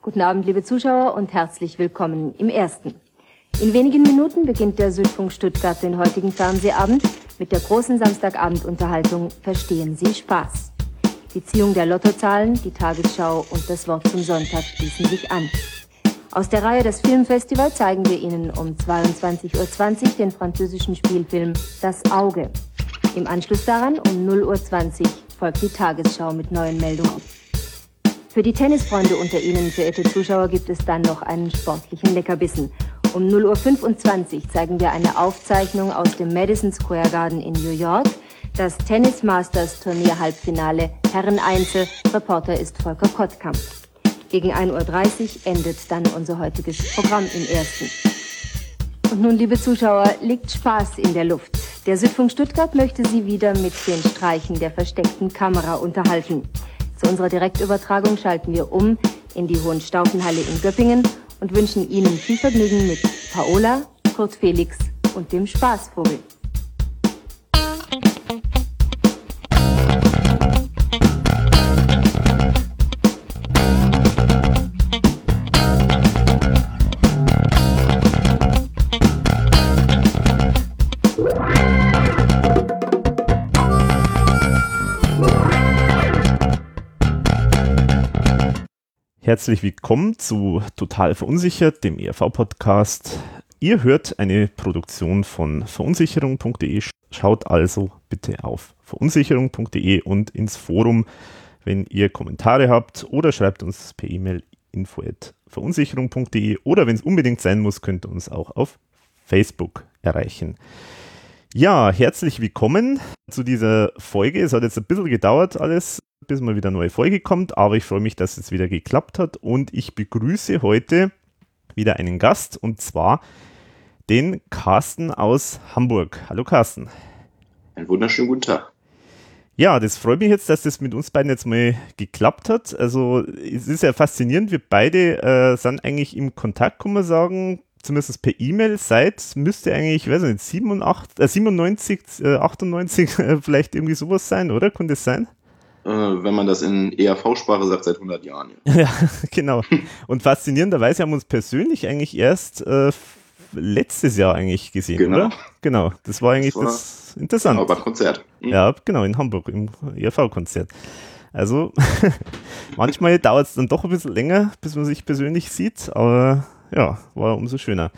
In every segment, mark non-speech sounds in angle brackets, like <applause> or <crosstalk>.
Guten Abend, liebe Zuschauer, und herzlich willkommen im Ersten. In wenigen Minuten beginnt der Südfunk Stuttgart den heutigen Fernsehabend mit der großen Samstagabendunterhaltung Verstehen Sie Spaß. Die Ziehung der Lottozahlen, die Tagesschau und das Wort zum Sonntag schließen sich an. Aus der Reihe des Filmfestivals zeigen wir Ihnen um 22.20 Uhr den französischen Spielfilm Das Auge. Im Anschluss daran um 0.20 Uhr folgt die Tagesschau mit neuen Meldungen. Für die Tennisfreunde unter Ihnen, verehrte Zuschauer, gibt es dann noch einen sportlichen Leckerbissen. Um 0.25 Uhr zeigen wir eine Aufzeichnung aus dem Madison Square Garden in New York. Das Tennis Masters Turnier Halbfinale Herren Einzel. Reporter ist Volker Kottkamp. Gegen 1.30 Uhr endet dann unser heutiges Programm im ersten. Und nun, liebe Zuschauer, liegt Spaß in der Luft. Der Südfunk Stuttgart möchte Sie wieder mit den Streichen der versteckten Kamera unterhalten. Zu unserer Direktübertragung schalten wir um in die Hohenstaufenhalle in Göppingen und wünschen Ihnen viel Vergnügen mit Paola, Kurt Felix und dem Spaßvogel. Herzlich willkommen zu Total Verunsichert, dem ERV-Podcast. Ihr hört eine Produktion von verunsicherung.de. Schaut also bitte auf verunsicherung.de und ins Forum, wenn ihr Kommentare habt oder schreibt uns per E-Mail info@verunsicherung.de oder wenn es unbedingt sein muss, könnt ihr uns auch auf Facebook erreichen. Ja, herzlich willkommen zu dieser Folge. Es hat jetzt ein bisschen gedauert alles, bis mal wieder eine neue Folge kommt, aber ich freue mich, dass es wieder geklappt hat und ich begrüße heute wieder einen Gast und zwar den Carsten aus Hamburg. Hallo Carsten. Einen wunderschönen guten Tag. Ja, das freut mich jetzt, dass das mit uns beiden jetzt mal geklappt hat. Also es ist ja faszinierend, wir beide äh, sind eigentlich im Kontakt, kann man sagen, zumindest per E-Mail seit, müsste eigentlich, ich weiß nicht, 87, äh, 97, äh, 98 äh, <laughs> vielleicht irgendwie sowas sein, oder? Könnte es sein? Äh, wenn man das in ERV-Sprache sagt, seit 100 Jahren. Ja, ja <laughs> genau. Und faszinierenderweise haben wir uns persönlich eigentlich erst äh, letztes Jahr eigentlich gesehen, genau. oder? Genau, das war eigentlich das, war das interessant. Aber Konzert. Mhm. Ja, genau, in Hamburg, im ERV-Konzert. Also <laughs> manchmal dauert es dann doch ein bisschen länger, bis man sich persönlich sieht, aber ja, war umso schöner.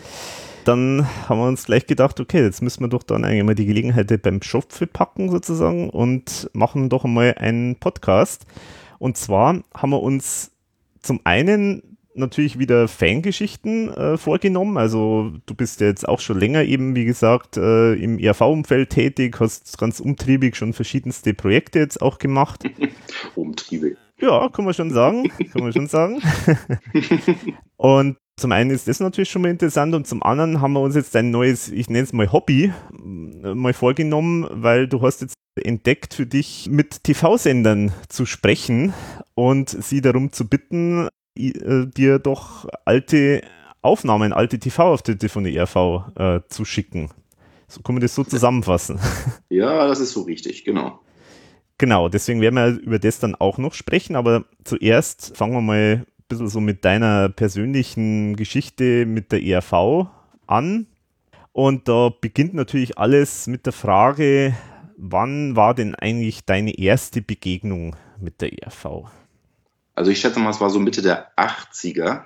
Dann haben wir uns gleich gedacht, okay, jetzt müssen wir doch dann eigentlich mal die Gelegenheit beim Schopfe packen sozusagen und machen doch einmal einen Podcast. Und zwar haben wir uns zum einen natürlich wieder Fangeschichten äh, vorgenommen. Also du bist ja jetzt auch schon länger eben, wie gesagt, äh, im ERV-Umfeld tätig, hast ganz umtriebig schon verschiedenste Projekte jetzt auch gemacht. <laughs> umtriebig. Ja, kann man schon sagen. Kann man schon sagen. <laughs> und zum einen ist das natürlich schon mal interessant und zum anderen haben wir uns jetzt ein neues, ich nenne es mal Hobby, äh, mal vorgenommen, weil du hast jetzt entdeckt für dich mit TV-Sendern zu sprechen und sie darum zu bitten, äh, dir doch alte Aufnahmen, alte TV-Auftritte von der ERV äh, zu schicken. So kann man das so zusammenfassen. <laughs> Ja, das ist so richtig, genau. Genau, deswegen werden wir über das dann auch noch sprechen, aber zuerst fangen wir mal bisschen so mit deiner persönlichen Geschichte mit der ERV an. Und da beginnt natürlich alles mit der Frage, wann war denn eigentlich deine erste Begegnung mit der ERV? Also ich schätze mal, es war so Mitte der 80er.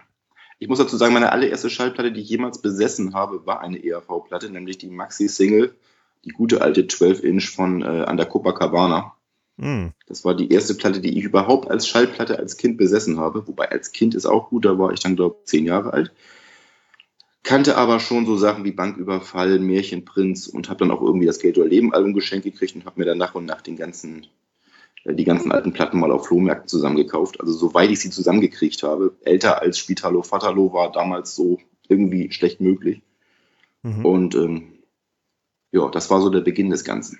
Ich muss dazu sagen, meine allererste Schallplatte, die ich jemals besessen habe, war eine ERV-Platte, nämlich die Maxi-Single, die gute alte 12-Inch von äh, an der Copacabana. Hm. Das war die erste Platte, die ich überhaupt als Schallplatte als Kind besessen habe. Wobei als Kind ist auch gut, da war ich dann, glaube ich, zehn Jahre alt. Kannte aber schon so Sachen wie Banküberfall, Märchenprinz und habe dann auch irgendwie das Geld oder Leben Album geschenkt gekriegt und habe mir dann nach und nach den ganzen, äh, die ganzen alten Platten mal auf Flohmärkten zusammengekauft. Also soweit ich sie zusammengekriegt habe. Älter als Spitalo Fatalo war damals so irgendwie schlecht möglich. Mhm. Und ähm, ja, das war so der Beginn des Ganzen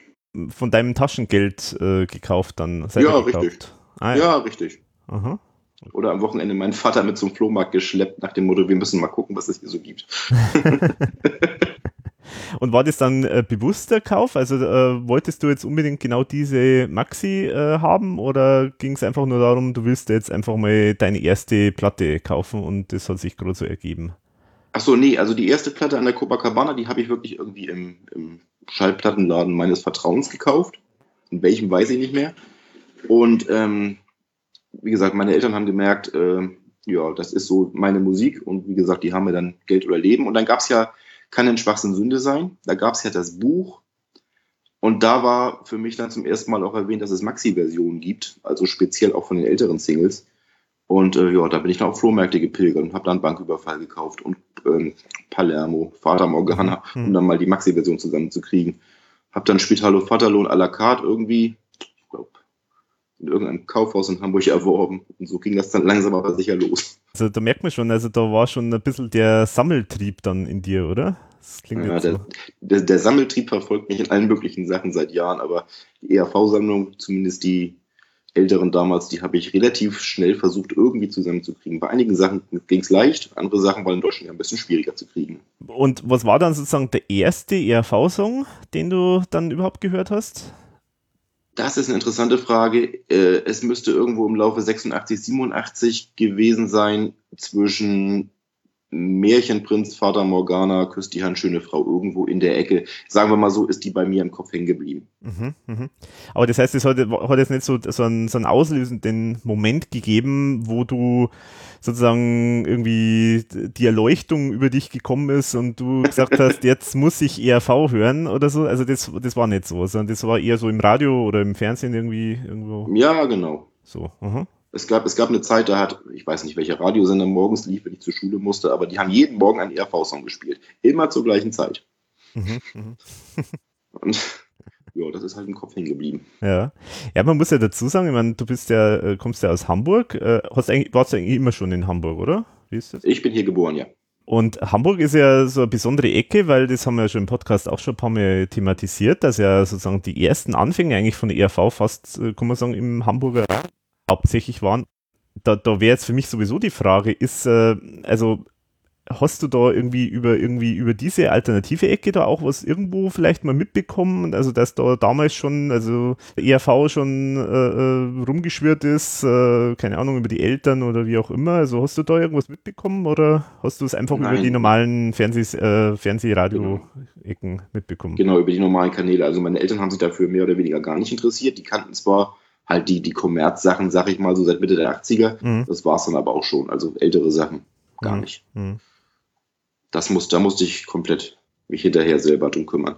von deinem Taschengeld äh, gekauft dann? Ja, gekauft. richtig. Ah, ja. ja. richtig. Aha. Oder am Wochenende meinen Vater mit zum Flohmarkt geschleppt nach dem Motto, wir müssen mal gucken, was es hier so gibt. <laughs> Und war das dann äh, bewusster Kauf? Also äh, wolltest du jetzt unbedingt genau diese Maxi äh, haben oder ging es einfach nur darum, du willst jetzt einfach mal deine erste Platte kaufen und das hat sich gerade so ergeben? Achso, nee, also die erste Platte an der Copacabana, die habe ich wirklich irgendwie im, im Schallplattenladen meines Vertrauens gekauft. In welchem weiß ich nicht mehr. Und ähm, wie gesagt, meine Eltern haben gemerkt, äh, ja, das ist so meine Musik und wie gesagt, die haben mir dann Geld oder Leben. Und dann gab es ja, kann ein Schwachsinn Sünde sein, da gab es ja das Buch und da war für mich dann zum ersten Mal auch erwähnt, dass es Maxi-Versionen gibt, also speziell auch von den älteren Singles. Und äh, ja, da bin ich dann auf Flohmärkte gepilgert und habe dann Banküberfall gekauft und ähm, Palermo, Vater Morgana, mhm. um dann mal die Maxi-Version zusammenzukriegen. Hab dann Spitalo Vaterlohn à la carte irgendwie, ich glaube, in irgendeinem Kaufhaus in Hamburg erworben. Und so ging das dann langsam aber sicher los. Also da merkt man schon, also da war schon ein bisschen der Sammeltrieb dann in dir, oder? Das klingt ja, der, der, der, Sammeltrieb verfolgt mich in allen möglichen Sachen seit Jahren, aber die ERV-Sammlung, zumindest die älteren damals, die habe ich relativ schnell versucht, irgendwie zusammenzukriegen. Bei einigen Sachen ging es leicht, andere Sachen waren in Deutschland ein bisschen schwieriger zu kriegen. Und was war dann sozusagen der erste ERV-Song, den du dann überhaupt gehört hast? Das ist eine interessante Frage. Äh, es müsste irgendwo im Laufe 86, 87 gewesen sein zwischen Märchenprinz, Vater Morgana, küsst die Hand, schöne Frau irgendwo in der Ecke. Sagen wir mal so, ist die bei mir im Kopf hängen geblieben. Mhm, mh. Aber das heißt, es hat, hat jetzt nicht so, so, einen, so einen auslösenden Moment gegeben, wo du sozusagen irgendwie die Erleuchtung über dich gekommen ist und du <laughs> gesagt hast, jetzt muss ich ERV hören oder so. Also das, das war nicht so, sondern das war eher so im Radio oder im Fernsehen irgendwie irgendwo. Ja, genau. So. Aha. Es gab, es gab eine Zeit, da hat, ich weiß nicht, welcher Radiosender morgens lief, wenn ich zur Schule musste, aber die haben jeden Morgen einen ERV-Song gespielt. Immer zur gleichen Zeit. Mhm, mhm. <laughs> Und ja, das ist halt im Kopf hängen geblieben. Ja. Ja, man muss ja dazu sagen, ich meine, du bist ja, äh, kommst ja aus Hamburg. Äh, hast eigentlich, warst du eigentlich immer schon in Hamburg, oder? Wie ist das? Ich bin hier geboren, ja. Und Hamburg ist ja so eine besondere Ecke, weil das haben wir ja schon im Podcast auch schon ein paar Mal thematisiert, dass ja sozusagen die ersten Anfänge eigentlich von der ERV fast, äh, kann man sagen, im Hamburger hauptsächlich waren. Da, da wäre jetzt für mich sowieso die Frage, ist, äh, also hast du da irgendwie über irgendwie über diese alternative Ecke da auch was irgendwo vielleicht mal mitbekommen? Also dass da damals schon, also ERV schon äh, äh, rumgeschwirrt ist, äh, keine Ahnung, über die Eltern oder wie auch immer. Also hast du da irgendwas mitbekommen oder hast du es einfach Nein. über die normalen Fernseh, äh, Fernsehradio-Ecken genau. mitbekommen? Genau, über die normalen Kanäle. Also meine Eltern haben sich dafür mehr oder weniger gar nicht interessiert. Die kannten zwar halt die, die Kommerzsachen, sag ich mal, so seit Mitte der 80er. Mhm. Das war es dann aber auch schon. Also ältere Sachen gar mhm. nicht. Mhm. Das muss, da musste ich komplett mich hinterher selber drum kümmern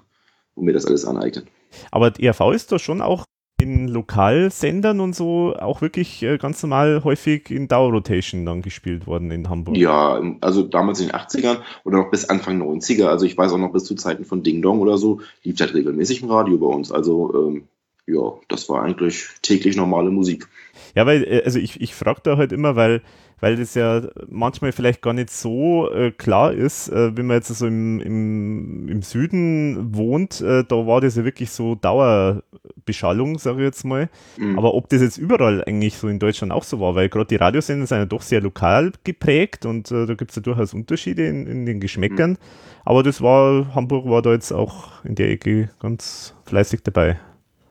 und mir das alles aneignen. Aber ERV ist doch schon auch in Lokalsendern und so auch wirklich äh, ganz normal häufig in Dauerrotation dann gespielt worden in Hamburg. Ja, also damals in den 80ern oder noch bis Anfang 90er, also ich weiß auch noch bis zu Zeiten von Ding Dong oder so, lief halt regelmäßig im Radio bei uns. Also ähm, ja, das war eigentlich täglich normale Musik. Ja, weil, äh, also ich, ich frage da halt immer, weil, weil das ja manchmal vielleicht gar nicht so äh, klar ist, äh, wenn man jetzt so im, im, im Süden wohnt, äh, da war das ja wirklich so Dauerbeschallung, sage ich jetzt mal. Mhm. Aber ob das jetzt überall eigentlich so in Deutschland auch so war, weil gerade die Radiosender sind ja doch sehr lokal geprägt und äh, da gibt es ja durchaus Unterschiede in, in den Geschmäckern. Mhm. Aber das war, Hamburg war da jetzt auch in der Ecke ganz fleißig dabei.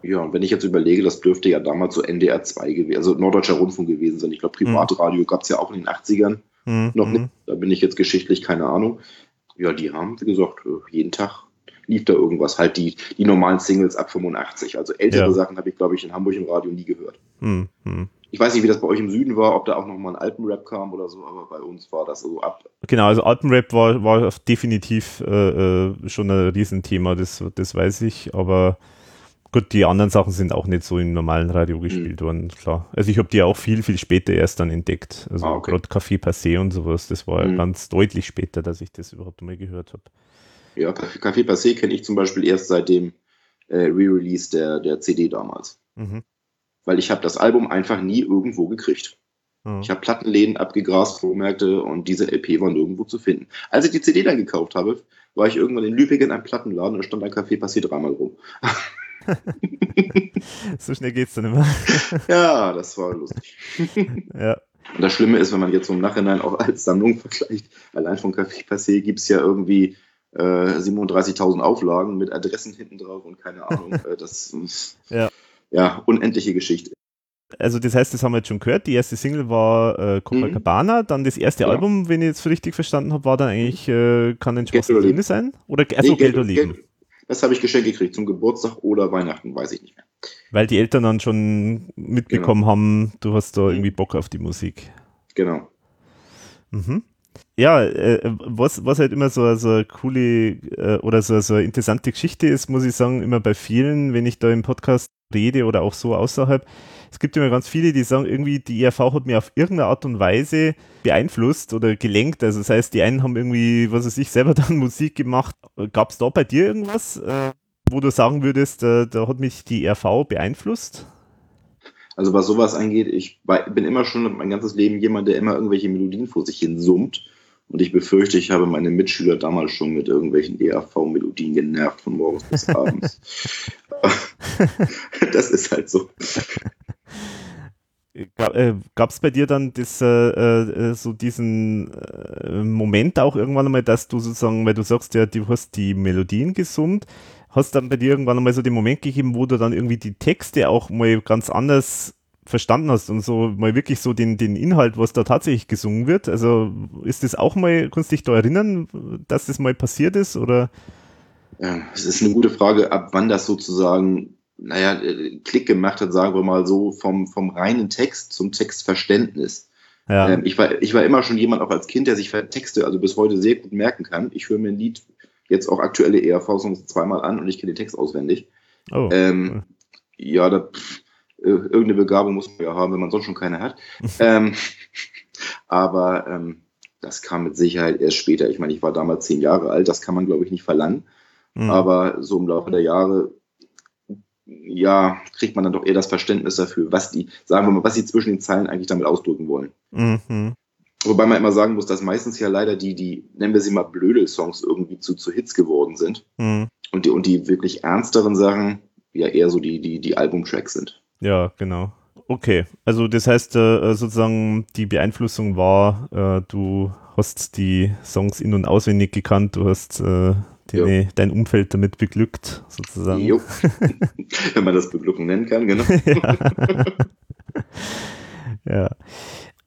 Ja, und wenn ich jetzt überlege, das dürfte ja damals so NDR 2 gewesen, also Norddeutscher Rundfunk gewesen sein. Ich glaube, Privatradio mhm. gab es ja auch in den 80ern mhm. noch nicht. Da bin ich jetzt geschichtlich keine Ahnung. Ja, die haben, wie gesagt, jeden Tag lief da irgendwas. Halt die, die normalen Singles ab 85. Also ältere ja. Sachen habe ich, glaube ich, in Hamburg im Radio nie gehört. Mhm. Ich weiß nicht, wie das bei euch im Süden war, ob da auch nochmal ein Alpenrap kam oder so, aber bei uns war das so ab. Genau, also Alpenrap war, war definitiv äh, äh schon ein Riesenthema, das, das weiß ich, aber Gut, die anderen Sachen sind auch nicht so im normalen Radio gespielt mhm. worden, klar. Also ich habe die auch viel, viel später erst dann entdeckt. Also ah, okay. gerade Café Passé und sowas, das war mhm. ganz deutlich später, dass ich das überhaupt mal gehört habe. Ja, Café Passé kenne ich zum Beispiel erst seit dem äh, Re-Release der, der CD damals. Mhm. Weil ich habe das Album einfach nie irgendwo gekriegt. Mhm. Ich habe Plattenläden abgegrast, Flohmärkte und diese LP war nirgendwo zu finden. Als ich die CD dann gekauft habe, war ich irgendwann in Lübeck in einem Plattenladen und stand ein Café Passé dreimal rum. <laughs> <laughs> so schnell geht's dann immer. <laughs> ja, das war lustig. <laughs> ja. Und das Schlimme ist, wenn man jetzt so im Nachhinein auch als Sammlung vergleicht, allein von Café Passé gibt es ja irgendwie äh, 37.000 Auflagen mit Adressen hinten drauf und keine Ahnung. äh, das ist Ja. ja unendliche Geschichte. Also das heißt, das haben wir jetzt schon gehört. Die erste Single war äh, Copacabana, dann das erste Ja. Album, wenn ich jetzt richtig verstanden habe, war dann eigentlich äh, kann ein Geld Leben. sein? Oder also Nee, Geld oder Leben? Geld- Das habe ich geschenkt gekriegt zum Geburtstag oder Weihnachten, weiß ich nicht mehr. Weil die Eltern dann schon mitbekommen haben, du hast da irgendwie Bock auf die Musik. Genau. Mhm. Ja, äh, was, was halt immer so, so eine coole äh, oder so, so eine interessante Geschichte ist, muss ich sagen, immer bei vielen, wenn ich da im Podcast rede oder auch so außerhalb, es gibt immer ganz viele, die sagen, irgendwie die ERV hat mir auf irgendeine Art und Weise beeinflusst oder gelenkt. Also das heißt, die einen haben irgendwie, was weiß ich, selber <laughs> dann Musik gemacht. Gab es da bei dir irgendwas, äh, wo du sagen würdest, äh, da hat mich die ERV beeinflusst? Also was sowas angeht, ich bin immer schon mein ganzes Leben jemand, der immer irgendwelche Melodien vor sich hin summt. Und ich befürchte, ich habe meine Mitschüler damals schon mit irgendwelchen ERV-Melodien genervt von morgens bis abends. <laughs> <laughs> das ist halt so. Gab es bei dir dann das, äh, äh, so diesen äh, Moment auch irgendwann einmal, dass du sozusagen, weil du sagst ja, du hast die Melodien gesummt, hast dann bei dir irgendwann einmal so den Moment gegeben, wo du dann irgendwie die Texte auch mal ganz anders verstanden hast und so mal wirklich so den, den Inhalt, was da tatsächlich gesungen wird? Also ist das auch mal, kannst du dich da erinnern, dass das mal passiert ist oder? Es ist eine gute Frage, ab wann das sozusagen, naja, äh, Klick gemacht hat, sagen wir mal so, vom, vom reinen Text zum Textverständnis. Ja, Ähm, ich, war, ich war immer schon jemand, auch als Kind, der sich Texte also bis heute sehr gut merken kann. Ich höre mir ein Lied, jetzt auch aktuelle ERV-Songs zweimal an und ich kenne den Text auswendig. oh. Ähm, ja, da, pff, äh, irgendeine Begabung muss man ja haben, wenn man sonst schon keine hat. <laughs> ähm, aber ähm, das kam mit Sicherheit erst später. Ich meine, ich war damals zehn Jahre alt, das kann man, glaube ich, nicht verlangen. Mhm. Aber so im Laufe der Jahre, ja, kriegt man dann doch eher das Verständnis dafür, was die, sagen wir mal, was sie zwischen den Zeilen eigentlich damit ausdrücken wollen. Mhm. Wobei man immer sagen muss, dass meistens ja leider die, die, nennen wir sie mal Blödel-Songs irgendwie zu, zu Hits geworden sind. Mhm. Und die, und die wirklich ernsteren Sachen ja eher so die, die, die Albumtracks sind. Ja, genau. Okay, also das heißt äh, sozusagen die Beeinflussung war, äh, du hast die Songs in- und auswendig gekannt, du hast deine, dein Umfeld damit beglückt, sozusagen. Jo. <laughs> Wenn man das Beglücken nennen kann, genau. <laughs> Ja.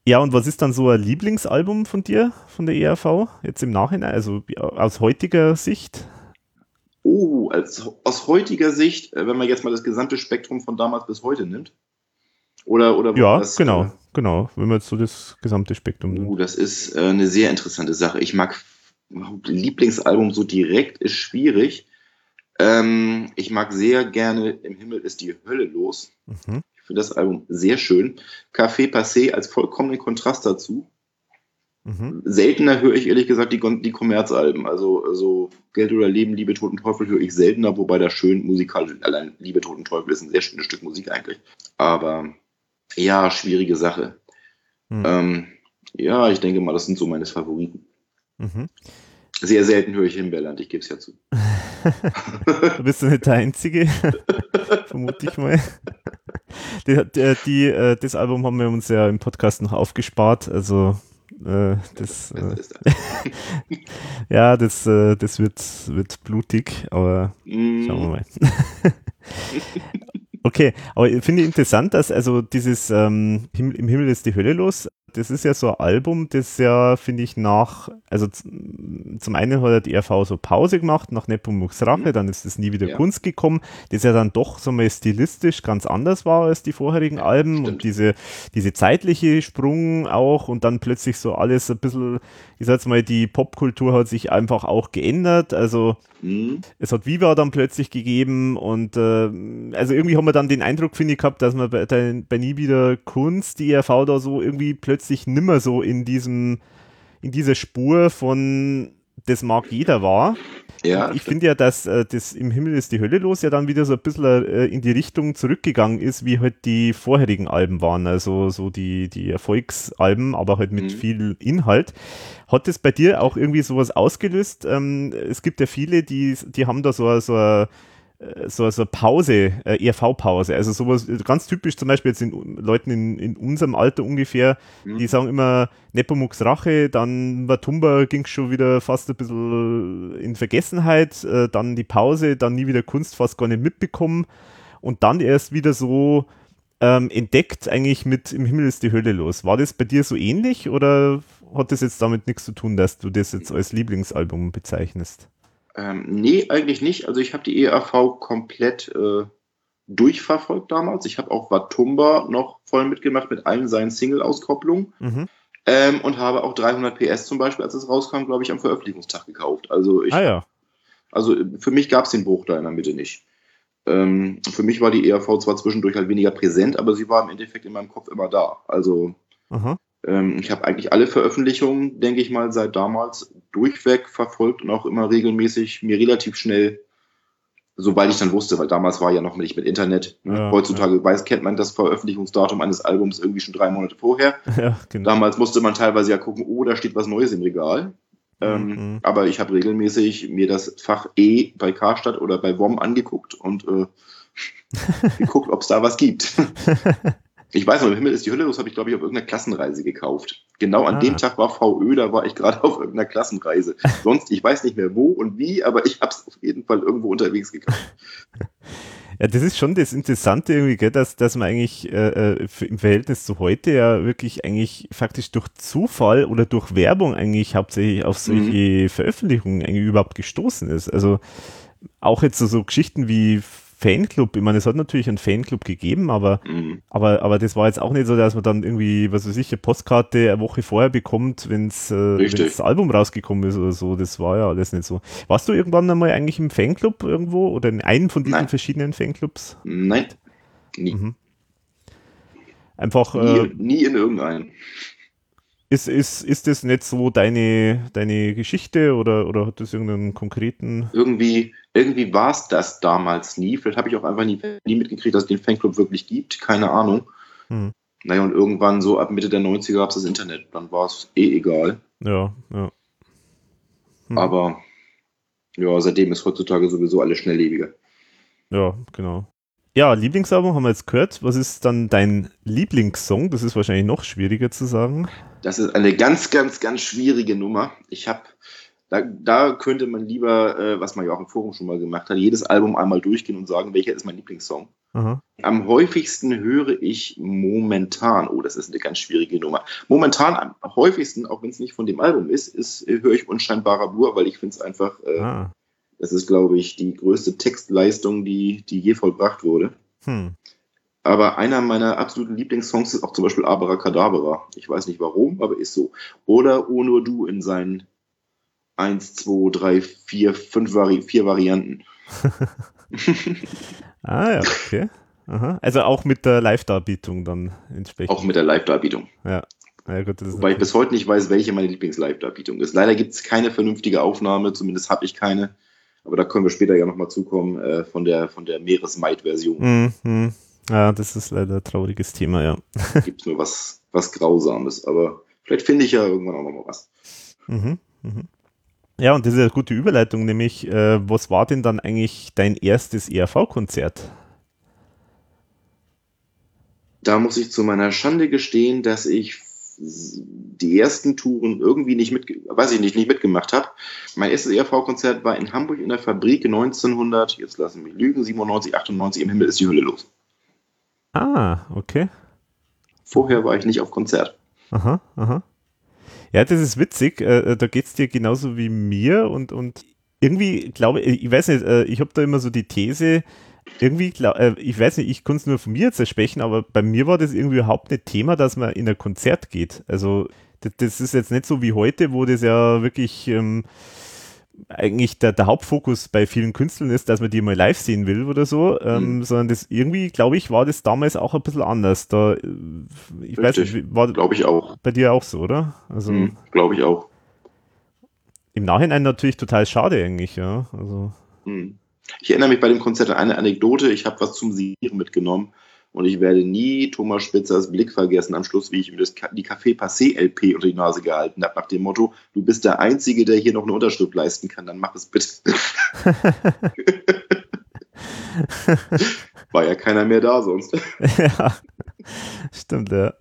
Ja, und was ist dann so ein Lieblingsalbum von dir, von der ERV, jetzt im Nachhinein, also ja, aus heutiger Sicht? Oh, als, aus heutiger Sicht, äh, wenn man jetzt mal das gesamte Spektrum von damals bis heute nimmt. Oder, oder Ja, das, genau, äh, genau, wenn man jetzt so das gesamte Spektrum nimmt. Uh, das ist äh, eine sehr interessante Sache. Ich mag Lieblingsalbum so direkt, ist schwierig. Ähm, ich mag sehr gerne Im Himmel ist die Hölle los. Mhm. Ich finde das Album sehr schön. Café Passé als vollkommenen Kontrast dazu. Mhm. Seltener höre ich ehrlich gesagt die, die Kommerzalben. Also, also Geld oder Leben, Liebe, Tod und Teufel höre ich seltener, wobei das schön musikalisch, allein Liebe, Tod und Teufel ist ein sehr schönes Stück Musik eigentlich. Aber ja, schwierige Sache. Mhm. Ähm, ja, ich denke mal, das sind so meine Favoriten. Mhm. Sehr selten höre ich Himbeerland, ich gebe es ja zu. <laughs> Du bist ja nicht der Einzige, <laughs> vermute ich mal. Die, die, die, äh, das Album haben wir uns ja im Podcast noch aufgespart, also äh, das, äh, <laughs> ja, das, äh, das wird, wird blutig, aber Mm, schauen wir mal. Okay, aber ich finde interessant, dass also dieses ähm, Himmel, Im Himmel ist die Hölle los, das ist ja so ein Album, das ja, finde ich, nach, also zum einen hat die ERV so Pause gemacht, nach Nepomuk's Rache, Mhm. dann ist das nie wieder Ja. Kunst gekommen, das ja dann doch so mal stilistisch ganz anders war als die vorherigen Alben und stimmt. diese, diese zeitliche Sprung auch und dann plötzlich so alles ein bisschen, ich sag jetzt mal, die Popkultur hat sich einfach auch geändert, also mm, es hat Viva dann plötzlich gegeben und äh, also irgendwie haben wir dann den Eindruck, finde ich, gehabt, dass man bei, bei, bei Nie wieder Kunst, die ERV da so irgendwie plötzlich nimmer so in diesem, in dieser Spur von das mag jeder war. ja, ich finde ja, dass äh, das im Himmel ist die Hölle los ja dann wieder so ein bisschen äh, in die Richtung zurückgegangen ist, wie halt die vorherigen Alben waren, also so die, die Erfolgsalben, aber halt mit Mhm. viel Inhalt. Hat das bei dir auch irgendwie sowas ausgelöst? Ähm, es gibt ja viele, die, die haben da so, so ein äh, so, so Pause, äh, ERV-Pause. Also sowas ganz typisch zum Beispiel jetzt in Leuten in, in unserem Alter ungefähr, mhm. die sagen immer Nepomuk's Rache, dann Watumba ging schon wieder fast ein bisschen in Vergessenheit, äh, dann die Pause, dann nie wieder Kunst fast gar nicht mitbekommen und dann erst wieder so ähm, entdeckt eigentlich mit Im Himmel ist die Hölle los. War das bei dir so ähnlich oder hat das jetzt damit nichts zu tun, dass du das jetzt als Lieblingsalbum bezeichnest? Ähm, nee, eigentlich nicht. Also ich habe die EAV komplett äh, durchverfolgt damals. Ich habe auch Watumba noch voll mitgemacht mit allen seinen Single-Auskopplungen. Mhm. Ähm, und habe auch 300 PS zum Beispiel, als es rauskam, glaube ich, am Veröffentlichungstag gekauft. Also ich, ah, ja. also für mich gab es den Bruch da in der Mitte nicht. Ähm, für mich war die ERV zwar zwischendurch halt weniger präsent, aber sie war im Endeffekt in meinem Kopf immer da. Also ähm, ich habe eigentlich alle Veröffentlichungen, denke ich mal, seit damals durchweg verfolgt und auch immer regelmäßig mir relativ schnell, sobald ich dann wusste, weil damals war ja noch nicht mit Internet. Ne? Ja, Heutzutage ja. weiß, kennt man das Veröffentlichungsdatum eines Albums irgendwie schon drei Monate vorher. <laughs> Ja, genau. Damals musste man teilweise ja gucken, oh, da steht was Neues im Regal. Ähm, mhm. Aber ich habe regelmäßig mir das Fach E bei Karstadt oder bei WOM angeguckt und äh, <laughs> geguckt, ob es da was gibt. <laughs> ich weiß noch, im Himmel ist die Hölle los, habe ich glaube ich auf irgendeiner Klassenreise gekauft. Genau an ah. dem Tag war VÖ, da war ich gerade <laughs> auf irgendeiner Klassenreise. Sonst, ich weiß nicht mehr wo und wie, aber ich habe es auf jeden Fall irgendwo unterwegs gekauft. <laughs> Ja, das ist schon das Interessante irgendwie, gell, dass, dass man eigentlich äh, äh im Verhältnis zu heute ja wirklich eigentlich faktisch durch Zufall oder durch Werbung eigentlich hauptsächlich auf solche mhm. Veröffentlichungen eigentlich überhaupt gestoßen ist. Also auch jetzt so, so Geschichten wie Fanclub, ich meine, es hat natürlich einen Fanclub gegeben, aber, mhm. aber, aber das war jetzt auch nicht so, dass man dann irgendwie, was weiß ich, eine Postkarte eine Woche vorher bekommt, wenn äh, das Album rausgekommen ist oder so. Das war ja alles nicht so. Warst du irgendwann einmal eigentlich im Fanclub irgendwo oder in einem von diesen Nein. verschiedenen Fanclubs? Nein, nie. Mhm. Einfach. Nie, äh, nie in irgendeinem. Ist, ist, ist das nicht so deine, deine Geschichte oder, oder hat das irgendeinen konkreten. Irgendwie, irgendwie war es das damals nie. Vielleicht habe ich auch einfach nie, nie mitgekriegt, dass es den Fanclub wirklich gibt. Keine Ahnung. Hm. Naja, und irgendwann so ab Mitte der 90er gab es das Internet. Dann war es eh egal. Ja, ja. Hm. Aber ja, seitdem ist heutzutage sowieso alles schnelllebiger. Ja, genau. Ja, Lieblingsalbum haben wir jetzt gehört. Was ist dann dein Lieblingssong? Das ist wahrscheinlich noch schwieriger zu sagen. Das ist eine ganz, ganz, ganz schwierige Nummer. Ich habe, da, da könnte man lieber, äh, was man ja auch im Forum schon mal gemacht hat, jedes Album einmal durchgehen und sagen, welcher ist mein Lieblingssong. Aha. Am häufigsten höre ich momentan, oh, das ist eine ganz schwierige Nummer. Momentan am häufigsten, auch wenn es nicht von dem Album ist, ist äh, höre ich Unscheinbarer Bur, weil ich finde es einfach äh, ah. Das ist, glaube ich, die größte Textleistung, die, die je vollbracht wurde. Hm. Aber einer meiner absoluten Lieblingssongs ist auch zum Beispiel Abracadabra. Ich weiß nicht warum, aber ist so. Oder O nur du in seinen 1, 2, 3, 4, 5 Vari vier Varianten. <laughs> ah ja, okay. Aha. Also auch mit der Live-Darbietung dann entsprechend. Auch mit der Live-Darbietung. Ja. Ja, gut, Wobei ich bis heute nicht weiß, welche meine Lieblings-Live-Darbietung ist. Leider gibt es keine vernünftige Aufnahme, zumindest habe ich keine. Aber da können wir später ja nochmal zukommen äh, von der, von der Meeresmaid-Version. Mhm. Ja, das ist leider ein trauriges Thema, ja. Gibt nur was, was Grausames, aber vielleicht finde ich ja irgendwann auch nochmal was. Mhm. Mhm. Ja, und das ist eine gute Überleitung, nämlich, äh, was war denn dann eigentlich dein erstes ERV-Konzert? Da muss ich zu meiner Schande gestehen, dass ich die ersten Touren irgendwie nicht mit, weiß ich nicht, nicht mitgemacht habe. Mein erstes ERV-Konzert war in Hamburg in der Fabrik 1900, jetzt lassen wir lügen, 97, 98, im Himmel ist die Hölle los. Ah, okay. Vorher war ich nicht auf Konzert. Aha, aha. Ja, das ist witzig. Äh, äh da geht es dir genauso wie mir und, und irgendwie glaube ich, ich weiß nicht, äh, ich habe da immer so die These, irgendwie, äh, ich weiß nicht, ich kann es nur von mir jetzt sprechen, aber bei mir war das irgendwie überhaupt nicht Thema, dass man in ein Konzert geht. Also das, das ist jetzt nicht so wie heute, wo das ja wirklich ähm, eigentlich der, der, Hauptfokus bei vielen Künstlern ist, dass man die mal live sehen will oder so, ähm, mhm. sondern das irgendwie, glaube ich, war das damals auch ein bisschen anders. Da, äh, ich Richtig. weiß nicht, war glaube ich auch. Bei dir auch so, oder? Also mhm, glaube ich auch. Im Nachhinein natürlich total schade eigentlich, ja. Also. Mhm. Ich erinnere mich bei dem Konzert an eine Anekdote. Ich habe was zum Sieren mitgenommen und ich werde nie Thomas Spitzers Blick vergessen am Schluss, wie ich ihm das, die Café Passé LP unter die Nase gehalten habe, nach dem Motto: Du bist der Einzige, der hier noch eine Unterschrift leisten kann, dann mach es bitte. <laughs> War ja keiner mehr da sonst. ja, stimmt, ja.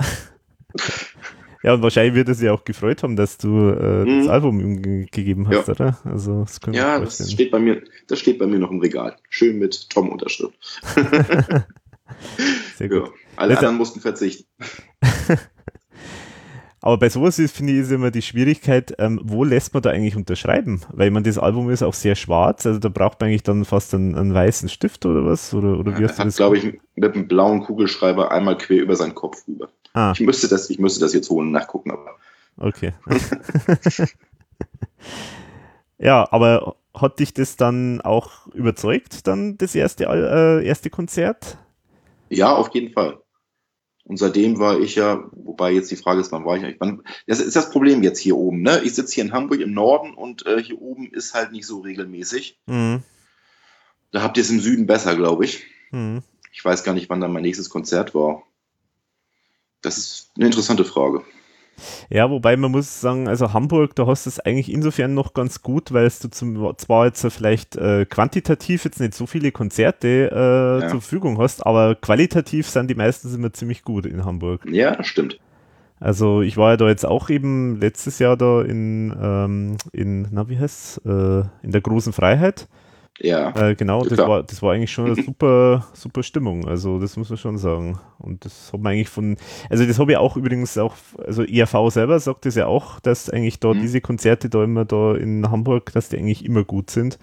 Ja, und wahrscheinlich wird er sich auch gefreut haben, dass du äh, das Mhm. Album ihm ge gegeben hast, Ja. oder? Also, das Ja, das steht bei mir, das steht bei mir noch im Regal. Schön mit Tom-Unterschrift. <laughs> Sehr gut. Ja. Alle Das- anderen mussten verzichten. <laughs> Aber bei sowas ist, finde ich, ist immer die Schwierigkeit, ähm, wo lässt man da eigentlich unterschreiben? Weil man das Album ist auch sehr schwarz, also da braucht man eigentlich dann fast einen, einen weißen Stift oder was? Oder, oder wie Er hast du hat, das? glaube ich, mit einem blauen Kugelschreiber einmal quer über seinen Kopf rüber. Ah, Ich müsste das, ich müsste das jetzt holen und nachgucken, aber okay. <laughs> <laughs> ja, aber hat dich das dann auch überzeugt, dann das erste, äh, erste Konzert? Ja, auf jeden Fall. Und seitdem war ich ja, wobei jetzt die Frage ist, wann war ich eigentlich? Wann, das ist das Problem jetzt hier oben, ne? Ich sitze hier in Hamburg im Norden und äh, hier oben ist halt nicht so regelmäßig. Mhm. Da habt ihr es im Süden besser, glaube ich. Mhm. Ich weiß gar nicht, wann dann mein nächstes Konzert war. Das ist eine interessante Frage. Ja, wobei man muss sagen, also Hamburg, da hast du es eigentlich insofern noch ganz gut, weil es du zum, zwar jetzt vielleicht äh, quantitativ jetzt nicht so viele Konzerte äh, Ja. zur Verfügung hast, aber qualitativ sind die meistens immer ziemlich gut in Hamburg. Ja, stimmt. Also ich war ja da jetzt auch eben letztes Jahr da in, ähm, in na wie heißt's, äh, in der großen Freiheit. Ja. Äh, genau, das Klar. war, das war eigentlich schon eine <laughs> super, super Stimmung. Also das muss man schon sagen. Und das hat man eigentlich von, also das habe ich auch übrigens auch, also ERV selber sagt das ja auch, dass eigentlich da Mhm. diese Konzerte da immer da in Hamburg, dass die eigentlich immer gut sind.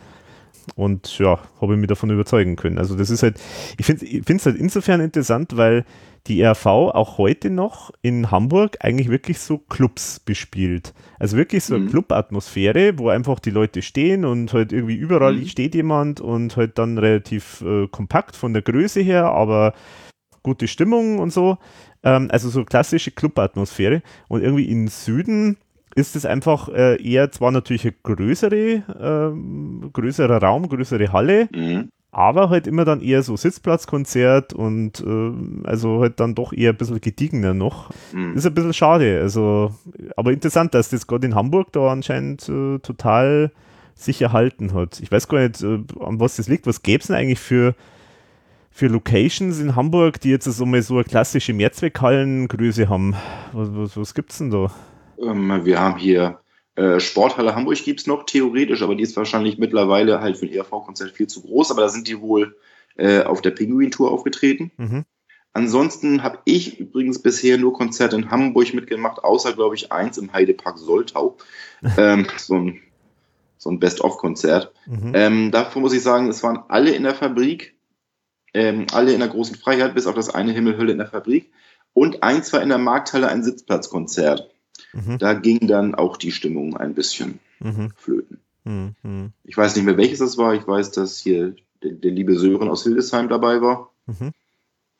Und ja, habe ich mich davon überzeugen können. Also das ist halt, ich finde ich es halt insofern interessant, weil die ERV auch heute noch in Hamburg eigentlich wirklich so Clubs bespielt. Also wirklich so eine Mhm. Club-Atmosphäre, wo einfach die Leute stehen und halt irgendwie überall Mhm. steht jemand und halt dann relativ äh, kompakt von der Größe her, aber gute Stimmung und so. Ähm, also so klassische Club-Atmosphäre. Und irgendwie im Süden ist es einfach äh, eher zwar natürlich eine größere, ähm, größerer Raum, größere Halle, Mhm. Aber halt immer dann eher so Sitzplatzkonzert und äh, also halt dann doch eher ein bisschen gediegener noch. Mhm. Ist ein bisschen schade, also, aber interessant, dass das gerade in Hamburg da anscheinend äh, total sich erhalten hat. Ich weiß gar nicht, äh, an was das liegt. Was gäbe es denn eigentlich für, für Locations in Hamburg, die jetzt so mal so eine klassische Mehrzweckhallengröße haben? Was, was, was gibt's denn da? Ähm, wir haben hier äh, Sporthalle Hamburg gibt es noch, theoretisch, aber die ist wahrscheinlich mittlerweile halt für ein ERV-Konzert viel zu groß, aber da sind die wohl äh, auf der Pinguin-Tour aufgetreten. Mhm. Ansonsten habe ich übrigens bisher nur Konzerte in Hamburg mitgemacht, außer, glaube ich, eins im Heidepark Soltau. <laughs> ähm, so ein, so ein Best-of-Konzert. Mhm. Ähm, davor muss ich sagen, es waren alle in der Fabrik, ähm, alle in der großen Freiheit, bis auf das eine Himmelhölle in der Fabrik. Und eins war in der Markthalle ein Sitzplatzkonzert. Mhm. Da ging dann auch die Stimmung ein bisschen Mhm. flöten. Mhm. Ich weiß nicht mehr, welches das war. Ich weiß, dass hier der, der liebe Sören aus Hildesheim dabei war. Mhm.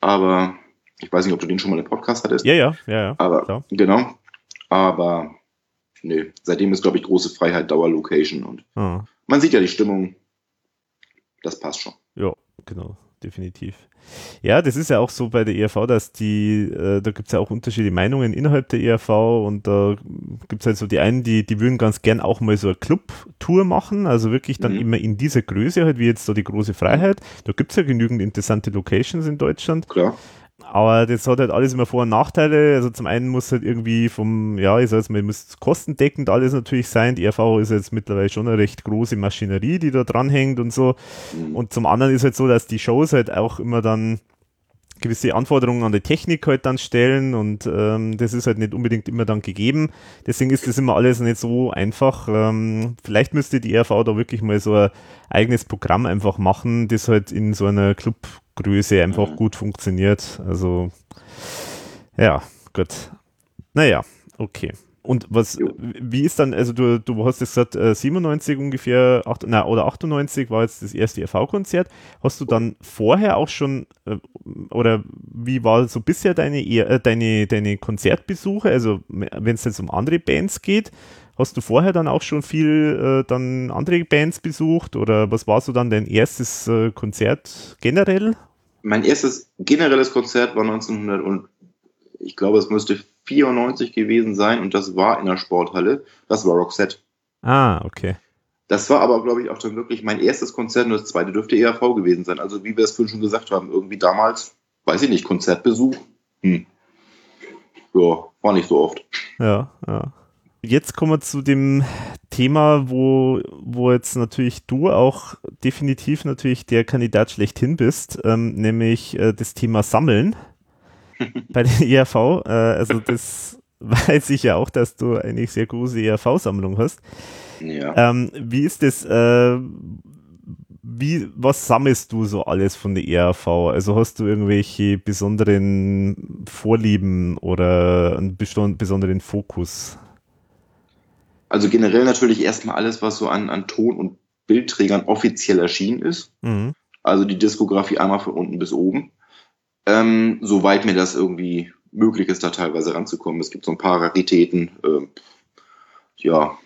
Aber ich weiß nicht, ob du den schon mal im Podcast hattest. Ja, ja, ja, ja. Aber klar. genau. Aber nö, seitdem ist, glaube ich, große Freiheit Dauerlocation und Ah. man sieht ja die Stimmung. Das passt schon. Ja, genau, definitiv. Ja, das ist ja auch so bei der ERV, dass die, äh, da gibt es ja auch unterschiedliche Meinungen innerhalb der ERV und da gibt es halt so die einen, die, die würden ganz gern auch mal so eine Club-Tour machen, also wirklich dann Mhm. immer in dieser Größe halt, wie jetzt so die große Freiheit. Da gibt es ja genügend interessante Locations in Deutschland. Klar. Aber das hat halt alles immer Vor- und Nachteile. Also zum einen muss halt irgendwie vom, ja, ich sag jetzt mal, muss kostendeckend alles natürlich sein. Die ERV ist jetzt mittlerweile schon eine recht große Maschinerie, die da dranhängt und so. Mhm. Und zum anderen ist halt so, dass die Shows halt auch immer dann gewisse Anforderungen an die Technik halt dann stellen und ähm, das ist halt nicht unbedingt immer dann gegeben. Deswegen ist das immer alles nicht so einfach. Ähm, vielleicht müsste die ERV da wirklich mal so ein eigenes Programm einfach machen, das halt in so einer Clubgröße einfach Mhm. gut funktioniert. Also ja, gut. Naja, okay. Und was, Jo. wie ist dann, also du, du hast jetzt gesagt, äh, 97 ungefähr, acht, na, oder 98 war jetzt das erste ERV-Konzert. Hast du dann vorher auch schon, äh, oder wie war so bisher deine, eher- äh, deine, deine Konzertbesuche? Also wenn es jetzt um andere Bands geht, hast du vorher dann auch schon viel äh, dann andere Bands besucht? Oder was war so dann dein erstes äh, Konzert generell? Mein erstes generelles Konzert war 1900 und ich glaube, es müsste 94 gewesen sein und das war in der Sporthalle. Das war Roxette. Ah, okay. Das war aber, glaube ich, auch dann wirklich mein erstes Konzert und das zweite dürfte ERV gewesen sein. Also wie wir es vorhin schon gesagt haben, irgendwie damals, weiß ich nicht, Konzertbesuch. Hm. Ja, war nicht so oft. Ja, ja. Jetzt kommen wir zu dem Thema, wo, wo jetzt natürlich du auch definitiv natürlich der Kandidat schlechthin bist, ähm, nämlich äh, das Thema Sammeln <laughs> bei der ERV. Äh, also das <laughs> weiß ich ja auch, dass du eine sehr große ERV-Sammlung hast. Ja. Ähm, wie ist das? Äh, wie, was sammelst du so alles von der ERV? Also hast du irgendwelche besonderen Vorlieben oder einen besonderen Fokus? Also generell natürlich erstmal alles, was so an, an Ton- und Bildträgern offiziell erschienen ist. Mhm. Also die Diskografie einmal von unten bis oben. Ähm, soweit mir das irgendwie möglich ist, da teilweise ranzukommen. Es gibt so ein paar Raritäten. Ähm, ja,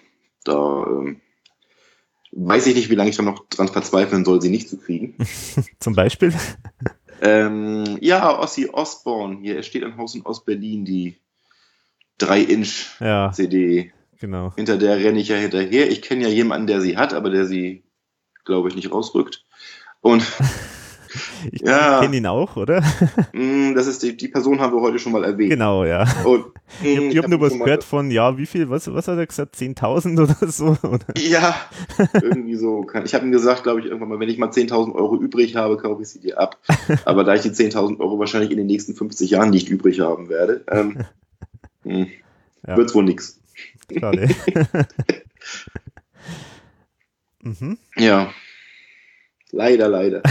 da ähm, weiß ich nicht, wie lange ich da noch dran verzweifeln soll, sie nicht zu kriegen. <laughs> Zum Beispiel? Ähm, ja, Ossi Osborne hier. Er steht ein Haus in Ostberlin, die 3-Inch-CD. Ja, genau. Hinter der renne ich ja hinterher. Ich kenne ja jemanden, der sie hat, aber der sie, glaube ich, nicht rausrückt. Und <laughs> <laughs> Ich Ja. kenne ihn auch, oder? <laughs> mh, das ist die, die Person haben wir heute schon mal erwähnt. genau, ja. Und, <laughs> Ich habe hab hab nur was gehört von, ja, wie viel, was, was hat er gesagt, 10.000 oder so? Oder? Ja, irgendwie so. Ich habe ihm gesagt, glaube ich, irgendwann mal, wenn ich mal 10.000 Euro übrig habe, kaufe ich sie dir ab. Aber da ich die 10.000 Euro wahrscheinlich in den nächsten 50 Jahren nicht übrig haben werde, ähm, mh, Ja. wird's wohl nix. Schade. mhm. Ja. Leider, leider.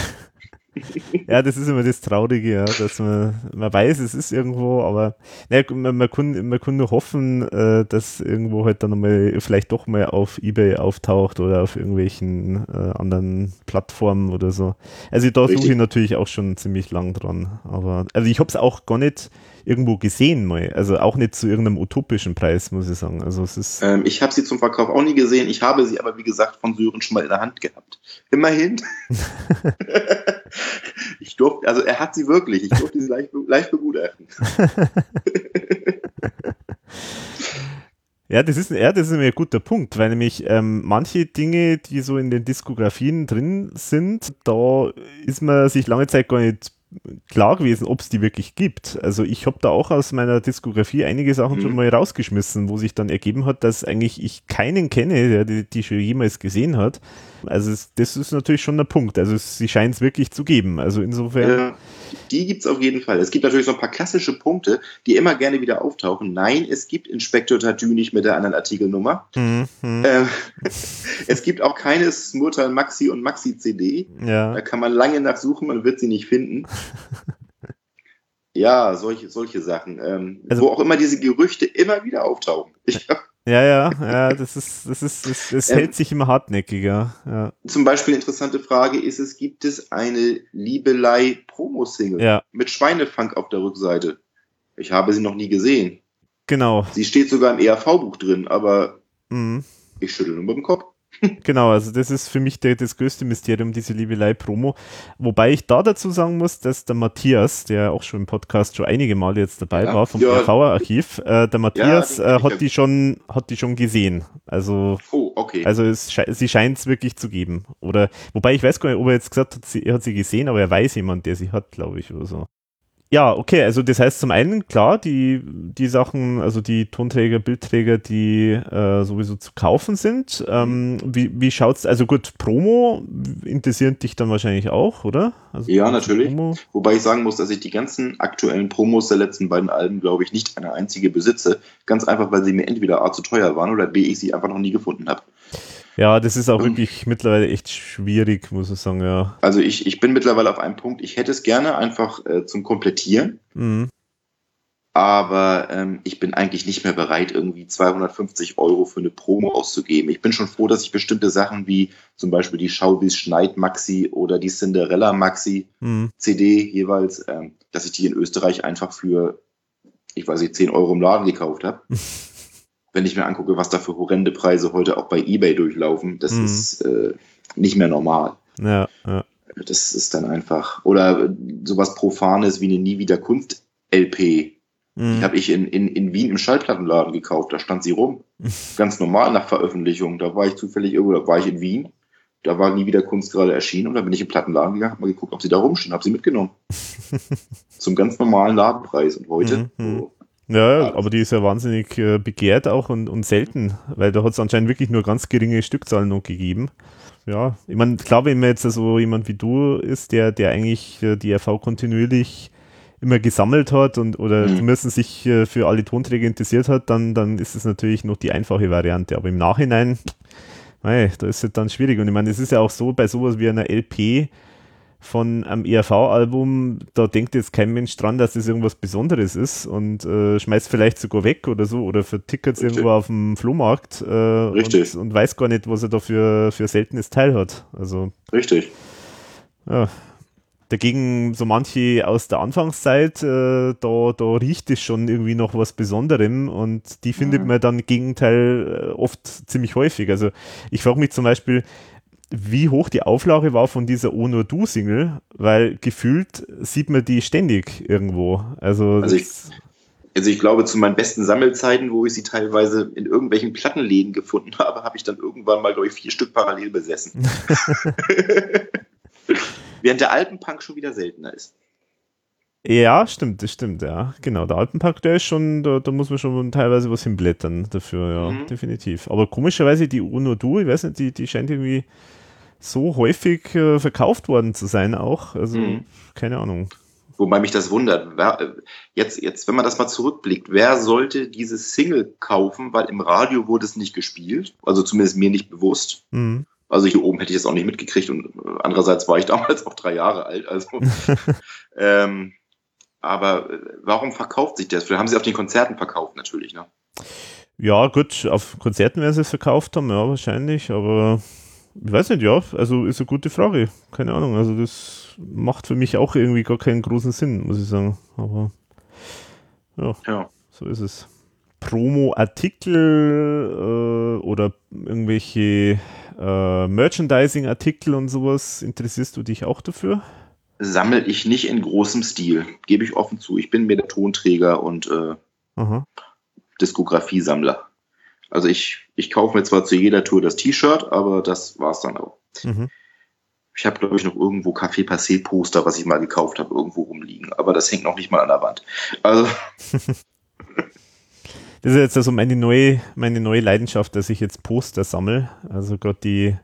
Ja, das ist immer das Traurige, ja, dass man, man weiß, es ist irgendwo, aber naja, man, man, kann, man kann nur hoffen, äh, dass irgendwo halt dann mal vielleicht doch mal auf Ebay auftaucht oder auf irgendwelchen äh, anderen Plattformen oder so. Also da suche ich natürlich auch schon ziemlich lang dran. Aber also ich habe es auch gar nicht irgendwo gesehen mal. Also auch nicht zu irgendeinem utopischen Preis, muss ich sagen. Also es ist. Ähm, ich habe sie zum Verkauf auch nie gesehen. Ich habe sie aber, wie gesagt, von Sören schon mal in der Hand gehabt. Immerhin. <laughs> <laughs> ich durfte, also er hat sie wirklich. Ich durfte sie leicht, leicht begutachten. <laughs> Ja, das ist, ja, das ist ein guter Punkt, weil nämlich ähm, manche Dinge, die so in den Diskografien drin sind, da ist man sich lange Zeit gar nicht klar gewesen, ob es die wirklich gibt. Also ich habe da auch aus meiner Diskografie einige Sachen Mhm. schon mal rausgeschmissen, wo sich dann ergeben hat, dass eigentlich ich keinen kenne, der die, die schon jemals gesehen hat. Also es, das ist natürlich schon der Punkt. Also es, sie scheint es wirklich zu geben. Also insofern. Ja, die gibt's auf jeden Fall. Es gibt natürlich so ein paar klassische Punkte, die immer gerne wieder auftauchen. Nein, es gibt Inspektor Tattoo nicht mit der anderen Artikelnummer. Hm, hm, Ähm, <laughs> es gibt auch keine Smurtal Maxi und Maxi CD. Da ja, kann man lange nachsuchen, man wird sie nicht finden. <laughs> Ja, solche, solche Sachen. Ähm, Also- wo auch immer diese Gerüchte immer wieder auftauchen. Ich hab ja, ja, ja, das ist, das ist, das, das Ähm, hält sich immer hartnäckiger. Ja, zum Beispiel interessante Frage ist es, gibt es eine Liebelei-Promo-Single ja, mit Schweinefunk auf der Rückseite? Ich habe sie noch nie gesehen. genau. Sie steht sogar im ERV-Buch drin, aber Mhm. ich schüttel nur mit dem Kopf. Genau, also das ist für mich der, das größte Mysterium, diese Liebelei-Promo. Wobei ich da dazu sagen muss, dass der Matthias, der auch schon im Podcast schon einige Male jetzt dabei Ja, war, vom ja. RV-Archiv, äh, der Matthias kenn äh, hat ja. die schon, hat die schon gesehen. Also, Oh, okay. also es, sie scheint es wirklich zu geben. Oder, wobei ich weiß gar nicht, ob er jetzt gesagt hat, sie, er hat sie gesehen, aber er weiß jemand, der sie hat, glaube ich, oder so. Ja, okay, also das heißt zum einen, klar, die, die Sachen, also die Tonträger, Bildträger, die äh, sowieso zu kaufen sind. Ähm, wie wie schaut's, also gut, Promo interessiert dich dann wahrscheinlich auch, oder? Also Ja, natürlich. Promo, Wobei ich sagen muss, dass ich die ganzen aktuellen Promos der letzten beiden Alben, glaube ich, nicht eine einzige besitze. Ganz einfach, weil sie mir entweder A zu teuer waren oder B, ich sie einfach noch nie gefunden habe. Ja, das ist auch wirklich mittlerweile echt schwierig, muss ich sagen, ja. Also ich, ich bin mittlerweile auf einem Punkt, ich hätte es gerne einfach äh, zum Komplettieren, Mhm. aber ähm, ich bin eigentlich nicht mehr bereit, irgendwie 250 Euro für eine Promo auszugeben. Ich bin schon froh, dass ich bestimmte Sachen wie zum Beispiel die Schau, wie es schneit Maxi oder die Cinderella Maxi Mhm. CD jeweils, ähm, dass ich die in Österreich einfach für, ich weiß nicht, 10 Euro im Laden gekauft habe. <laughs> Wenn ich mir angucke, was da für horrende Preise heute auch bei Ebay durchlaufen, das Mhm. ist äh, nicht mehr normal. Ja, ja. Das ist dann einfach, oder sowas Profanes wie eine Nie wieder Kunst LP. Die habe ich in, in, in Wien im Schallplattenladen gekauft. Da stand sie rum. <laughs> Ganz normal nach Veröffentlichung. Da war ich zufällig irgendwo, da war ich in Wien. Da war nie wieder Kunst gerade erschienen und da bin ich im Plattenladen gegangen, habe mal geguckt, ob sie da rumstehen, habe sie mitgenommen. <laughs> Zum ganz normalen Ladenpreis. Und heute, Mhm. so, Ja, aber die ist ja wahnsinnig äh, begehrt auch und, und selten, weil da hat es anscheinend wirklich nur ganz geringe Stückzahlen noch gegeben. Ja, ich meine, klar, wenn man jetzt so jemand wie du ist, der, der eigentlich äh, die RV kontinuierlich immer gesammelt hat und oder Mhm. zumindest sich äh, für alle Tonträger interessiert hat, dann, dann ist es natürlich noch die einfache Variante. Aber im Nachhinein, mei, da ist es dann schwierig. Und ich meine, es ist ja auch so, bei sowas wie einer LP von einem ERV-Album, da denkt jetzt kein Mensch dran, dass das irgendwas Besonderes ist und äh, schmeißt vielleicht sogar weg oder so oder vertickert es irgendwo auf dem Flohmarkt äh, Richtig. Und, und weiß gar nicht, was er da für, für seltenes Teil hat. Also richtig. ja. Dagegen so manche aus der Anfangszeit, äh, da, da riecht es schon irgendwie noch was Besonderem und die findet man dann im Gegenteil äh, oft ziemlich häufig. Also ich frage mich zum Beispiel, wie hoch die Auflage war von dieser Oh nur du Single, weil gefühlt sieht man die ständig irgendwo. Also, Also ich- Also ich glaube, zu meinen besten Sammelzeiten, wo ich sie teilweise in irgendwelchen Plattenläden gefunden habe, habe ich dann irgendwann mal, glaube ich, vier Stück parallel besessen. <laughs> Während der Alpenpunk schon wieder seltener ist. ja, stimmt, das stimmt, ja. Genau, der Alpenpark, der ist schon, da, da muss man schon teilweise was hinblättern dafür, ja, Mhm. definitiv. Aber komischerweise die Oh nur du, ich weiß nicht, die, die scheint irgendwie so häufig äh, verkauft worden zu sein auch. Also, Mhm. keine Ahnung. Wobei mich das wundert. Wer, äh, jetzt, jetzt, wenn man das mal zurückblickt, wer sollte diese Single kaufen? Weil im Radio wurde es nicht gespielt. Also zumindest mir nicht bewusst. Mhm. Also hier oben hätte ich es auch nicht mitgekriegt und äh, andererseits war ich damals <laughs> auch drei Jahre alt. Also, <laughs> ähm, aber äh, warum verkauft sich das? Vielleicht haben sie auf den Konzerten verkauft natürlich. Ne? Ja, gut, auf Konzerten werden sie es verkauft haben, ja, wahrscheinlich, aber ich weiß nicht, ja, also ist eine gute Frage. Keine Ahnung, also das macht für mich auch irgendwie gar keinen großen Sinn, muss ich sagen. Aber ja, Ja. so ist es. Promo-Artikel äh, oder irgendwelche äh, Merchandising-Artikel und sowas, interessierst du dich auch dafür? Sammel ich nicht in großem Stil, gebe ich offen zu. Ich bin mehr der Tonträger und äh. Diskografiesammler. Also ich, ich kaufe mir zwar zu jeder Tour das T-Shirt, aber das war's dann auch. Mhm. Ich habe, glaube ich, noch irgendwo Café Passé Poster, was ich mal gekauft habe, irgendwo rumliegen. Aber das hängt noch nicht mal an der Wand. Also, <laughs> Das ist jetzt also meine neue, meine neue Leidenschaft, dass ich jetzt Poster sammle. Also gerade die,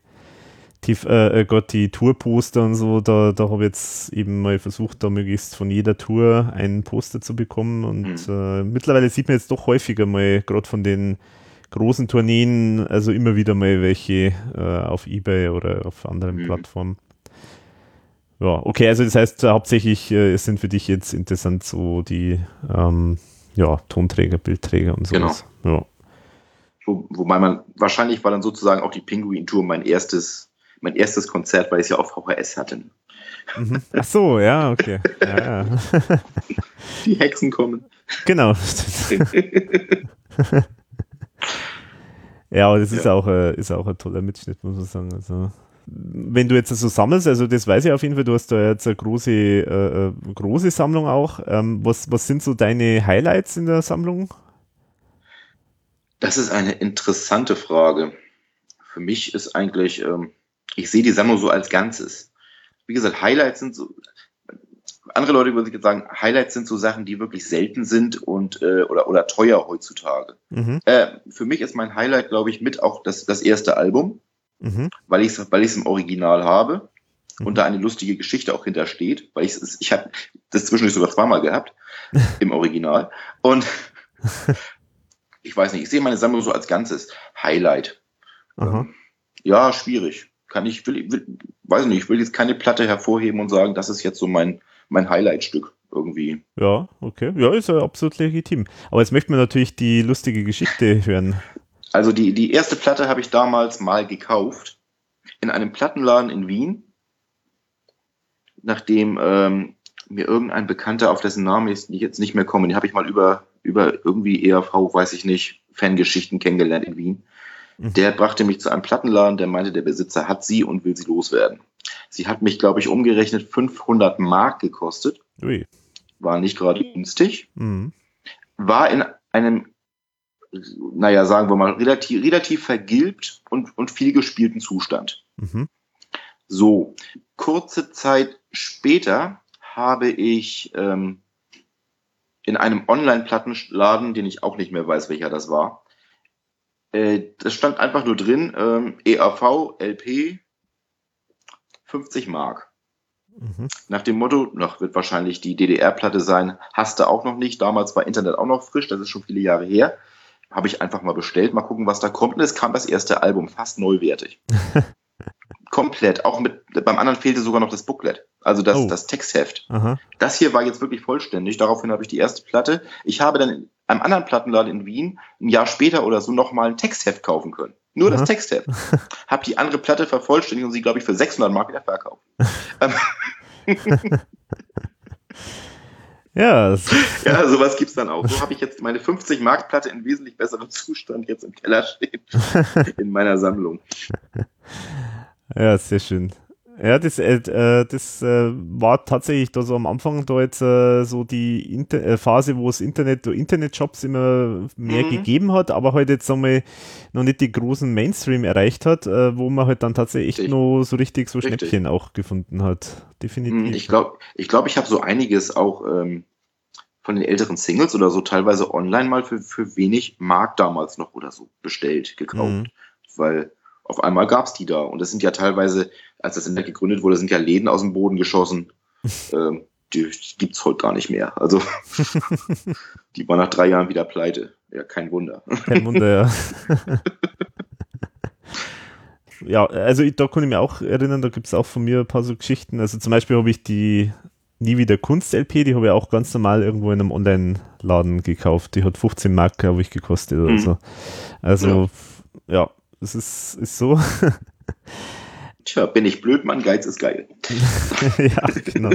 die, äh, äh, Gott, die Tourposter und so, da, da habe ich jetzt eben mal versucht, da möglichst von jeder Tour ein Poster zu bekommen. Und äh, mittlerweile sieht man jetzt doch häufiger mal, gerade von den großen Tourneen, also immer wieder mal welche äh, auf Ebay oder auf anderen Mhm. Plattformen. Ja, okay, also das heißt hauptsächlich äh, es sind für dich jetzt interessant so die ähm, ja, Tonträger, Bildträger und sowas. Ja. wo, wobei man, wahrscheinlich war dann sozusagen auch die Pinguin Tour mein erstes, mein erstes Konzert, weil ich es ja auf VHS hatte. Mhm. Ach so, ja, okay. Ja, ja. Die Hexen kommen. genau. <laughs> <laughs> ja, aber das ist Ja. auch, äh, ist auch ein toller Mitschnitt, muss man sagen. Also, wenn du jetzt so sammelst, also das weiß ich auf jeden Fall, du hast da jetzt eine große, äh, äh, große Sammlung auch. Ähm, was, was sind so deine Highlights in der Sammlung? Das ist eine interessante Frage. Für mich ist eigentlich, ähm, ich sehe die Sammlung so als Ganzes. Wie gesagt, Highlights sind so, andere Leute würden sich jetzt sagen, Highlights sind so Sachen, die wirklich selten sind und äh, oder, oder teuer heutzutage. Mhm. Äh, für mich ist mein Highlight, glaube ich, mit auch das, das erste Album, Mhm. weil ich es weil ich's im Original habe Mhm. und da eine lustige Geschichte auch hintersteht, weil ich es, ich habe das zwischendurch sogar zweimal gehabt <laughs> im Original. Und <laughs> ich weiß nicht, ich sehe meine Sammlung so als Ganzes. Highlight. Aha. Ja, schwierig. Kann ich, will, will, weiß nicht, ich will jetzt keine Platte hervorheben und sagen, das ist jetzt so mein, mein Highlight-Stück irgendwie. Ja, okay. Ja, ist ja absolut legitim. Aber jetzt möchte man natürlich die lustige Geschichte <laughs> hören. Also die, die erste Platte habe ich damals mal gekauft in einem Plattenladen in Wien, nachdem ähm, mir irgendein Bekannter, auf dessen Namen ich jetzt nicht mehr komme, den habe ich mal über, über irgendwie ERV, weiß ich nicht, Fangeschichten kennengelernt in Wien. Mhm. Der brachte mich zu einem Plattenladen, der meinte, der Besitzer hat sie und will sie loswerden. Sie hat mich, glaube ich, umgerechnet 500 Mark gekostet. Ui. War nicht gerade günstig. Mhm. war in einem, naja, sagen wir mal, relativ, relativ vergilbt und, und viel gespielten Zustand. Mhm. So, kurze Zeit später habe ich ähm, in einem Online-Plattenladen, den ich auch nicht mehr weiß, welcher das war, äh, das stand einfach nur drin, ähm, EAV, LP, 50 Mark. Mhm. Nach dem Motto, noch wird wahrscheinlich die DDR-Platte sein, hast du auch noch nicht. Damals war Internet auch noch frisch, das ist schon viele Jahre her. Habe ich einfach mal bestellt, mal gucken, was da kommt. Und es kam das erste Album, fast neuwertig. <laughs> Komplett. Auch mit, beim anderen fehlte sogar noch das Booklet, also das, Oh. das Textheft. Aha. Das hier war jetzt wirklich vollständig. Daraufhin habe ich die erste Platte. Ich habe dann in einem anderen Plattenladen in Wien ein Jahr später oder so nochmal ein Textheft kaufen können. Nur Aha. das Textheft. <laughs> habe die andere Platte vervollständigt und sie, glaube ich, für 600 Mark wieder verkauft. <laughs> Ja, das, <laughs> Ja, sowas gibt's dann auch. So habe ich jetzt meine 50 Mark Platte in wesentlich besserem Zustand jetzt im Keller stehen. In meiner Sammlung. ja, sehr schön. Ja, das, äh, äh, das äh, war tatsächlich da so am Anfang da jetzt äh, so die Inter äh, Phase, wo es Internet, Internetshops immer mehr Mhm. gegeben hat, aber halt jetzt einmal noch nicht die großen Mainstream erreicht hat, äh, wo man halt dann tatsächlich Richtig. noch so richtig so Richtig. Schnäppchen auch gefunden hat. Definitiv. Ich glaube, ich, glaub, ich habe so einiges auch ähm, von den älteren Singles oder so teilweise online mal für, für wenig Mark damals noch oder so bestellt, gekauft. Mhm. Weil auf einmal gab's die da. Und das sind ja teilweise, als das Internet gegründet wurde, sind ja Läden aus dem Boden geschossen. <laughs> ähm, die gibt's heute gar nicht mehr. Also <laughs> die war nach drei Jahren wieder pleite. Ja, kein Wunder. Kein Wunder, ja. <laughs> ja, also ich, da kann ich mich auch erinnern, da gibt es auch von mir ein paar so Geschichten. Also zum Beispiel habe ich die Nie wieder Kunst-LP, die habe ich auch ganz normal irgendwo in einem Online-Laden gekauft. Die hat 15 Mark, glaube ich, gekostet oder Mhm. so. Also, ja, es ist, ist so. Tja, bin ich blöd, Mann, Geiz ist geil. <laughs> <laughs> ja, genau.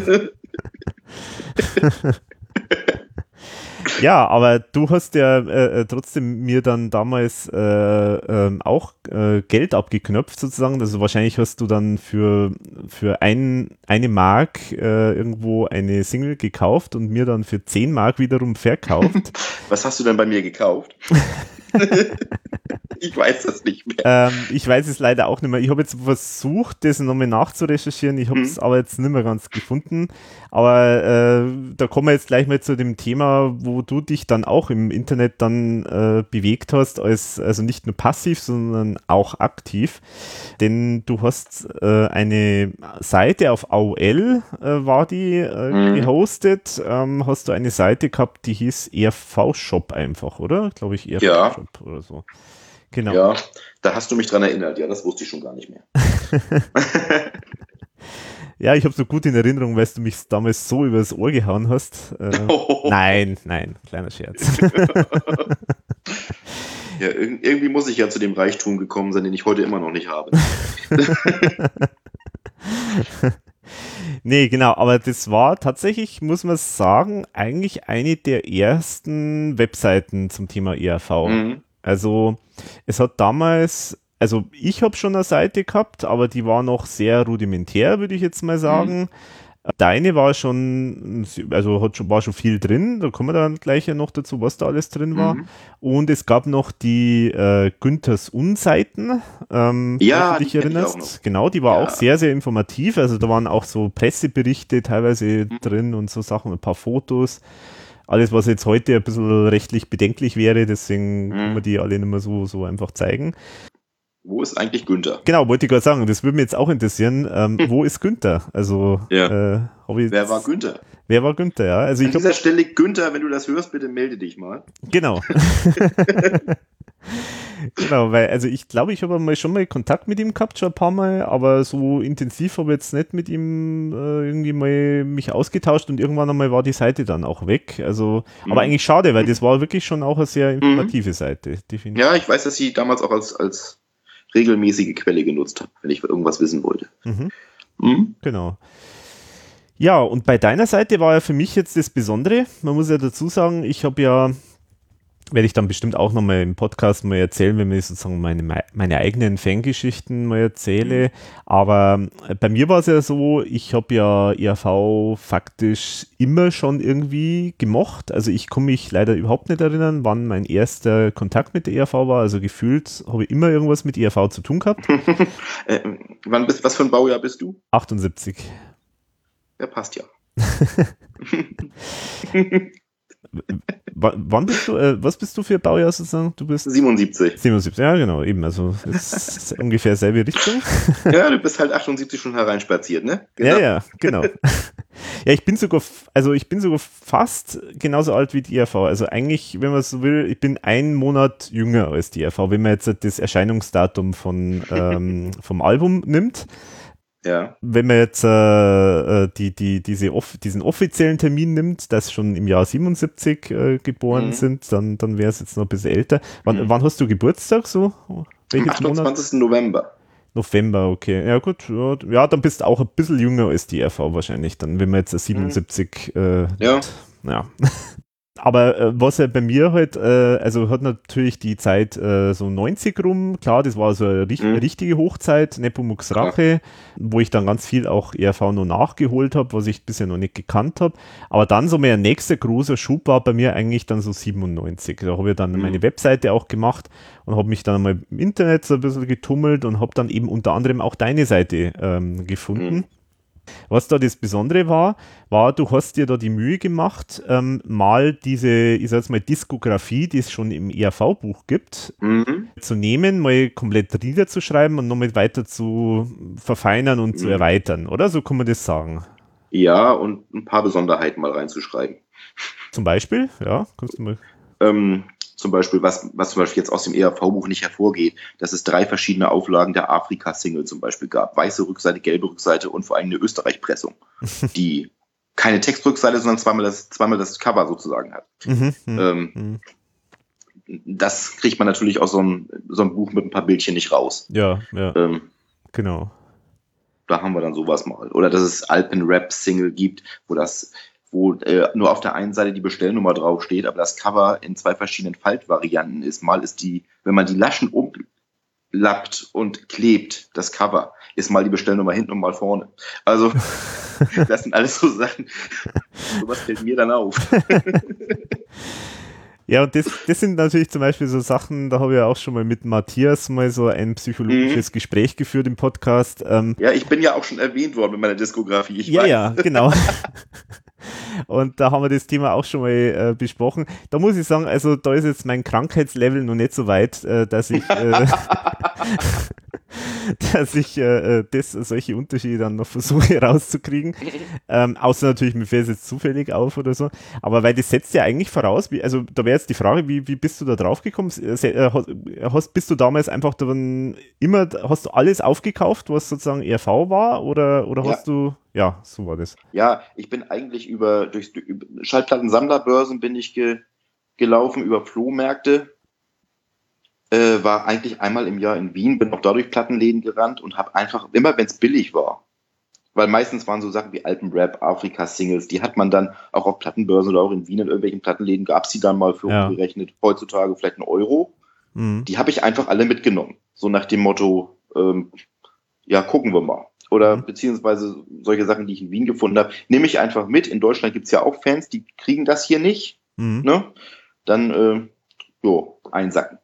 Ja, aber du hast ja äh, äh, trotzdem mir dann damals äh, ähm, auch äh, Geld abgeknöpft sozusagen. Also wahrscheinlich hast du dann für, für ein, eine Mark äh, irgendwo eine Single gekauft und mir dann für 10 Mark wiederum verkauft. <laughs> Was hast du denn bei mir gekauft? <laughs> ich weiß das nicht mehr. ähm, ich weiß es leider auch nicht mehr. Ich habe jetzt versucht, das nochmal nachzurecherchieren. Ich habe es Mhm. aber jetzt nicht mehr ganz gefunden. Aber äh, da kommen wir jetzt gleich mal zu dem Thema, wo du dich dann auch im Internet dann äh, bewegt hast, als also nicht nur passiv, sondern auch aktiv. Denn du hast äh, eine Seite auf AOL, äh, war die äh, Mhm. gehostet. Ähm, hast du eine Seite gehabt, die hieß ERV-Shop einfach, oder? Glaube ich, Ja. ERV-Shop oder so. Genau. Ja, da hast du mich dran erinnert. Ja, das wusste ich schon gar nicht mehr. <laughs> Ja, ich habe so gut in Erinnerung, weil du mich damals so übers Ohr gehauen hast. Äh, <laughs> nein, nein, kleiner Scherz. <laughs> Ja, irg irgendwie muss ich ja zu dem Reichtum gekommen sein, den ich heute immer noch nicht habe. Nee, genau, aber das war tatsächlich, muss man sagen, eigentlich eine der ersten Webseiten zum Thema ERV. Mhm. Also es hat damals, also ich habe schon eine Seite gehabt, aber die war noch sehr rudimentär, würde ich jetzt mal sagen. Deine war schon, also hat schon, war schon viel drin, da kommen wir dann gleich ja noch dazu, was da alles drin war. Mhm. Und es gab noch die äh, Günthers Unseiten, ähm, Ja, du dich erinnerst. Genau, die war Ja. auch sehr, sehr informativ. Also da waren auch so Presseberichte teilweise Mhm. drin und so Sachen, ein paar Fotos. Alles, was jetzt heute ein bisschen rechtlich bedenklich wäre, deswegen Mhm. können wir die alle nicht mehr so, so einfach zeigen. Wo ist eigentlich Günther? Genau, wollte ich gerade sagen, das würde mich jetzt auch interessieren. Ähm, Wo ist Günther? Also, Ja. äh, Wer war Günther? Wer war Günther, ja? Also An hab, dieser Stelle, Günther, wenn du das hörst, bitte melde dich mal. genau. <laughs> <laughs> genau, weil, also ich glaube, ich habe mal schon mal Kontakt mit ihm gehabt, schon ein paar Mal, aber so intensiv habe ich jetzt nicht mit ihm äh, irgendwie mal mich ausgetauscht und irgendwann einmal war die Seite dann auch weg. Also, Mhm. aber eigentlich schade, weil das war wirklich schon auch eine sehr informative Seite, definitiv. Ja, ich weiß, dass sie damals auch als, als regelmäßige Quelle genutzt habe, wenn ich irgendwas wissen wollte. Mhm. Mhm. Genau. Ja, und bei deiner Seite war ja für mich jetzt das Besondere. Man muss ja dazu sagen, ich habe ja werde ich dann bestimmt auch nochmal im Podcast mal erzählen, wenn ich sozusagen meine, meine eigenen Fangeschichten mal erzähle. Mhm. Aber äh, bei mir war es ja so, ich habe ja ERV faktisch immer schon irgendwie gemocht. Also ich kann mich leider überhaupt nicht erinnern, wann mein erster Kontakt mit der ERV war. Also gefühlt habe ich immer irgendwas mit ERV zu tun gehabt. <laughs> äh, wann bist, was für ein Baujahr bist du? 78. Ja, passt ja. <laughs> <laughs> wann bist du, äh, was bist du für Baujahr sozusagen? Du bist 77. 77, ja genau, eben, also ist ungefähr selbe Richtung. <laughs> ja, du bist halt 78 schon hereinspaziert, ne? Genau. Ja, ja, genau. <laughs> ja, ich bin sogar, also ich bin sogar fast genauso alt wie die ERV. Also eigentlich, wenn man so will, ich bin einen Monat jünger als die ERV, wenn man jetzt das Erscheinungsdatum von, <laughs> ähm, vom Album nimmt. Ja. Wenn man jetzt äh, äh, die, die, diese off diesen offiziellen Termin nimmt, dass schon im Jahr 77 äh, geboren mhm. sind, dann, dann wäre es jetzt noch ein bisschen älter. Wann, mhm. wann hast du Geburtstag so? Welches Am 28. Monat? November. November, okay. Ja, gut. Ja, ja, dann bist du auch ein bisschen jünger als die RV wahrscheinlich, dann, wenn man jetzt 77 mhm. äh, ja. ja. <laughs> aber äh, was ja bei mir halt, äh, also hat natürlich die Zeit äh, so 90 rum, klar, das war so eine richt mhm. richtige Hochzeit, Nepomuk's Rache, ja. wo ich dann ganz viel auch ERV noch nachgeholt habe, was ich bisher noch nicht gekannt habe. Aber dann so mein nächster großer Schub war bei mir eigentlich dann so 97. Da habe ich dann mhm. meine Webseite auch gemacht und habe mich dann einmal im Internet so ein bisschen getummelt und habe dann eben unter anderem auch deine Seite ähm, gefunden. Mhm. Was da das Besondere war, war, du hast dir da die Mühe gemacht, ähm, mal diese, ich sag jetzt mal, Diskografie, die es schon im ERV-Buch gibt, mhm. zu nehmen, mal komplett niederzuschreiben und nochmal weiter zu verfeinern und mhm. zu erweitern, oder? So kann man das sagen. Ja, und ein paar Besonderheiten mal reinzuschreiben. Zum Beispiel, ja, kannst du mal. Ähm, zum Beispiel, was, was zum Beispiel jetzt aus dem ERV-Buch nicht hervorgeht, dass es drei verschiedene Auflagen der Afrika-Single zum Beispiel gab. Weiße Rückseite, gelbe Rückseite und vor allem eine Österreich-Pressung, <laughs> die keine Textrückseite, sondern zweimal das, zweimal das Cover sozusagen hat. Mhm, mhm, ähm, mhm. Das kriegt man natürlich aus so einem, so einem Buch mit ein paar Bildchen nicht raus. Ja, ja. Ähm, genau. Da haben wir dann sowas mal. Oder dass es Alpen-Rap-Single gibt, wo das wo äh, nur auf der einen Seite die Bestellnummer draufsteht, aber das Cover in zwei verschiedenen Faltvarianten ist. Mal ist die, wenn man die Laschen umlappt und klebt, das Cover, ist mal die Bestellnummer hinten und mal vorne. Also, <laughs> das sind alles so Sachen. Sowas fällt mir dann auf. <laughs> Ja, und das, das sind natürlich zum Beispiel so Sachen, da habe ich ja auch schon mal mit Matthias mal so ein psychologisches mhm. Gespräch geführt im Podcast. Ähm, ja, ich bin ja auch schon erwähnt worden mit meiner Diskografie. Ja, weiß. ja, genau. <laughs> Und da haben wir das Thema auch schon mal äh, besprochen. Da muss ich sagen, also da ist jetzt mein Krankheitslevel noch nicht so weit, äh, dass ich, äh, <laughs> <laughs> <laughs> dass ich äh, das, solche Unterschiede dann noch versuche <laughs> rauszukriegen. ähm, außer natürlich, mir fällt es jetzt zufällig auf oder so. Aber weil das setzt ja eigentlich voraus, wie, also da wäre jetzt die Frage, wie, wie bist du da drauf gekommen? Äh, hast, bist du damals einfach dann immer, hast du alles aufgekauft, was sozusagen ERV war oder, oder hast ja. du ja, so war das. Ja, ich bin eigentlich über, durch, über Schallplattensammlerbörsen bin ich ge, gelaufen, über Flohmärkte. Äh, war eigentlich einmal im Jahr in Wien, bin auch dadurch Plattenläden gerannt und habe einfach, immer wenn es billig war, weil meistens waren so Sachen wie Alpenrap, Afrika-Singles, die hat man dann auch auf Plattenbörsen oder auch in Wien in irgendwelchen Plattenläden, gab es die dann mal für ja. umgerechnet, heutzutage vielleicht einen Euro. Mhm. Die habe ich einfach alle mitgenommen. So nach dem Motto, ähm, ja, gucken wir mal oder mhm. beziehungsweise solche Sachen, die ich in Wien gefunden habe, nehme ich einfach mit. In Deutschland gibt's ja auch Fans, die kriegen das hier nicht. Mhm. Ne? Dann äh, jo, einsacken.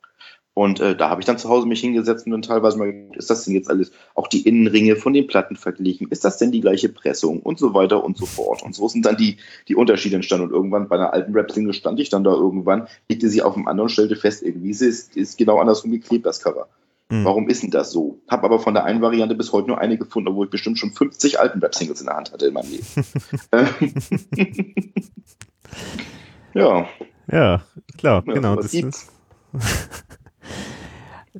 Und äh, da habe ich dann zu Hause mich hingesetzt und dann teilweise mal, ist das denn jetzt alles, auch die Innenringe von den Platten verglichen, ist das denn die gleiche Pressung und so weiter und so fort. Und so sind dann die, die Unterschiede entstanden. Und irgendwann bei einer alten Rap-Single stand ich dann da irgendwann, legte sie auf dem anderen, stellte fest, irgendwie sie ist, ist genau andersrum geklebt, das Cover. Mhm. Warum ist denn das so? Hab aber von der einen Variante bis heute nur eine gefunden, obwohl ich bestimmt schon 50 alten Rap-Singles in der Hand hatte in meinem Leben. <laughs> <laughs> ja. Ja, klar, ja, genau. Das ist, <laughs>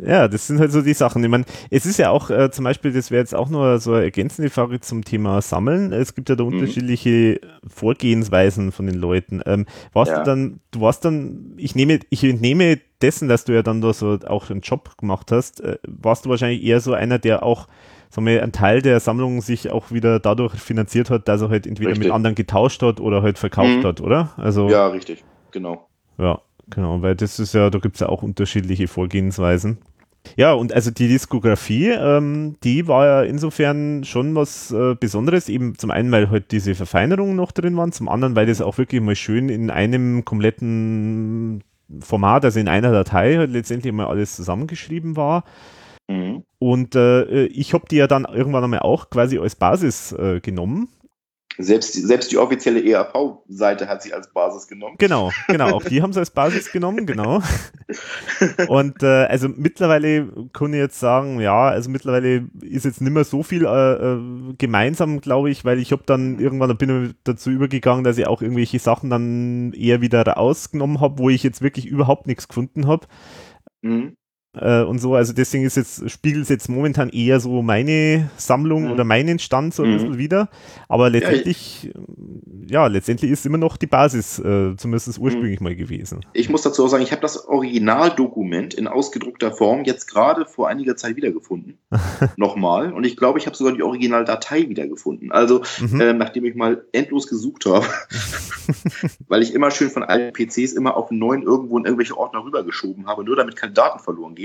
Ja, das sind halt so die Sachen. Ich meine, es ist ja auch äh, zum Beispiel, das wäre jetzt auch nur so eine ergänzende Frage zum Thema Sammeln. Es gibt ja da mhm. unterschiedliche Vorgehensweisen von den Leuten. Ähm, warst ja. du dann, du warst dann, ich nehme, ich entnehme dessen, dass du ja dann da so auch einen Job gemacht hast, äh, warst du wahrscheinlich eher so einer, der auch sagen wir, einen Teil der Sammlung sich auch wieder dadurch finanziert hat, dass er halt entweder richtig. mit anderen getauscht hat oder halt verkauft mhm. hat, oder? Also, ja, richtig, genau. Ja, Genau, weil das ist ja, da gibt es ja auch unterschiedliche Vorgehensweisen. Ja, und also die Diskografie, ähm, die war ja insofern schon was äh, Besonderes. Eben zum einen, weil halt diese Verfeinerungen noch drin waren, zum anderen, weil das auch wirklich mal schön in einem kompletten Format, also in einer Datei halt letztendlich mal alles zusammengeschrieben war. Mhm. Und äh, ich habe die ja dann irgendwann einmal auch quasi als Basis äh, genommen selbst, selbst die offizielle ERV-Seite hat sie als Basis genommen. Genau, genau. Auch die haben sie als Basis genommen, genau. Und äh, also mittlerweile kann ich jetzt sagen, ja, also mittlerweile ist jetzt nicht mehr so viel äh, äh gemeinsam, glaube ich, weil ich habe dann irgendwann bin ich dazu übergegangen, dass ich auch irgendwelche Sachen dann eher wieder rausgenommen habe, wo ich jetzt wirklich überhaupt nichts gefunden habe. Mhm äh, und so. Also deswegen ist jetzt, spiegelt es jetzt momentan eher so meine Sammlung mhm. oder meinen Stand so ein mhm. bisschen wieder. Aber letztendlich, ja, ja, letztendlich ist immer noch die Basis, äh, zumindest ursprünglich mhm. mal gewesen. Ich muss dazu auch sagen, ich habe das Originaldokument in ausgedruckter Form jetzt gerade vor einiger Zeit wiedergefunden. <laughs> Nochmal. Und ich glaube, ich habe sogar die Originaldatei wiedergefunden. Also, mhm. äh, nachdem ich mal endlos gesucht habe, <laughs> weil ich immer schön von alten PCs immer auf neuen irgendwo in irgendwelche Ordner rübergeschoben habe, nur damit keine Daten verloren gehen.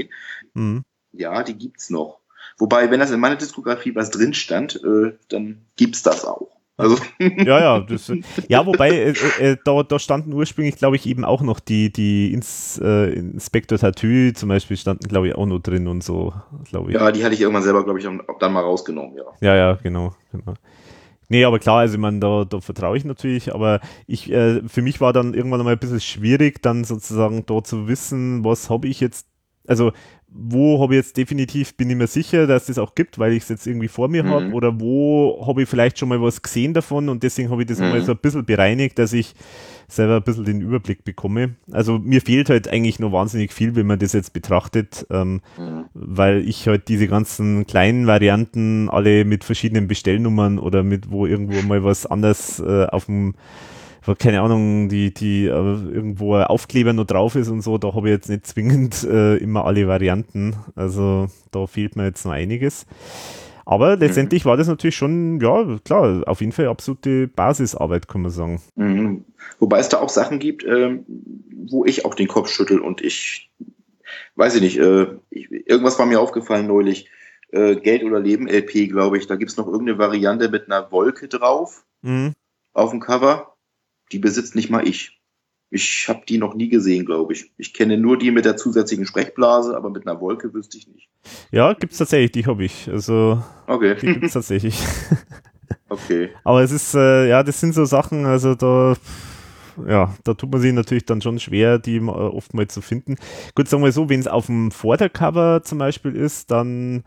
Mhm. Ja, die gibt's noch. Wobei, wenn das in meiner Diskografie was drin stand, äh, dann gibt's das auch. Also. ja, ja, das, ja, wobei äh, äh, da, da standen ursprünglich, glaube ich, eben auch noch die, die Ins, äh, Inspector Tattoo zum Beispiel standen, glaube ich, auch noch drin und so, glaube ich. Ja, die hatte ich irgendwann selber, glaube ich, dann mal rausgenommen, ja. Ja, ja, genau, genau. Nee, aber klar, also man, da, da vertraue ich natürlich, aber ich, äh, für mich war dann irgendwann mal ein bisschen schwierig, dann sozusagen da zu wissen, was habe ich jetzt, also wo habe ich jetzt definitiv, bin ich mir sicher, dass es das auch gibt, weil ich es jetzt irgendwie vor mir mhm. habe, oder wo habe ich vielleicht schon mal was gesehen davon und deswegen habe ich das mhm. mal so ein bisschen bereinigt, dass ich selber ein bisschen den Überblick bekomme. Also mir fehlt halt eigentlich noch wahnsinnig viel, wenn man das jetzt betrachtet, ähm, mhm. weil ich halt diese ganzen kleinen Varianten alle mit verschiedenen Bestellnummern oder mit wo irgendwo mal was anders äh, auf dem keine Ahnung, die, die äh, irgendwo Aufkleber noch drauf ist und so, da habe ich jetzt nicht zwingend <laughs> äh, immer alle Varianten. Also da fehlt mir jetzt noch einiges. Aber mhm. letztendlich mhm. war das natürlich schon, ja, klar, auf jeden Fall absolute Basisarbeit, kann man sagen. Mhm. Wobei es da auch Sachen gibt, äh, wo ich auch den Kopf schüttel und ich, weiß ich nicht, äh, ich, irgendwas war mir aufgefallen neulich. Äh, Geld oder Leben LP, glaube ich. Da gibt es noch irgendeine Variante mit einer Wolke drauf mhm. auf dem Cover die besitzt nicht mal ich. Ich habe die noch nie gesehen, glaube ich. Ich kenne nur die mit der zusätzlichen Sprechblase, aber mit einer Wolke wüsste ich nicht. Ja, gibt es tatsächlich, die habe ich. Also, okay. die gibt es tatsächlich. <laughs> <laughs> okay. Aber es ist, äh, ja, das sind so Sachen, also da, ja, da tut man sich natürlich dann schon schwer, die äh, oft mal zu finden. Gut, sagen wir so, wenn es auf dem Vordercover zum Beispiel ist, dann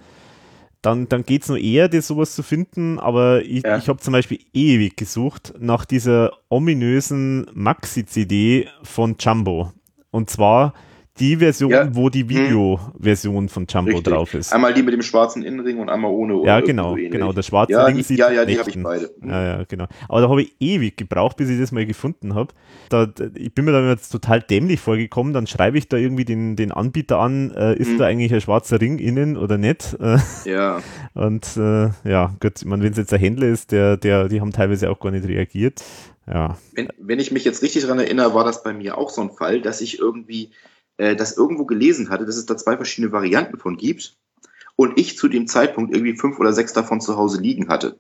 dann, dann geht es nur eher, das sowas zu finden, aber ich, ja. ich habe zum Beispiel ewig gesucht nach dieser ominösen Maxi-CD von Jumbo. Und zwar die Version, ja. wo die hm. Video-Version von Jumbo Richtig. drauf ist. Einmal die mit dem schwarzen Innenring und einmal ohne. Ja, genau, genau. Der schwarze ja, Ring die, sieht Ja, ja, die habe ich beide. Ja, ja, genau. Aber da habe ich ewig gebraucht, bis ich das mal gefunden habe. Da, ich bin mir da jetzt total dämlich vorgekommen. Dann schreibe ich da irgendwie den, den Anbieter an, äh, ist hm. da eigentlich ein schwarzer Ring innen oder nicht? Äh, ja. <laughs> Und äh, ja, gut, ich meine, wenn es jetzt ein Händler ist, der, der, die haben teilweise auch gar nicht reagiert. Ja. Wenn, wenn ich mich jetzt richtig daran erinnere, war das bei mir auch so ein Fall, dass ich irgendwie äh, das irgendwo gelesen hatte, dass es da zwei verschiedene Varianten von gibt und ich zu dem Zeitpunkt irgendwie fünf oder sechs davon zu Hause liegen hatte.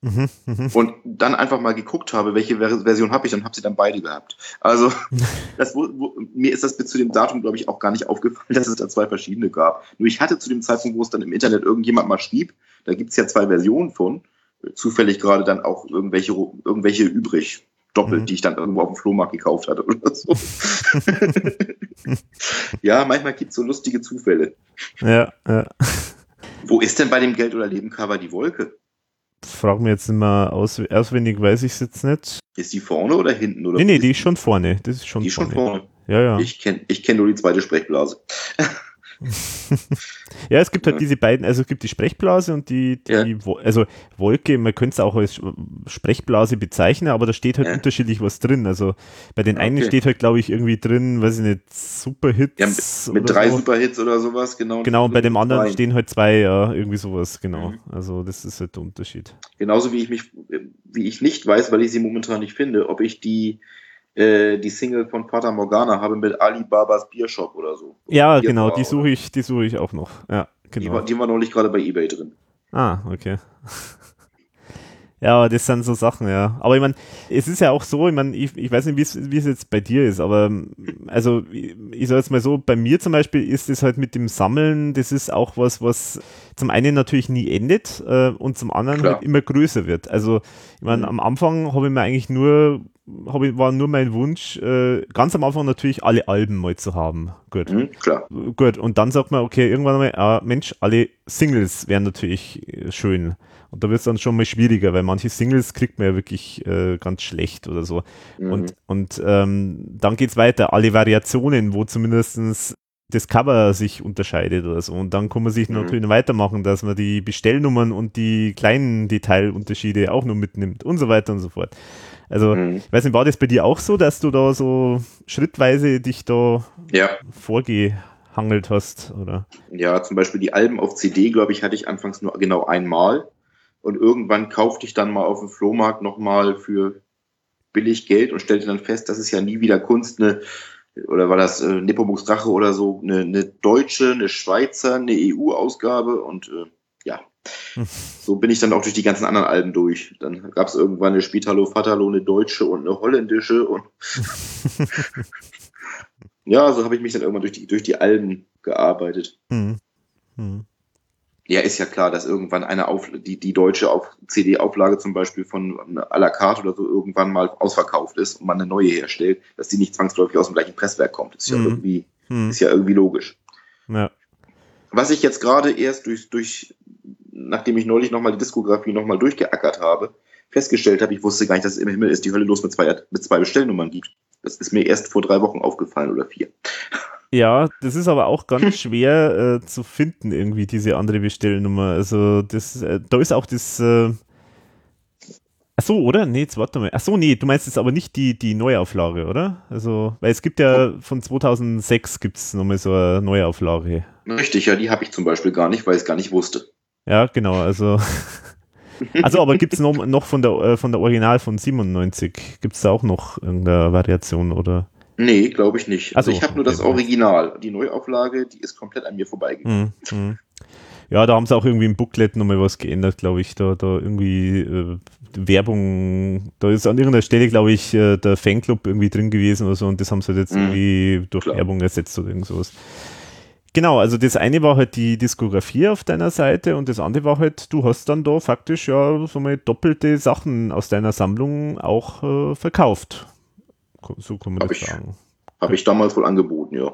Mhm, mh. Und dann einfach mal geguckt habe, welche Version habe ich, dann habe sie dann beide gehabt. Also <laughs> das, wo, wo, mir ist das bis zu dem Datum, glaube ich, auch gar nicht aufgefallen, dass es da zwei verschiedene gab. Nur ich hatte zu dem Zeitpunkt, wo es dann im Internet irgendjemand mal schrieb, da gibt es ja zwei Versionen von, zufällig gerade dann auch irgendwelche, irgendwelche übrig doppelt, mhm. die ich dann irgendwo auf dem Flohmarkt gekauft hatte oder so. <laughs> ja, manchmal gibt es so lustige Zufälle. Ja, ja. Wo ist denn bei dem Geld- oder Leben-Cover die Wolke? Das fragen wir jetzt immer aus, auswendig, weiß ich es jetzt nicht. Ist die vorne oder hinten? Oder nee, nee, die ist schon vorne. Das ist schon die vorne. schon vorne. Ja, ja. Ich kenne ich kenn nur die zweite Sprechblase. <laughs> ja, es gibt halt diese beiden, also es gibt die Sprechblase und die, die ja. also Wolke, man könnte es auch als Sprechblase bezeichnen, aber da steht halt ja. unterschiedlich was drin. Also bei den einen steht halt, glaube ich, irgendwie drin, weiß ich nicht, Superhits. Ja, mit, mit drei so. Superhits oder sowas, genau. Genau, und bei dem anderen rein. stehen halt zwei, ja, irgendwie sowas, genau. Mhm. Also das ist halt der Unterschied. Genauso wie ich mich, wie ich nicht weiß, weil ich sie momentan nicht finde, ob ich die äh, die Single von Fata Morgana habe mit Alibabas Biershop oder so. Ja, Bier genau, die suche ich, die suche ich auch noch. Ja, Die genau. war, die war noch nicht gerade bei Ebay drin. Ah, okay. <laughs> Ja, aber das sind so Sachen, ja. Aber ich meine, es ist ja auch so, ich meine, ich, ich weiß nicht, wie es- jetzt bei dir ist, aber ähm, also ich, ich sag jetzt mal so, bei mir zum Beispiel ist es halt mit dem Sammeln, das ist auch was, was zum einen natürlich nie endet äh, und zum anderen Klar. halt immer größer wird. Also ich meine, Mhm. am Anfang habe ich mir eigentlich nur, hab ich, war nur mein Wunsch, äh, ganz am Anfang natürlich alle Alben mal zu haben. Gut. Mhm, klar. Gut, und dann sagt man, okay, irgendwann einmal, ah, Mensch, alle Singles wären natürlich äh, schön. Und da wird es dann schon mal schwieriger, weil manche Singles kriegt man ja wirklich äh, ganz schlecht oder so. Mhm. Und, und ähm, dann geht's weiter, alle Variationen, wo zumindestens das Cover sich unterscheidet oder so. Und dann kann man sich Mhm. natürlich noch weitermachen, dass man die Bestellnummern und die kleinen Detailunterschiede auch noch mitnimmt und so weiter und so fort. Also, Mhm. ich weiß nicht, war das bei dir auch so, dass du da so schrittweise dich da Ja. vorgehangelt hast, oder? Ja, zum Beispiel die Alben auf CD, glaube ich, hatte ich anfangs nur genau einmal. Und irgendwann kaufte ich dann mal auf dem Flohmarkt nochmal für billig Geld und stellte dann fest, das ist ja nie wieder Kunst, eine, oder war das äh, Nepomuk's Drache oder so, eine, eine deutsche, eine Schweizer, eine EU-Ausgabe und äh. <laughs> So bin ich dann auch durch die ganzen anderen Alben durch. Dann gab es irgendwann eine Spitalo Fatalo, eine deutsche und eine holländische und <laughs> ja, so habe ich mich dann irgendwann durch die, durch die Alben gearbeitet. Hm. Hm. Ja, ist ja klar, dass irgendwann eine auf die, die deutsche auf CD-Auflage zum Beispiel von à la carte oder so irgendwann mal ausverkauft ist und man eine neue herstellt, dass die nicht zwangsläufig aus dem gleichen Presswerk kommt. Ist ja Mhm. irgendwie, Hm. ist ja irgendwie logisch. Ja. Was ich jetzt gerade erst durch, durch, nachdem ich neulich nochmal die Diskografie nochmal durchgeackert habe, festgestellt habe, ich wusste gar nicht, dass es im Himmel ist die Hölle los mit zwei, mit zwei Bestellnummern gibt. Das ist mir erst vor drei Wochen aufgefallen oder vier. ja, das ist aber auch ganz <laughs> schwer äh, zu finden, irgendwie, diese andere Bestellnummer. Also, das, äh, da ist auch das. Äh, Ach so, oder? Nee, jetzt warte mal. Ach so, nee, du meinst jetzt aber nicht die, die Neuauflage, oder? Also, weil es gibt ja von 2006 gibt es nochmal so eine Neuauflage. Richtig, ja, die habe ich zum Beispiel gar nicht, weil ich es gar nicht wusste. Ja, genau, also. <laughs> Also, aber gibt es noch, noch von der, äh, von der Original von 97? Gibt es da auch noch irgendeine Variation, oder? Nee, glaube ich nicht. Also Ach so, ich habe nur das. Original. Die Neuauflage, die ist komplett an mir vorbeigegangen. Hm, hm. Ja, da haben sie auch irgendwie im Booklet nochmal was geändert, glaube ich. Da, da irgendwie äh, Werbung, da ist an irgendeiner Stelle, glaube ich, äh, der Fanclub irgendwie drin gewesen oder so und das haben sie halt jetzt Mhm, irgendwie durch klar. Werbung ersetzt oder irgend sowas. Genau, also das eine war halt die Diskografie auf deiner Seite und das andere war halt, du hast dann da faktisch ja so mal doppelte Sachen aus deiner Sammlung auch äh, verkauft. So kann man Hab das ich. sagen. Habe ich damals wohl angeboten, ja.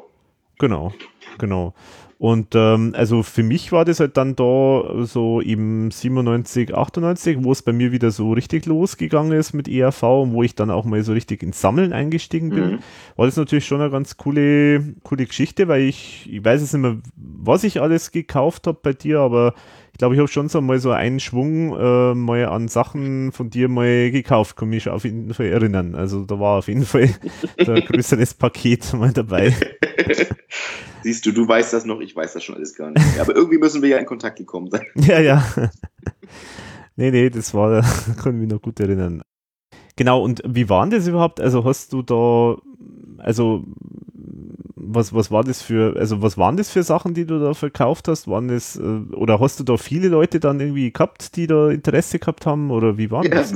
Genau, genau. Und ähm, also für mich war das halt dann da so eben 97, 98, wo es bei mir wieder so richtig losgegangen ist mit ERV und wo ich dann auch mal so richtig ins Sammeln eingestiegen bin, Mhm. war das natürlich schon eine ganz coole, coole Geschichte, weil ich, ich weiß jetzt nicht mehr, was ich alles gekauft habe bei dir, aber ich glaube, ich habe schon so mal so einen Schwung äh, mal an Sachen von dir mal gekauft, kann mich auf jeden Fall erinnern. Also da war auf jeden Fall ein größeres <laughs> Paket mal dabei. <laughs> Siehst du, du weißt das noch, ich weiß das schon alles gar nicht mehr. Aber irgendwie müssen wir ja in Kontakt gekommen sein. <laughs> Ja, ja. nee, nee, das war, kann ich mich noch gut erinnern. Genau, und wie war denn das überhaupt? Also hast du da, also was, was war das für, also was waren das für Sachen, die du da verkauft hast? Waren das, äh, oder hast du da viele Leute dann irgendwie gehabt, die da Interesse gehabt haben? Oder wie war Ja, das?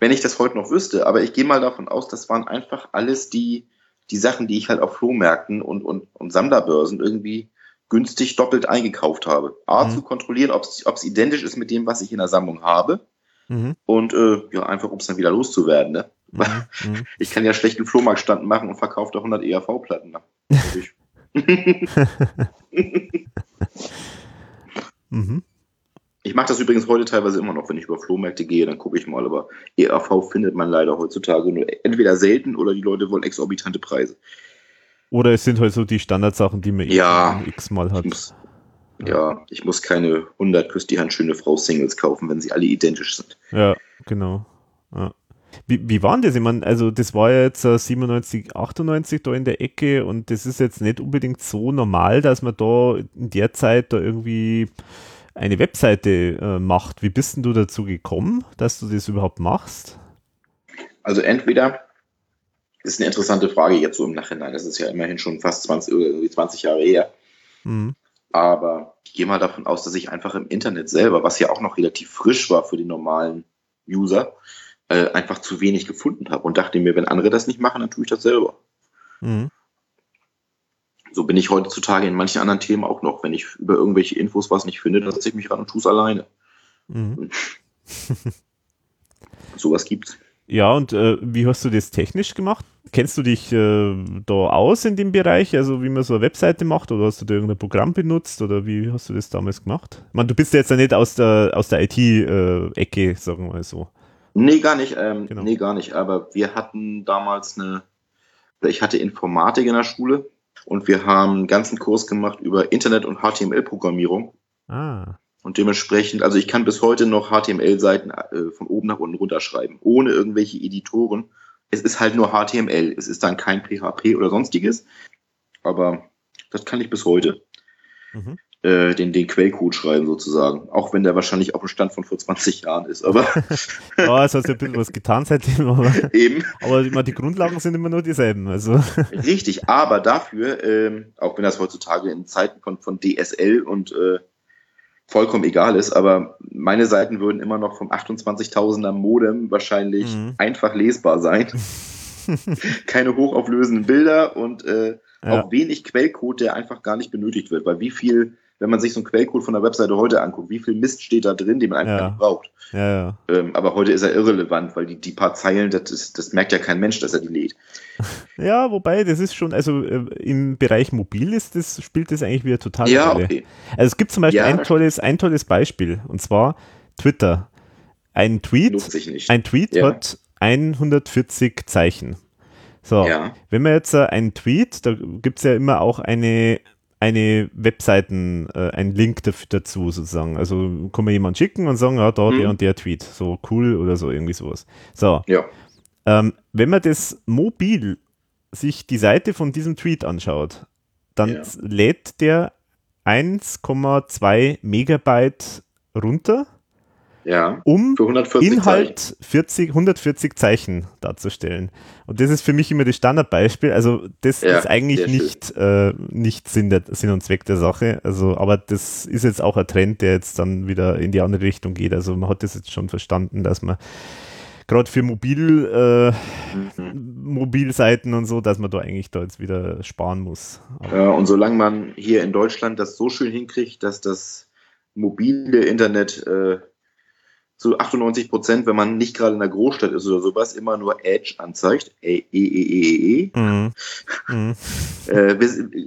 wenn ich das heute noch wüsste, aber ich gehe mal davon aus, das waren einfach alles die, die Sachen, die ich halt auf Flohmärkten und, und, und Sammlerbörsen irgendwie günstig doppelt eingekauft habe. A, Mhm. zu kontrollieren, ob es identisch ist mit dem, was ich in der Sammlung habe. Mhm, Und äh, ja, einfach, um es dann wieder loszuwerden. Ne? mhm, mhm. <laughs> Ich kann ja schlecht einen Flohmarktstand machen und verkaufe da 100 ERV-Platten. Ne? Ich- <laughs> Mhm. Ich mache das übrigens heute teilweise immer noch, wenn ich über Flohmärkte gehe, dann gucke ich mal, aber ERV findet man leider heutzutage nur entweder selten oder die Leute wollen exorbitante Preise. Oder es sind halt so die Standardsachen, die man Ja. x-mal hat. Ich muss, ja, ich muss keine 100 Küss die Hand schöne Frau Singles kaufen, wenn sie alle identisch sind. Ja, genau. Ja. Wie, wie war das? Ich meine, also das war ja jetzt äh, 97, 98 da in der Ecke und das ist jetzt nicht unbedingt so normal, dass man da in der Zeit da irgendwie eine Webseite äh, macht. Wie bist denn du dazu gekommen, dass du das überhaupt machst? Also entweder ist eine interessante Frage jetzt so im Nachhinein. Das ist ja immerhin schon fast 20, 20 Jahre her. Mhm. Aber ich gehe mal davon aus, dass ich einfach im Internet selber, was ja auch noch relativ frisch war für die normalen User, äh, einfach zu wenig gefunden habe und dachte mir, wenn andere das nicht machen, dann tue ich das selber. Mhm. So bin ich heutzutage in manchen anderen Themen auch noch. Wenn ich über irgendwelche Infos was nicht finde, dann setze ich mich ran und tue es alleine. Mhm. <laughs> Sowas gibt's. Ja, und äh, wie hast du das technisch gemacht? Kennst du dich äh, da aus in dem Bereich, also wie man so eine Webseite macht oder hast du da irgendein Programm benutzt oder wie hast du das damals gemacht? Ich meine, du bist ja jetzt ja nicht aus der, aus der IT-Ecke, äh, sagen wir mal so. Nee, gar nicht. Ähm, genau. Nee, gar nicht. Aber wir hatten damals eine, ich hatte Informatik in der Schule und wir haben einen ganzen Kurs gemacht über Internet- und HTML-Programmierung. Ah. Und dementsprechend, also ich kann bis heute noch HTML-Seiten äh, von oben nach unten runterschreiben, ohne irgendwelche Editoren. Es ist halt nur HTML. Es ist dann kein PHP oder sonstiges. Aber das kann ich bis heute. Mhm. Äh, den, den Quellcode schreiben sozusagen. Auch wenn der wahrscheinlich auf dem Stand von vor 20 Jahren ist. Aber <laughs> ja, es hat ja ein bisschen was getan seitdem. Aber, <laughs> Eben. aber meine, die Grundlagen sind immer nur dieselben. Also. <laughs> Richtig, aber dafür, ähm, auch wenn das heutzutage in Zeiten von, von DSL und äh, vollkommen egal ist, aber meine Seiten würden immer noch vom 28.000er Modem wahrscheinlich mhm. einfach lesbar sein. Keine hochauflösenden Bilder und äh, ja. auch wenig Quellcode, der einfach gar nicht benötigt wird, weil wie viel wenn man sich so einen Quellcode von der Webseite heute anguckt, wie viel Mist steht da drin, den man einfach ja. nicht braucht. Ja. Ähm, aber heute ist er irrelevant, weil die, die paar Zeilen, das, ist, das merkt ja kein Mensch, dass er die lädt. <laughs> Ja, wobei, das ist schon, also äh, im Bereich mobil ist das, spielt das eigentlich wieder total Ja, Rolle. okay. Also es gibt zum Beispiel ein, tolles, ein tolles Beispiel, und zwar Twitter. Ein Tweet, ein Tweet hat 140 Zeichen. So, ja. wenn man jetzt äh, einen Tweet, da gibt es ja immer auch eine eine Webseiten, äh, einen Link dafür, dazu sozusagen. Also kann man jemand schicken und sagen, ja, da mhm. der und der Tweet, so cool oder so, irgendwie sowas. So. Ja. Ähm, wenn man das mobil sich die Seite von diesem Tweet anschaut, dann ja. lädt der 1,2 Megabyte runter ja, um Inhalt 40, 140 Zeichen darzustellen. Und das ist für mich immer das Standardbeispiel. Also das ja, ist eigentlich nicht, äh, nicht Sinn, der, Sinn und Zweck der Sache. Also, aber das ist jetzt auch ein Trend, der jetzt dann wieder in die andere Richtung geht. Also man hat das jetzt schon verstanden, dass man gerade für Mobil, äh, mhm. Mobilseiten und so, dass man da eigentlich da jetzt wieder sparen muss. Ja, und solange man hier in Deutschland das so schön hinkriegt, dass das mobile Internet äh, zu 98 Prozent, wenn man nicht gerade in der Großstadt ist oder sowas, immer nur Edge anzeigt. E, e, e, e, e. Mhm. Mhm. <laughs> Äh,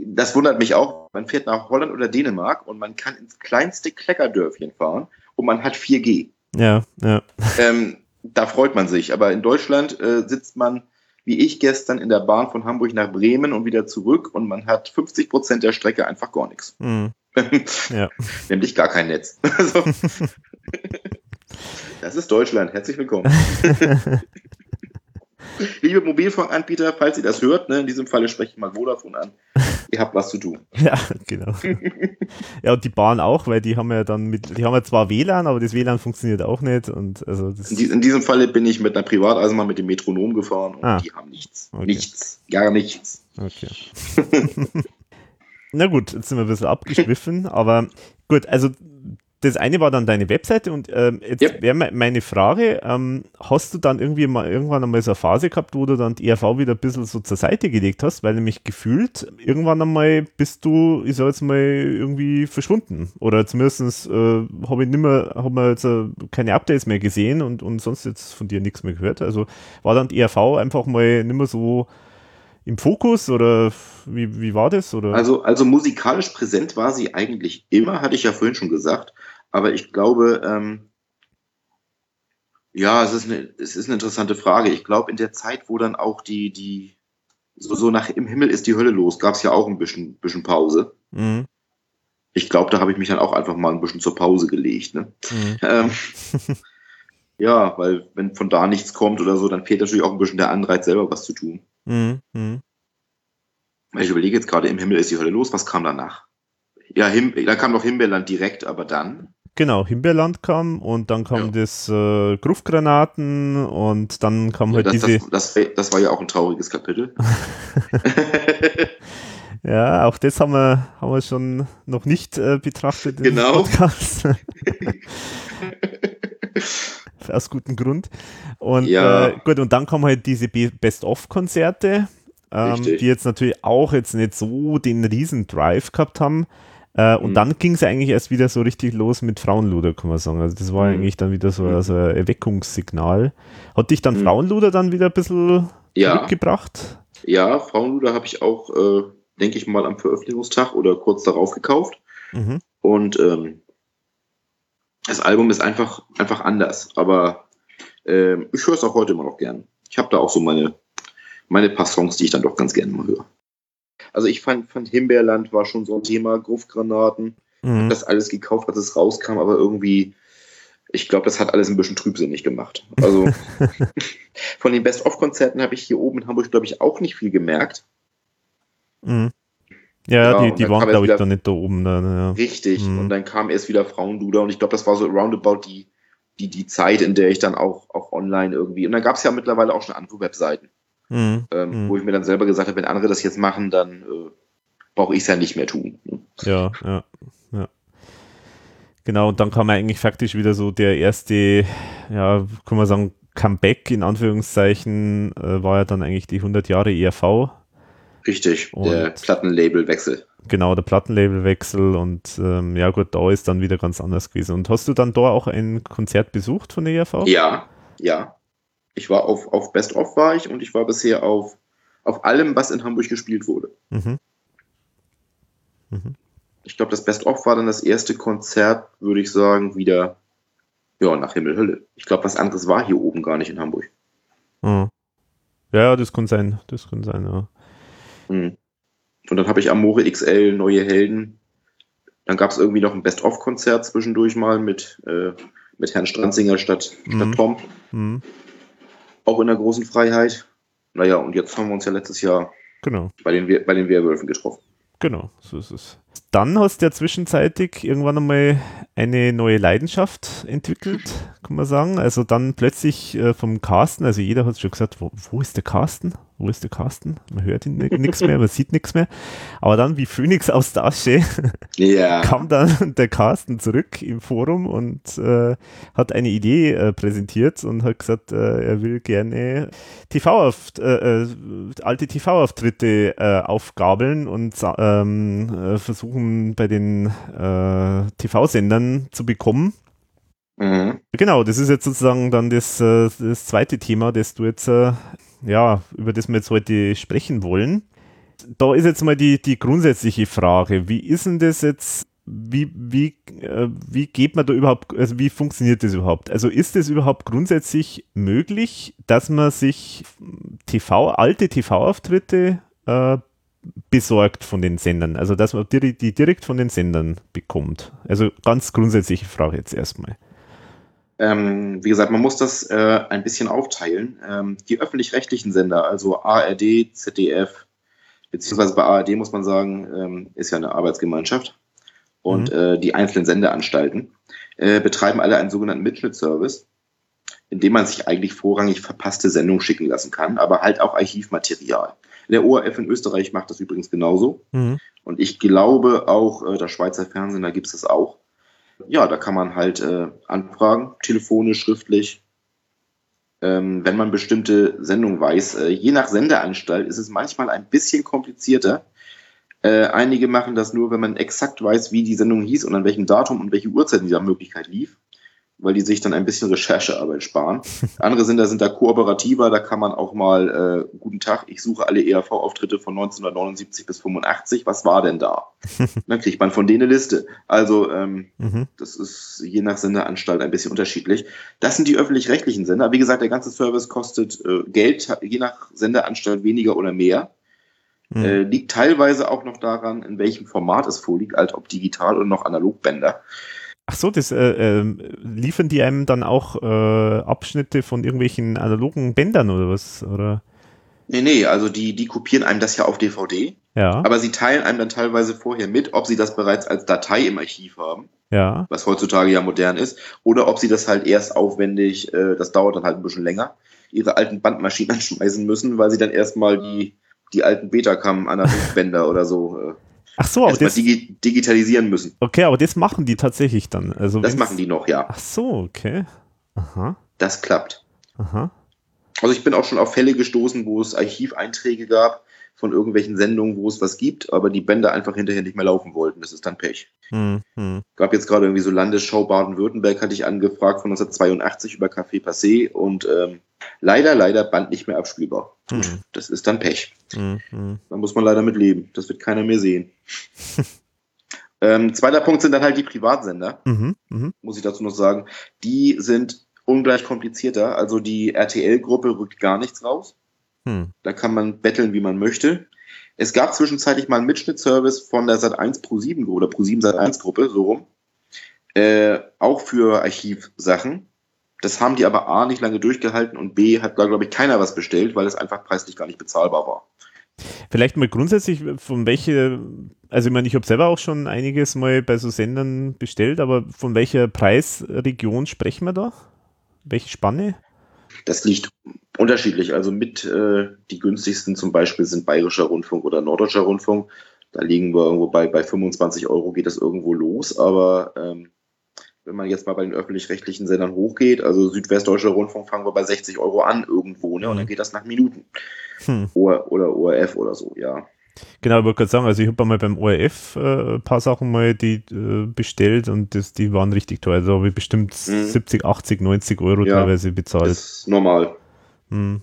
das wundert mich auch. Man fährt nach Holland oder Dänemark und man kann ins kleinste Kleckerdörfchen fahren und man hat 4G. Ja, ja. Ähm, da freut man sich. Aber in Deutschland äh, sitzt man, wie ich gestern, in der Bahn von Hamburg nach Bremen und wieder zurück und man hat 50 Prozent der Strecke einfach gar nichts. Mhm. <laughs> ja. Nämlich gar kein Netz. <laughs> Also, das ist Deutschland. Herzlich willkommen. <laughs> Liebe Mobilfunkanbieter, falls ihr das hört, ne, in diesem Falle spreche ich mal Vodafone an. Ihr habt was zu tun. <laughs> Ja, genau. ja, und die Bahn auch, weil die haben ja dann mit, die haben ja zwar WLAN, aber das WLAN funktioniert auch nicht. Und also in, in diesem Falle bin ich mit einer Privateisenbahn mit dem Metronom gefahren und ah. die haben nichts. Okay. Nichts. Gar nichts. Okay. <laughs> Na gut, jetzt sind wir ein bisschen abgeschwiffen, aber gut, also das eine war dann deine Webseite und ähm, jetzt yep. wäre meine Frage, ähm, hast du dann irgendwie mal irgendwann einmal so eine Phase gehabt, wo du dann die ERV wieder ein bisschen so zur Seite gelegt hast, weil nämlich gefühlt irgendwann einmal bist du, ich sag jetzt mal, irgendwie verschwunden oder zumindest äh, habe ich nimmer, habe mir jetzt äh, keine Updates mehr gesehen und, und sonst jetzt von dir nichts mehr gehört. Also war dann die ERV einfach mal nimmer so im Fokus oder wie, wie war das? Oder? Also, also musikalisch präsent war sie eigentlich immer, hatte ich ja vorhin schon gesagt. Aber ich glaube, ähm, ja, es ist, eine, es ist eine interessante Frage. Ich glaube, in der Zeit, wo dann auch die, die, so, so nach im Himmel ist die Hölle los, gab es ja auch ein bisschen, bisschen Pause. Mhm. Ich glaube, da habe ich mich dann auch einfach mal ein bisschen zur Pause gelegt. Ne? Mhm. <laughs> Ähm, ja, weil wenn von da nichts kommt oder so, dann fehlt natürlich auch ein bisschen der Anreiz, selber was zu tun. Mhm. mhm. Ich überlege jetzt gerade, im Himmel ist die Hölle los, was kam danach? Ja, Him da kam noch Himbeerland direkt, aber dann? Genau, Himbeerland kam und dann kam ja. das äh, Gruftgranaten und dann kam ja, halt das, diese. Das, das, das, war ja auch ein trauriges Kapitel. <laughs> <laughs> ja, auch das haben wir, haben wir schon noch nicht äh, betrachtet. Genau. <laughs> Aus gutem Grund. Und ja. äh, gut, und dann kommen halt diese Best-of-Konzerte, ähm, die jetzt natürlich auch jetzt nicht so den riesen Drive gehabt haben. Äh, und mhm. dann ging es eigentlich erst wieder so richtig los mit Frauenluder, kann man sagen. Also das war mhm. eigentlich dann wieder so also ein Erweckungssignal. Hat dich dann mhm. Frauenluder dann wieder ein bisschen ja. zurückgebracht? Ja, Frauenluder habe ich auch, äh, denke ich mal, am Veröffentlichungstag oder kurz darauf gekauft. Mhm. Und ähm, das Album ist einfach, einfach anders. Aber äh, ich höre es auch heute immer noch gern. Ich habe da auch so meine, meine paar Songs, die ich dann doch ganz gerne mal höre. Also ich fand, fand Himbeerland war schon so ein Thema, Gruftgranaten. Mhm. das alles gekauft, als es rauskam, aber irgendwie, ich glaube, das hat alles ein bisschen trübsinnig gemacht. Also <laughs> von den Best-of-Konzerten habe ich hier oben in Hamburg, glaube ich, auch nicht viel gemerkt. Mhm. Ja, ja, die, die waren, glaube ich, da nicht da oben. Dann, ja. Richtig, mhm. und dann kam erst wieder Frauenduder und ich glaube, das war so roundabout die, die, die Zeit, in der ich dann auch, auch online irgendwie, und dann gab es ja mittlerweile auch schon andere Webseiten. Mhm. Ähm, mhm. Wo ich mir dann selber gesagt habe, wenn andere das jetzt machen, dann äh, brauche ich es ja nicht mehr tun. Ne? Ja, ja, ja. Genau, und dann kam eigentlich faktisch wieder so der erste, ja, kann man sagen, Comeback in Anführungszeichen, äh, war ja dann eigentlich die 100 Jahre ERV. Richtig, und der Plattenlabelwechsel. Genau, der Plattenlabelwechsel und ähm, ja gut, da ist dann wieder ganz anders gewesen. Und hast du dann da auch ein Konzert besucht von der ERV? Ja, ja. Ich war auf, auf Best of war ich und ich war bisher auf, auf allem, was in Hamburg gespielt wurde. Mhm. Mhm. Ich glaube, das Best of war dann das erste Konzert, würde ich sagen, wieder ja, nach Himmel, Hölle. Ich glaube, was anderes war hier oben gar nicht in Hamburg. Mhm. Ja, das kann sein. Das kann sein, ja. Mhm. Und dann habe ich Amore XL, Neue Helden. Dann gab es irgendwie noch ein Best-of-Konzert zwischendurch mal mit, äh, mit Herrn Stranzinger statt, statt mhm. Tom. Mhm auch in der großen Freiheit. Naja, und jetzt haben wir uns ja letztes Jahr genau. bei, den, bei den Werwölfen getroffen. Genau, so ist es. Dann hast du ja zwischenzeitig irgendwann einmal eine neue Leidenschaft entwickelt, kann man sagen. Also dann plötzlich äh, vom Carsten, also jeder hat schon gesagt, wo, wo ist der Carsten? Wo ist der Carsten? Man hört ihn nichts mehr, man sieht nichts mehr. Aber dann wie Phoenix aus der Asche ja. <laughs> kam dann der Carsten zurück im Forum und äh, hat eine Idee äh, präsentiert und hat gesagt, äh, er will gerne TV äh, äh, alte TV-Auftritte äh, aufgabeln und ähm, versuchen bei den TV-Sendern zu bekommen. Mhm. Genau, das ist jetzt sozusagen dann das, das zweite Thema, das du jetzt ja, über das wir jetzt heute sprechen wollen. Da ist jetzt mal die, die grundsätzliche Frage, wie ist denn das jetzt, wie, wie, äh, wie geht man da überhaupt, also wie funktioniert das überhaupt? Also ist es überhaupt grundsätzlich möglich, dass man sich TV, alte TV-Auftritte äh, besorgt von den Sendern? Also dass man die, die direkt von den Sendern bekommt? Also ganz grundsätzliche Frage jetzt erstmal. Ähm, wie gesagt, man muss das äh, ein bisschen aufteilen. Ähm, die öffentlich-rechtlichen Sender, also ARD, ZDF, beziehungsweise bei ARD muss man sagen, ähm, ist ja eine Arbeitsgemeinschaft. Und mhm. äh, die einzelnen Sendeanstalten äh, betreiben alle einen sogenannten Mitschnittservice, in dem man sich eigentlich vorrangig verpasste Sendungen schicken lassen kann, aber halt auch Archivmaterial. Der ORF in Österreich macht das übrigens genauso. Mhm. Und ich glaube auch, äh, der Schweizer Fernsehen, da gibt es das auch ja, da kann man halt äh, anfragen, telefonisch, schriftlich. Ähm, wenn man bestimmte Sendungen weiß. Äh, je nach Sendeanstalt ist es manchmal ein bisschen komplizierter. Äh, einige machen das nur, wenn man exakt weiß, wie die Sendung hieß und an welchem Datum und welche Uhrzeit dieser Möglichkeit lief weil die sich dann ein bisschen Recherchearbeit sparen. <laughs> Andere sind da, sind da kooperativer, da kann man auch mal, äh, guten Tag, ich suche alle ERV-Auftritte von 1979 bis 85, was war denn da? <laughs> dann kriegt man von denen eine Liste. Also ähm, mhm. das ist je nach Sendeanstalt ein bisschen unterschiedlich. Das sind die öffentlich-rechtlichen Sender. Wie gesagt, der ganze Service kostet äh, Geld, je nach Sendeanstalt weniger oder mehr. Mhm. Äh, liegt teilweise auch noch daran, in welchem Format es vorliegt, als ob digital oder noch Analogbänder. Ach so, das äh, äh, liefern die einem dann auch äh, Abschnitte von irgendwelchen analogen Bändern oder was? Oder? Nee, nee, also die, die kopieren einem das ja auf DVD. Ja. Aber sie teilen einem dann teilweise vorher mit, ob sie das bereits als Datei im Archiv haben. Ja. Was heutzutage ja modern ist. Oder ob sie das halt erst aufwendig, äh, das dauert dann halt ein bisschen länger, ihre alten Bandmaschinen <laughs> anschmeißen müssen, weil sie dann erstmal die, die alten Betacam Analogbänder <laughs> oder so äh, Ach so, aber das, digi digitalisieren müssen. okay, aber das machen die tatsächlich dann. Also Das machen die noch, ja. Ach so, okay. Aha, Das klappt. aha. Also ich bin auch schon auf Fälle gestoßen, wo es Archiveinträge gab von irgendwelchen Sendungen, wo es was gibt, aber die Bänder einfach hinterher nicht mehr laufen wollten. Das ist dann Pech. Hm, hm. Gab jetzt gerade irgendwie so Landesschau Baden-Württemberg, hatte ich angefragt von 1982 über Café Passé und ähm, leider, leider Band nicht mehr abspielbar. Hm. Das ist dann Pech. Hm, hm. Da muss man leider mit leben. Das wird keiner mehr sehen. <laughs> ähm, zweiter Punkt sind dann halt die Privatsender, Mhm, mhm. muss ich dazu noch sagen. Die sind ungleich komplizierter. Also die RTL-Gruppe rückt gar nichts raus. Hm. Da kann man betteln, wie man möchte. Es gab zwischenzeitlich mal einen Mitschnittservice von der Sat1 Pro 7 oder Pro 7 Sat1 Gruppe, so rum. Äh, auch für Archivsachen. Das haben die aber A nicht lange durchgehalten und B hat da, glaube ich, keiner was bestellt, weil es einfach preislich gar nicht bezahlbar war. Vielleicht mal grundsätzlich, von welche, also ich meine, ich habe selber auch schon einiges mal bei so Sendern bestellt, aber von welcher Preisregion sprechen wir da? Welche Spanne? Das liegt unterschiedlich. Also mit äh, die günstigsten zum Beispiel sind Bayerischer Rundfunk oder Norddeutscher Rundfunk. Da liegen wir irgendwo bei, bei 25 Euro geht das irgendwo los. Aber ähm, wenn man jetzt mal bei den öffentlich-rechtlichen Sendern hochgeht, also Südwestdeutscher Rundfunk fangen wir bei 60 Euro an irgendwo, ne? Und dann geht das nach Minuten. Hm. Oder, oder ORF oder so, ja. Genau, ich wollte gerade sagen, also ich habe mal beim ORF äh, ein paar Sachen mal die äh, bestellt und das, die waren richtig teuer. Da habe ich bestimmt Mhm. 70, 80, 90 Euro Ja. teilweise bezahlt. Das ist normal. Hm.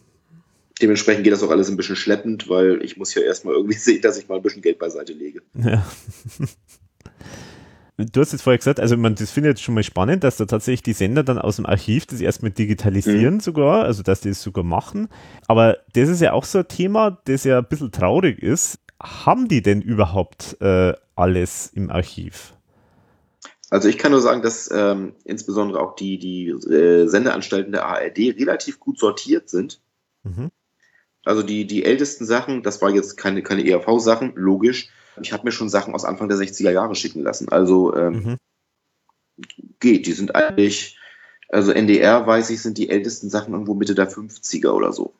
Dementsprechend geht das auch alles ein bisschen schleppend, weil ich muss ja erstmal irgendwie <laughs> sehen, dass ich mal ein bisschen Geld beiseite lege. Ja. Du hast jetzt vorher gesagt, also man, das finde ich jetzt schon mal spannend, dass da tatsächlich die Sender dann aus dem Archiv das erstmal digitalisieren sogar, also dass die es sogar machen. Aber das ist ja auch so ein Thema, das ja ein bisschen traurig ist. Haben die denn überhaupt äh, alles im Archiv? Also ich kann nur sagen, dass ähm, insbesondere auch die, die äh, Sendeanstalten der ARD relativ gut sortiert sind. Mhm. Also die, die ältesten Sachen, das war jetzt keine, keine ERV-Sachen, logisch. Ich habe mir schon Sachen aus Anfang der 60er Jahre schicken lassen. Also ähm, Mhm. geht, die sind eigentlich, also NDR weiß ich, sind die ältesten Sachen irgendwo Mitte der 50er oder so.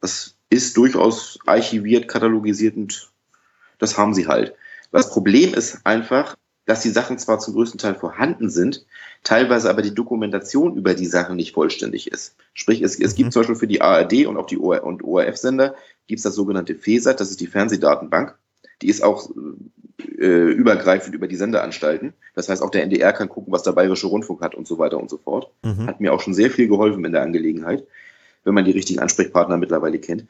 Das ist durchaus archiviert, katalogisiert und das haben sie halt. Das Problem ist einfach, dass die Sachen zwar zum größten Teil vorhanden sind, teilweise aber die Dokumentation über die Sachen nicht vollständig ist. Sprich, es, es Mhm. gibt zum Beispiel für die ARD und auch die OR und ORF-Sender gibt es das sogenannte FESAT, das ist die Fernsehdatenbank. Die ist auch äh, übergreifend über die Sendeanstalten. Das heißt, auch der NDR kann gucken, was der Bayerische Rundfunk hat und so weiter und so fort. Mhm. Hat mir auch schon sehr viel geholfen in der Angelegenheit, wenn man die richtigen Ansprechpartner mittlerweile kennt.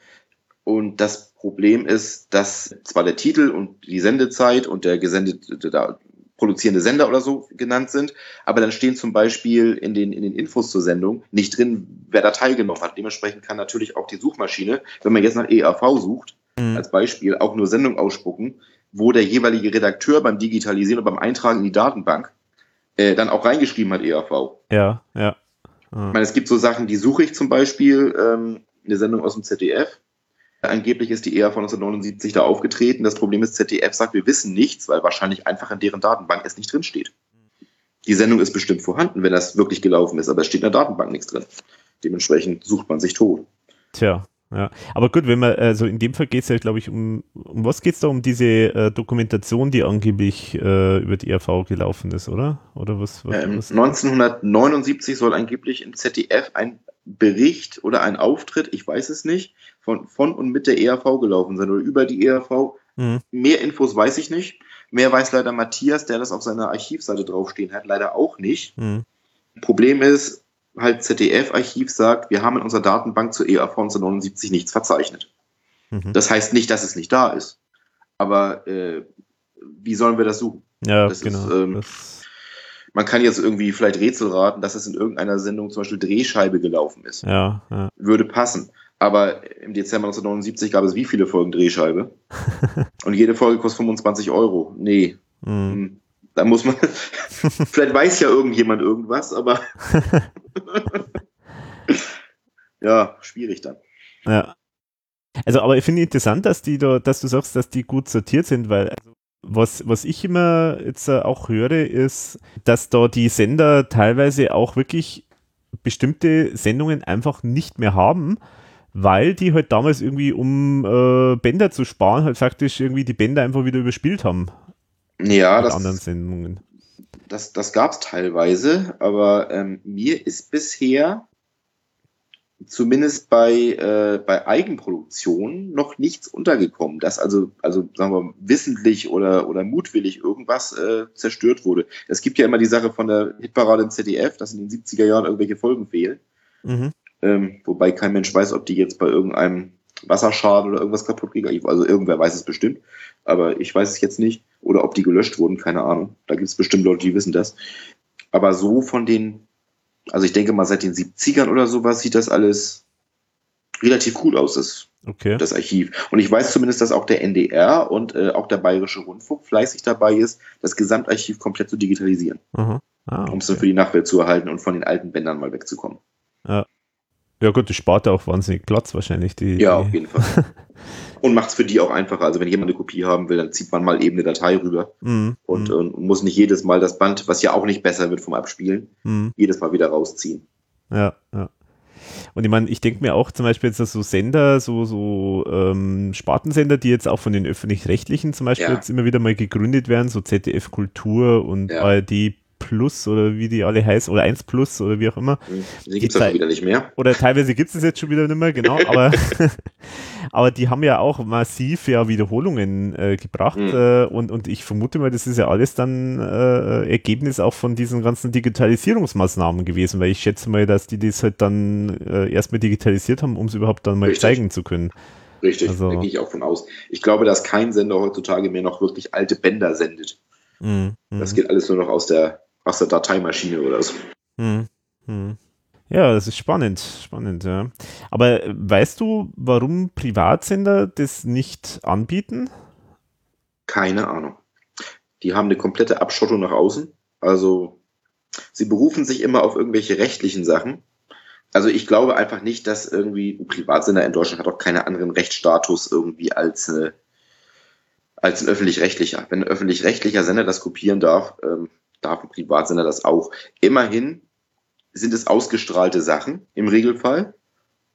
Und das Problem ist, dass zwar der Titel und die Sendezeit und der gesendete, der produzierende Sender oder so genannt sind, aber dann stehen zum Beispiel in den, in den Infos zur Sendung nicht drin, wer da teilgenommen hat. Dementsprechend kann natürlich auch die Suchmaschine, wenn man jetzt nach EAV sucht, Mhm. als Beispiel auch nur Sendung ausspucken, wo der jeweilige Redakteur beim Digitalisieren und beim Eintragen in die Datenbank äh, dann auch reingeschrieben hat, EAV. Ja, ja. Ich meine, es gibt so Sachen, die suche ich zum Beispiel, ähm, eine Sendung aus dem ZDF. Angeblich ist die EAV 1979 da aufgetreten. Das Problem ist, ZDF sagt, wir wissen nichts, weil wahrscheinlich einfach in deren Datenbank es nicht drin steht. Die Sendung ist bestimmt vorhanden, wenn das wirklich gelaufen ist, aber es steht in der Datenbank nichts drin. Dementsprechend sucht man sich tot. Tja, ja. Aber gut, wenn man, also in dem Fall geht es ja, glaube ich, um, um was geht es da? Um diese äh, Dokumentation, die angeblich äh, über die RV gelaufen ist, oder? Oder was? was, Ähm, was? 1979 soll angeblich im ZDF ein Bericht oder ein Auftritt, ich weiß es nicht, von, von und mit der ERV gelaufen sein oder über die ERV. Mhm. Mehr Infos weiß ich nicht. Mehr weiß leider Matthias, der das auf seiner Archivseite draufstehen hat, leider auch nicht. Mhm. Problem ist, halt ZDF-Archiv sagt, wir haben in unserer Datenbank zur ERV 1979 nichts verzeichnet. Mhm. Das heißt nicht, dass es nicht da ist. Aber äh, wie sollen wir das suchen? Ja, das ist, genau. ähm, das, Man kann jetzt irgendwie vielleicht Rätsel raten, dass es in irgendeiner Sendung zum Beispiel Drehscheibe gelaufen ist. ja, ja. Würde passen. Aber im Dezember 1979 gab es wie viele Folgen Drehscheibe? <laughs> Und jede Folge kostet 25 Euro. Nee. Mhm. Da muss man. <laughs> vielleicht weiß ja irgendjemand irgendwas, aber. <laughs> ja, schwierig dann. Ja. Also, aber ich finde interessant, dass die da, dass du sagst, dass die gut sortiert sind, weil also was, was ich immer jetzt auch höre, ist, dass da die Sender teilweise auch wirklich bestimmte Sendungen einfach nicht mehr haben, weil die halt damals irgendwie, um äh, Bänder zu sparen, halt faktisch irgendwie die Bänder einfach wieder überspielt haben. Ja, das, anderen Sendungen. das, das gab es teilweise, aber ähm, mir ist bisher zumindest bei, äh, bei Eigenproduktion noch nichts untergekommen, dass also, also sagen wir, wissentlich oder, oder mutwillig irgendwas äh, zerstört wurde. Es gibt ja immer die Sache von der Hitparade im ZDF, dass in den 70er Jahren irgendwelche Folgen fehlen. Mhm. Ähm, wobei kein Mensch weiß, ob die jetzt bei irgendeinem Wasserschaden oder irgendwas kaputt gingen. Also irgendwer weiß es bestimmt, aber ich weiß es jetzt nicht. Oder ob die gelöscht wurden, keine Ahnung. Da gibt es bestimmt Leute, die wissen das. Aber so von den also ich denke mal, seit den 70ern oder sowas sieht das alles relativ cool aus, das, Okay. das Archiv. Und ich weiß zumindest, dass auch der NDR und äh, auch der Bayerische Rundfunk fleißig dabei ist, das Gesamtarchiv komplett zu digitalisieren, Aha. Ah, um es dann okay. für die Nachwelt zu erhalten und von den alten Bändern mal wegzukommen. Ja gut, das spart ja auch wahnsinnig Platz wahrscheinlich. Die, Ja, auf jeden Fall. <laughs> und macht es für die auch einfacher. Also wenn jemand eine Kopie haben will, dann zieht man mal eben eine Datei rüber Mhm, und, mhm, und muss nicht jedes Mal das Band, was ja auch nicht besser wird vom Abspielen, mhm. jedes Mal wieder rausziehen. Ja, ja. Und ich meine, ich denke mir auch zum Beispiel jetzt, dass so Sender, so, so ähm, Spartensender, die jetzt auch von den öffentlich-rechtlichen zum Beispiel Ja. jetzt immer wieder mal gegründet werden, so ZDF Kultur und Ja. ARD Plus oder wie die alle heißen, oder 1 Plus oder wie auch immer. Hm, Die ja Zeit- schon wieder nicht mehr. Oder teilweise gibt es es jetzt schon wieder nicht mehr, genau, <laughs> aber, <laughs> aber die haben ja auch massiv ja Wiederholungen äh, gebracht Mhm. äh, und, und ich vermute mal, das ist ja alles dann äh, Ergebnis auch von diesen ganzen Digitalisierungsmaßnahmen gewesen, weil ich schätze mal, dass die das halt dann äh, erstmal digitalisiert haben, um es überhaupt dann mal Richtig. zeigen zu können. Richtig, Also- da gehe ich auch von aus. Ich glaube, dass kein Sender heutzutage mehr noch wirklich alte Bänder sendet. Mhm. Das Mhm. geht alles nur noch aus der, aus der Dateimaschine oder so. Mhm. Mhm. Ja, das ist spannend, spannend, ja. Aber weißt du, warum Privatsender das nicht anbieten? Keine Ahnung. Die haben eine komplette Abschottung nach außen. Also sie berufen sich immer auf irgendwelche rechtlichen Sachen. Also ich glaube einfach nicht, dass irgendwie ein Privatsender in Deutschland hat auch keinen anderen Rechtsstatus irgendwie als, äh, als ein öffentlich-rechtlicher. Wenn ein öffentlich-rechtlicher Sender das kopieren darf, ähm, darf ein Privatsender das auch. Immerhin sind es ausgestrahlte Sachen im Regelfall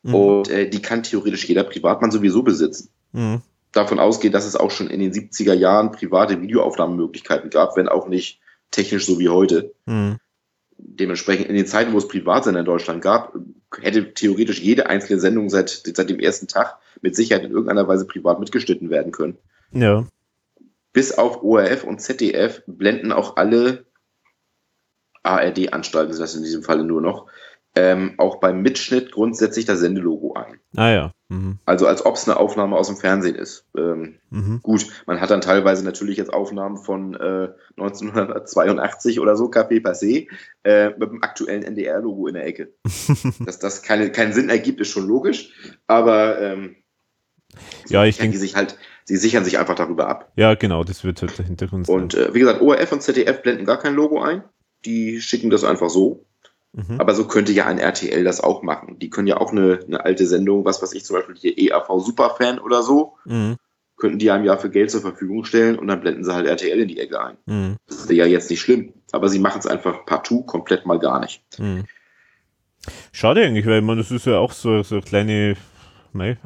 Mhm. und äh, die kann theoretisch jeder Privatmann sowieso besitzen. Mhm. davon ausgeht, dass es auch schon in den 70er Jahren private Videoaufnahmemöglichkeiten gab, wenn auch nicht technisch so wie heute. Mhm. Dementsprechend in den Zeiten, wo es Privatsender in Deutschland gab, hätte theoretisch jede einzelne Sendung seit, seit dem ersten Tag mit Sicherheit in irgendeiner Weise privat mitgeschnitten werden können. Ja. Bis auf ORF und ZDF blenden auch alle ARD-Anstalten, sind das in diesem Falle nur noch, ähm, auch beim Mitschnitt grundsätzlich das Sendelogo ein. Ah ja. Mhm. Also als ob es eine Aufnahme aus dem Fernsehen ist. Ähm, Mhm. Gut, man hat dann teilweise natürlich jetzt Aufnahmen von äh, 1982 oder so, Café Passé, äh, mit dem aktuellen NDR-Logo in der Ecke. <laughs> Dass das keine, keinen Sinn ergibt, ist schon logisch, aber ähm, Ja, ich denke, sich halt, sie sichern sich einfach darüber ab. ja, genau, das wird halt der Hintergrund sein. Und äh, wie gesagt, ORF und ZDF blenden gar kein Logo ein. Die schicken das einfach so. Mhm. Aber so könnte ja ein RTL das auch machen. Die können ja auch eine, eine alte Sendung, was weiß ich, zum Beispiel hier EAV Superfan oder so, Mhm. könnten die einem ja für Geld zur Verfügung stellen und dann blenden sie halt RTL in die Ecke ein. Mhm. Das ist ja jetzt nicht schlimm, aber sie machen es einfach partout komplett mal gar nicht. Mhm. Schade eigentlich, weil man, das ist ja auch so, so eine kleine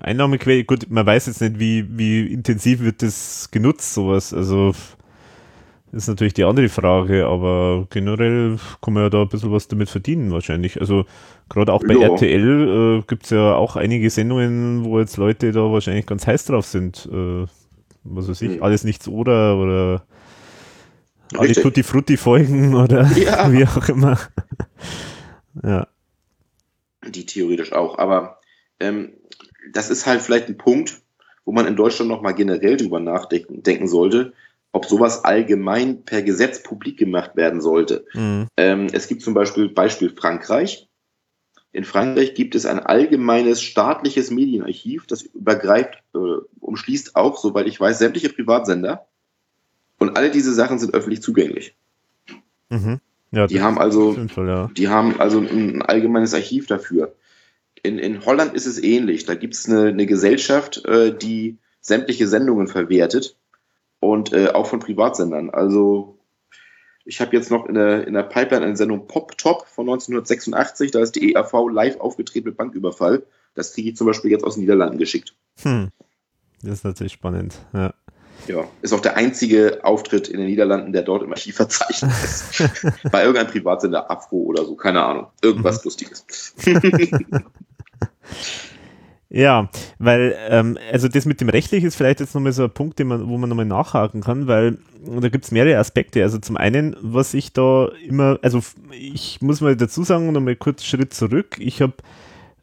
Einnahmequelle. Gut, man weiß jetzt nicht, wie, wie intensiv wird das genutzt, sowas. Also ist natürlich die andere Frage, aber generell kann man ja da ein bisschen was damit verdienen wahrscheinlich. Also gerade auch bei Ja. RTL äh, gibt es ja auch einige Sendungen, wo jetzt Leute da wahrscheinlich ganz heiß drauf sind. Äh, was weiß ich, Mhm. alles nichts oder oder alle. Tutti Frutti Folgen <laughs> oder Ja. wie auch immer. <laughs> ja. Die theoretisch auch. Aber ähm, das ist halt vielleicht ein Punkt, wo man in Deutschland nochmal generell drüber nachdenken denken sollte, ob sowas allgemein per Gesetz publik gemacht werden sollte. Mhm. Ähm, es gibt zum Beispiel Beispiel Frankreich. In Frankreich gibt es ein allgemeines staatliches Medienarchiv, das übergreift, äh, umschließt auch, soweit ich weiß, sämtliche Privatsender. Und alle diese Sachen sind öffentlich zugänglich. Mhm. Ja, Die haben also- Fall, ja. Die haben also ein allgemeines Archiv dafür. In, in Holland ist es ähnlich. Da gibt es eine, eine Gesellschaft, äh, die sämtliche Sendungen verwertet. Und äh, auch von Privatsendern. Also ich habe jetzt noch in der, in der Pipeline eine Sendung Pop Top von 1986, da ist die ERV live aufgetreten mit Banküberfall. Das kriege ich zum Beispiel jetzt aus den Niederlanden geschickt. Hm. Das ist natürlich spannend, ja. Ja, ist auch der einzige Auftritt in den Niederlanden, der dort im Archiv verzeichnet ist. <laughs> Bei irgendeinem Privatsender Afro oder so, keine Ahnung. Irgendwas mhm. Lustiges. <laughs> Ja, weil, ähm, also das mit dem Rechtlichen ist vielleicht jetzt nochmal so ein Punkt, den man, wo man nochmal nachhaken kann, weil da gibt es mehrere Aspekte. Also zum einen, was ich da immer, also ich muss mal dazu sagen, nochmal kurz Schritt zurück. Ich habe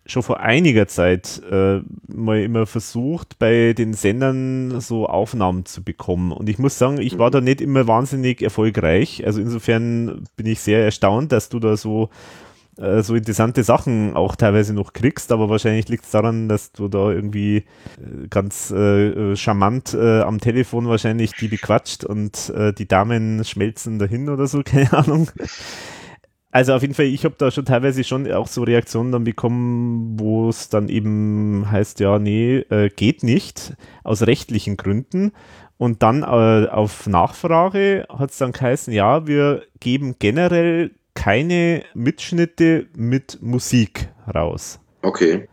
schon vor einiger Zeit äh, mal immer versucht, bei den Sendern so Aufnahmen zu bekommen. Und ich muss sagen, ich war mhm. da nicht immer wahnsinnig erfolgreich. Also insofern bin ich sehr erstaunt, dass du da so äh, so interessante Sachen auch teilweise noch kriegst, aber wahrscheinlich liegt es daran, dass du da irgendwie äh, ganz äh, charmant äh, am Telefon wahrscheinlich die bequatscht und äh, die Damen schmelzen dahin oder so, <laughs> keine Ahnung. Also auf jeden Fall, ich habe da schon teilweise schon auch so Reaktionen dann bekommen, wo es dann eben heißt, ja, nee, äh, geht nicht, aus rechtlichen Gründen. Und dann äh, auf Nachfrage hat es dann geheißen, ja, wir geben generell keine Mitschnitte mit Musik raus. Okay.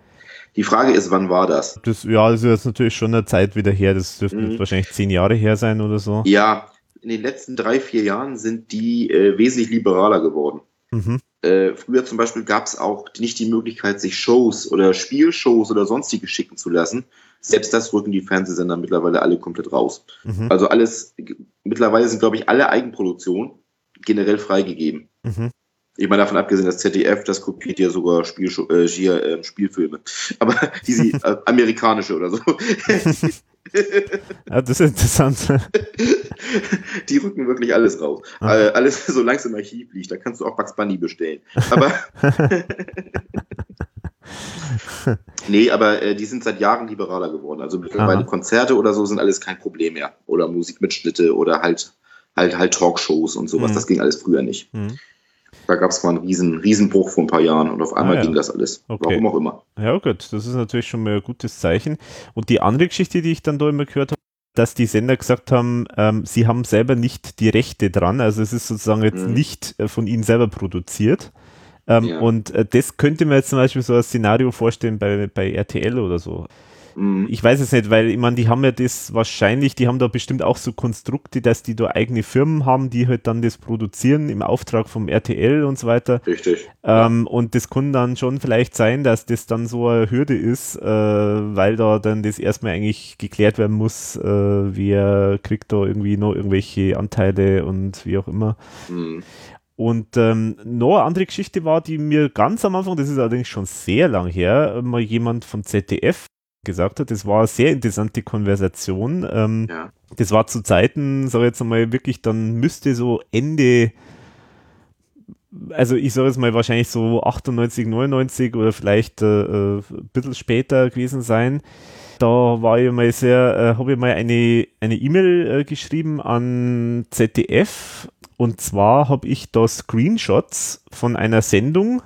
Die Frage ist, wann war das? das ja, das ist jetzt natürlich schon eine Zeit wieder her. Das dürfte mhm. wahrscheinlich zehn Jahre her sein oder so. Ja, in den letzten drei, vier Jahren sind die äh, wesentlich liberaler geworden. Mhm. Äh, früher zum Beispiel gab es auch nicht die Möglichkeit, sich Shows oder Spielshows oder sonstige schicken zu lassen. Selbst das rücken die Fernsehsender mittlerweile alle komplett raus. Mhm. Also alles, mittlerweile sind, glaube ich, alle Eigenproduktionen generell freigegeben. Mhm. Ich meine, davon abgesehen, das ZDF, das kopiert ja sogar Spiel, äh, hier, äh, Spielfilme. Aber <laughs> diese äh, amerikanische oder so. ja, das ist interessant. <laughs> Die rücken wirklich alles raus. Äh, alles, solange es im Archiv liegt, da kannst du auch Bugs Bunny bestellen. Aber. <laughs> nee, aber äh, die sind seit Jahren liberaler geworden. Also mittlerweile Aha. Konzerte oder so sind alles kein Problem mehr. Oder Musikmitschnitte oder halt halt, halt Talkshows und sowas. Mhm. Das ging alles früher nicht. Mhm. Da gab es mal einen riesen, Riesenbruch vor ein paar Jahren und auf einmal ah, ja. ging das alles. Okay. Warum auch immer. Ja, gut, das ist natürlich schon mal ein gutes Zeichen. Und die andere Geschichte, die ich dann da immer gehört habe, dass die Sender gesagt haben, ähm, sie haben selber nicht die Rechte dran, also es ist sozusagen jetzt mhm. nicht äh, von ihnen selber produziert. Ähm, ja. Und äh, das könnte man jetzt zum Beispiel so ein Szenario vorstellen bei, bei RTL oder so. Mhm. Ich weiß es nicht, weil ich meine, die haben ja das wahrscheinlich, die haben da bestimmt auch so Konstrukte, dass die da eigene Firmen haben, die halt dann das produzieren im Auftrag vom RTL und so weiter. Richtig. Ähm, und das kann dann schon vielleicht sein, dass das dann so eine Hürde ist, äh, weil da dann das erstmal eigentlich geklärt werden muss, äh, wer kriegt da irgendwie noch irgendwelche Anteile und wie auch immer. Mhm. Und ähm, noch eine andere Geschichte war, die mir ganz am Anfang, das ist allerdings schon sehr lang her, mal jemand von ZDF gesagt hat. Das war eine sehr interessante Konversation. Ähm, ja. Das war zu Zeiten, sage ich jetzt einmal, wirklich, dann müsste so Ende, also ich sage jetzt mal wahrscheinlich so 98, 99 oder vielleicht äh, äh, ein bisschen später gewesen sein. Da war ich mal sehr, äh, habe ich mal eine eine E-Mail äh, geschrieben an ZDF und zwar habe ich da Screenshots von einer Sendung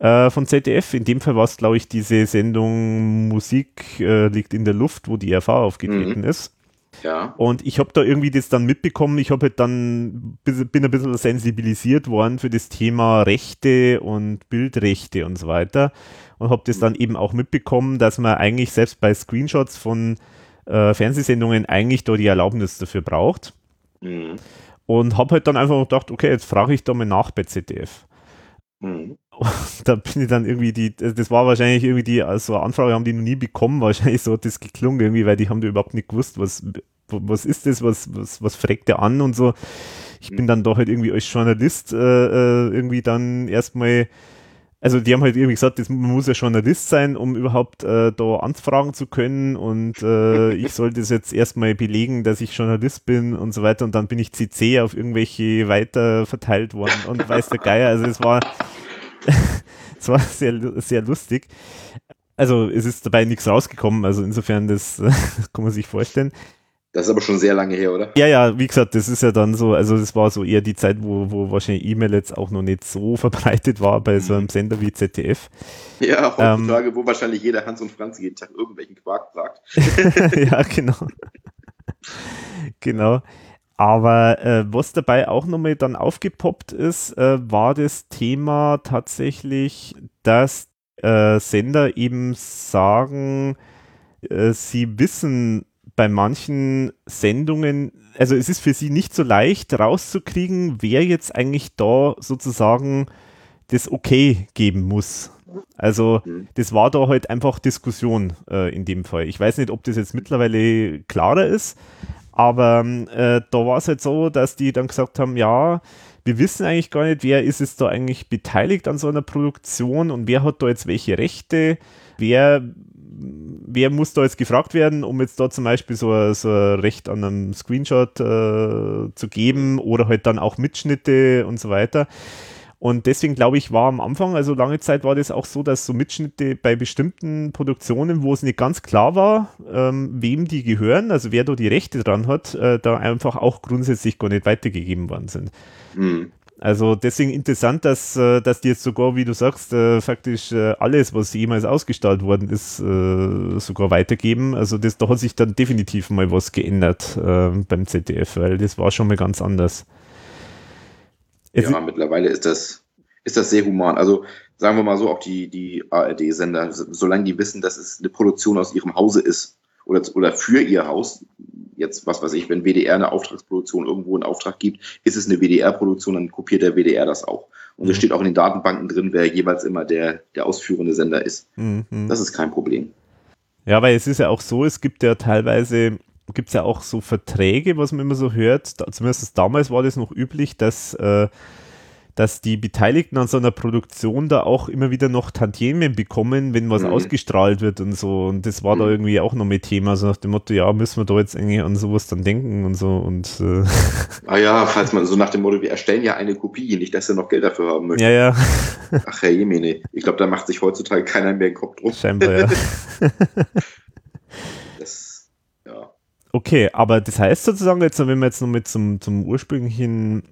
äh, von ZDF. In dem Fall war es, glaube ich, diese Sendung Musik äh, liegt in der Luft, wo die RV aufgetreten mhm. ist. Ja. Und ich habe da irgendwie das dann mitbekommen. Ich habe halt dann bin ein bisschen sensibilisiert worden für das Thema Rechte und Bildrechte und so weiter. Und habe das dann eben auch mitbekommen, dass man eigentlich selbst bei Screenshots von äh, Fernsehsendungen eigentlich da die Erlaubnis dafür braucht. Mhm. Und habe halt dann einfach gedacht, okay, jetzt frage ich da mal nach bei ZDF. Mhm. da bin ich dann irgendwie die, das war wahrscheinlich irgendwie die, also Anfrage haben die noch nie bekommen, wahrscheinlich so hat das geklungen irgendwie, weil die haben da überhaupt nicht gewusst, was, was ist das, was, was, was fragt der an und so. Ich bin dann doch halt irgendwie als Journalist äh, äh irgendwie dann erstmal, also die haben halt irgendwie gesagt, das, man muss ja Journalist sein, um überhaupt äh, da anfragen zu können und äh, <laughs> ich soll das jetzt erstmal belegen, dass ich Journalist bin und so weiter und dann bin ich CC auf irgendwelche weiter verteilt worden und weiß der Geier, also es war <laughs> es war sehr, sehr lustig. Also es ist dabei nichts rausgekommen, also insofern, das, <laughs> kann man sich vorstellen. Das ist aber schon sehr lange her, oder? Ja, ja, wie gesagt, das ist ja dann so, also das war so eher die Zeit, wo, wo wahrscheinlich E-Mail jetzt auch noch nicht so <laughs> verbreitet war bei so einem mhm. Sender wie ZDF. Ja, heutzutage, ähm, wo wahrscheinlich jeder Hans und Franz jeden Tag irgendwelchen Quark fragt. <laughs> ja, genau. <laughs> genau. Aber äh, was dabei auch nochmal dann aufgepoppt ist, äh, war das Thema tatsächlich, dass äh, Sender eben sagen, äh, sie wissen bei manchen Sendungen, also es ist für sie nicht so leicht rauszukriegen, wer jetzt eigentlich da sozusagen das Okay geben muss. Also das war da halt einfach Diskussion äh, in dem Fall. Ich weiß nicht, ob das jetzt mittlerweile klarer ist, aber äh, da war es halt so, dass die dann gesagt haben, ja, wir wissen eigentlich gar nicht, wer ist es da eigentlich beteiligt an so einer Produktion und wer hat da jetzt welche Rechte, wer, wer muss da jetzt gefragt werden, um jetzt da zum Beispiel so, ein, so ein Recht an einem Screenshot äh, zu geben oder halt dann auch Mitschnitte und so weiter. Und deswegen glaube ich, war am Anfang, also lange Zeit war das auch so, dass so Mitschnitte bei bestimmten Produktionen, wo es nicht ganz klar war, ähm, wem die gehören, also wer da die Rechte dran hat, äh, da einfach auch grundsätzlich gar nicht weitergegeben worden sind. Mhm. Also deswegen interessant, dass, äh, dass die jetzt sogar, wie du sagst, äh, faktisch äh, alles, was jemals ausgestrahlt worden ist, sogar weitergeben. Also das, da hat sich dann definitiv mal was geändert äh, beim ZDF, weil das war schon mal ganz anders. Jetzt ja, mittlerweile ist das, ist das sehr human. Also sagen wir mal so, auch die, die ARD-Sender, solange die wissen, dass es eine Produktion aus ihrem Hause ist oder, oder für ihr Haus, jetzt was weiß ich, wenn WDR eine Auftragsproduktion irgendwo in Auftrag gibt, ist es eine WDR-Produktion, dann kopiert der WDR das auch. Und es mhm. steht auch in den Datenbanken drin, wer jeweils immer der, der ausführende Sender ist. Mhm. Das ist kein Problem. Ja, weil es ist ja auch so, es gibt ja teilweise gibt es ja auch so Verträge, was man immer so hört. Da, zumindest damals war das noch üblich, dass, äh, dass die Beteiligten an so einer Produktion da auch immer wieder noch Tantiemen bekommen, wenn was mhm. ausgestrahlt wird und so. Und das war mhm. da irgendwie auch noch mit Thema, so nach dem Motto, ja, müssen wir da jetzt irgendwie an sowas dann denken und so. Und, äh. Ah ja, falls man so nach dem Motto, wir erstellen ja eine Kopie, nicht, dass er noch Geld dafür haben möchte. Ja, ja. Ach, Herr Jemine, ich glaube, da macht sich heutzutage keiner mehr den Kopf drum. Scheinbar, <laughs> ja. Okay, aber das heißt sozusagen, jetzt, wenn wir jetzt noch mit zum, zum ursprünglichen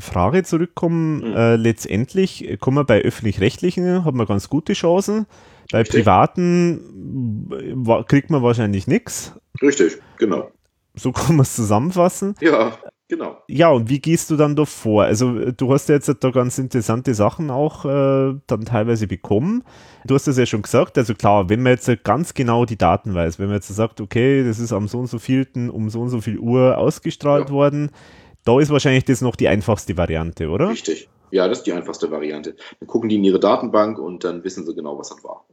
Frage zurückkommen, mhm. äh, letztendlich kommen wir bei öffentlich-rechtlichen, haben wir ganz gute Chancen. Bei Richtig. privaten kriegt man wahrscheinlich nichts. Richtig, genau. So <laughs> kann man es zusammenfassen. Ja. Genau. Ja, und wie gehst du dann da vor? Also du hast ja jetzt da ganz interessante Sachen auch äh, dann teilweise bekommen. Du hast das ja schon gesagt, also klar, wenn man jetzt ganz genau die Daten weiß, wenn man jetzt sagt, okay, das ist am so und so vielten um so und so viel Uhr ausgestrahlt ja. worden, da ist wahrscheinlich das noch die einfachste Variante, oder? Richtig. Ja, das ist die einfachste Variante. Dann gucken die in ihre Datenbank und dann wissen sie genau, was das war.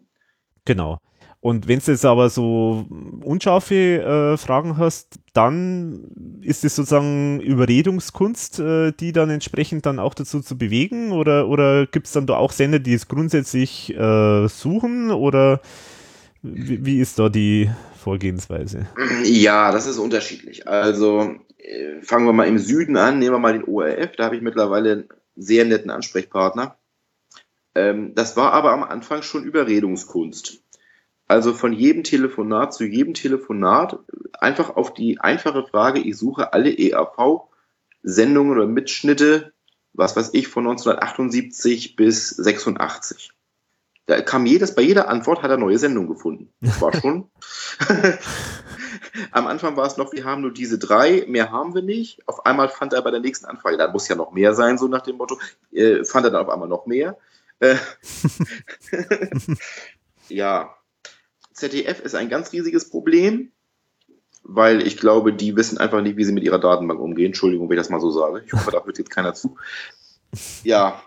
Genau. Und wenn du jetzt aber so unscharfe äh, Fragen hast, dann ist es sozusagen Überredungskunst, äh, die dann entsprechend dann auch dazu zu bewegen? Oder, oder gibt es dann da auch Sender, die es grundsätzlich äh, suchen? Oder wie, wie, ist da die Vorgehensweise? Ja, das ist unterschiedlich. Also fangen wir mal im Süden an, nehmen wir mal den ORF, da habe ich mittlerweile einen sehr netten Ansprechpartner. Ähm, das war aber am Anfang schon Überredungskunst. Also von jedem Telefonat zu jedem Telefonat einfach auf die einfache Frage, ich suche alle EAV-Sendungen oder Mitschnitte, was weiß ich, von 1978 bis 86. Da kam jedes, bei jeder Antwort hat er neue Sendungen gefunden. Das war schon. <laughs> <laughs> Am Anfang war es noch, wir haben nur diese drei, mehr haben wir nicht. Auf einmal fand er bei der nächsten Anfrage, da muss ja noch mehr sein, so nach dem Motto, äh, fand er dann auf einmal noch mehr. Äh, <laughs> ja, ZDF ist ein ganz riesiges Problem, weil ich glaube, die wissen einfach nicht, wie sie mit ihrer Datenbank umgehen. Entschuldigung, wenn ich das mal so sage. Ich hoffe, da hört jetzt keiner zu. Ja.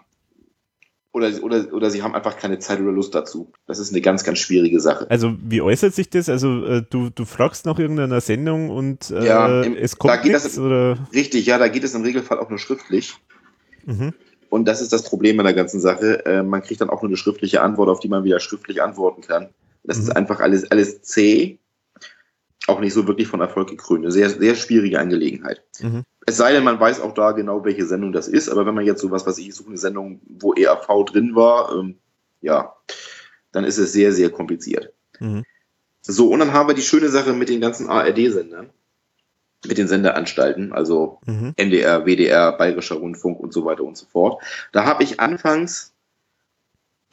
Oder, oder, oder sie haben einfach keine Zeit oder Lust dazu. Das ist eine ganz, ganz schwierige Sache. Also wie äußert sich das? Also äh, du, du fragst nach irgendeiner Sendung und äh, ja, im, es kommt nichts? Das, oder? Richtig, ja, da geht es im Regelfall auch nur schriftlich. Mhm. Und das ist das Problem an der ganzen Sache. Äh, man kriegt dann auch nur eine schriftliche Antwort, auf die man wieder schriftlich antworten kann. Das mhm. ist einfach alles, alles zäh. Auch nicht so wirklich von Erfolg gekrönt. Eine sehr, sehr schwierige Angelegenheit. Mhm. Es sei denn, man weiß auch da genau, welche Sendung das ist. Aber wenn man jetzt sowas, was ich suche, eine Sendung, wo ERV drin war, ähm, ja, dann ist es sehr, sehr kompliziert. Mhm. So, und dann haben wir die schöne Sache mit den ganzen ARD-Sendern, mit den Sendeanstalten, also mhm. NDR, WDR, Bayerischer Rundfunk und so weiter und so fort. Da habe ich anfangs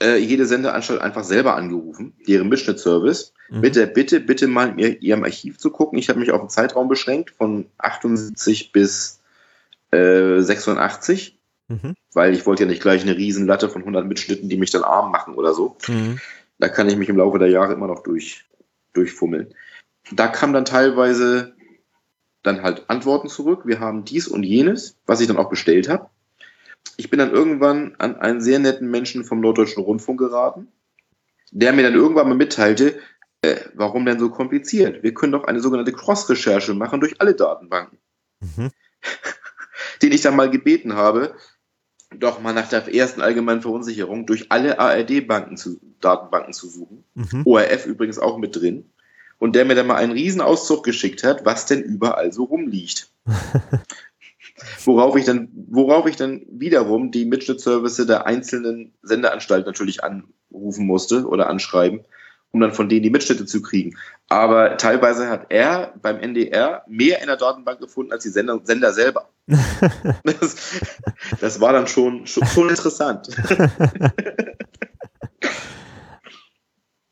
äh, jede Sendeanstalt einfach selber angerufen, deren Mitschnittservice, mhm. mit der Bitte, bitte mal in ihrem Archiv zu gucken. Ich habe mich auf einen Zeitraum beschränkt von 78 bis äh, 86, mhm. weil ich wollte ja nicht gleich eine Riesenlatte von 100 Mitschnitten, die mich dann arm machen oder so. Mhm. Da kann ich mich im Laufe der Jahre immer noch durch, durchfummeln. Da kam dann teilweise dann halt Antworten zurück. Wir haben dies und jenes, was ich dann auch bestellt habe. Ich bin dann irgendwann an einen sehr netten Menschen vom Norddeutschen Rundfunk geraten, der mir dann irgendwann mal mitteilte, äh, warum denn so kompliziert? Wir können doch eine sogenannte Cross-Recherche machen durch alle Datenbanken. Mhm. <laughs> Den ich dann mal gebeten habe, doch mal nach der ersten allgemeinen Verunsicherung durch alle ARD-Banken zu, Datenbanken zu suchen. Mhm. ORF übrigens auch mit drin. Und der mir dann mal einen Riesenauszug geschickt hat, was denn überall so rumliegt. <laughs> worauf ich dann, worauf ich dann wiederum die Mitschnittservice der einzelnen Sendeanstalten natürlich anrufen musste oder anschreiben, um dann von denen die Mitschnitte zu kriegen. Aber teilweise hat er beim NDR mehr in der Datenbank gefunden als die Sender, Sender selber. <laughs> das, das, war dann schon, schon, schon interessant. <laughs>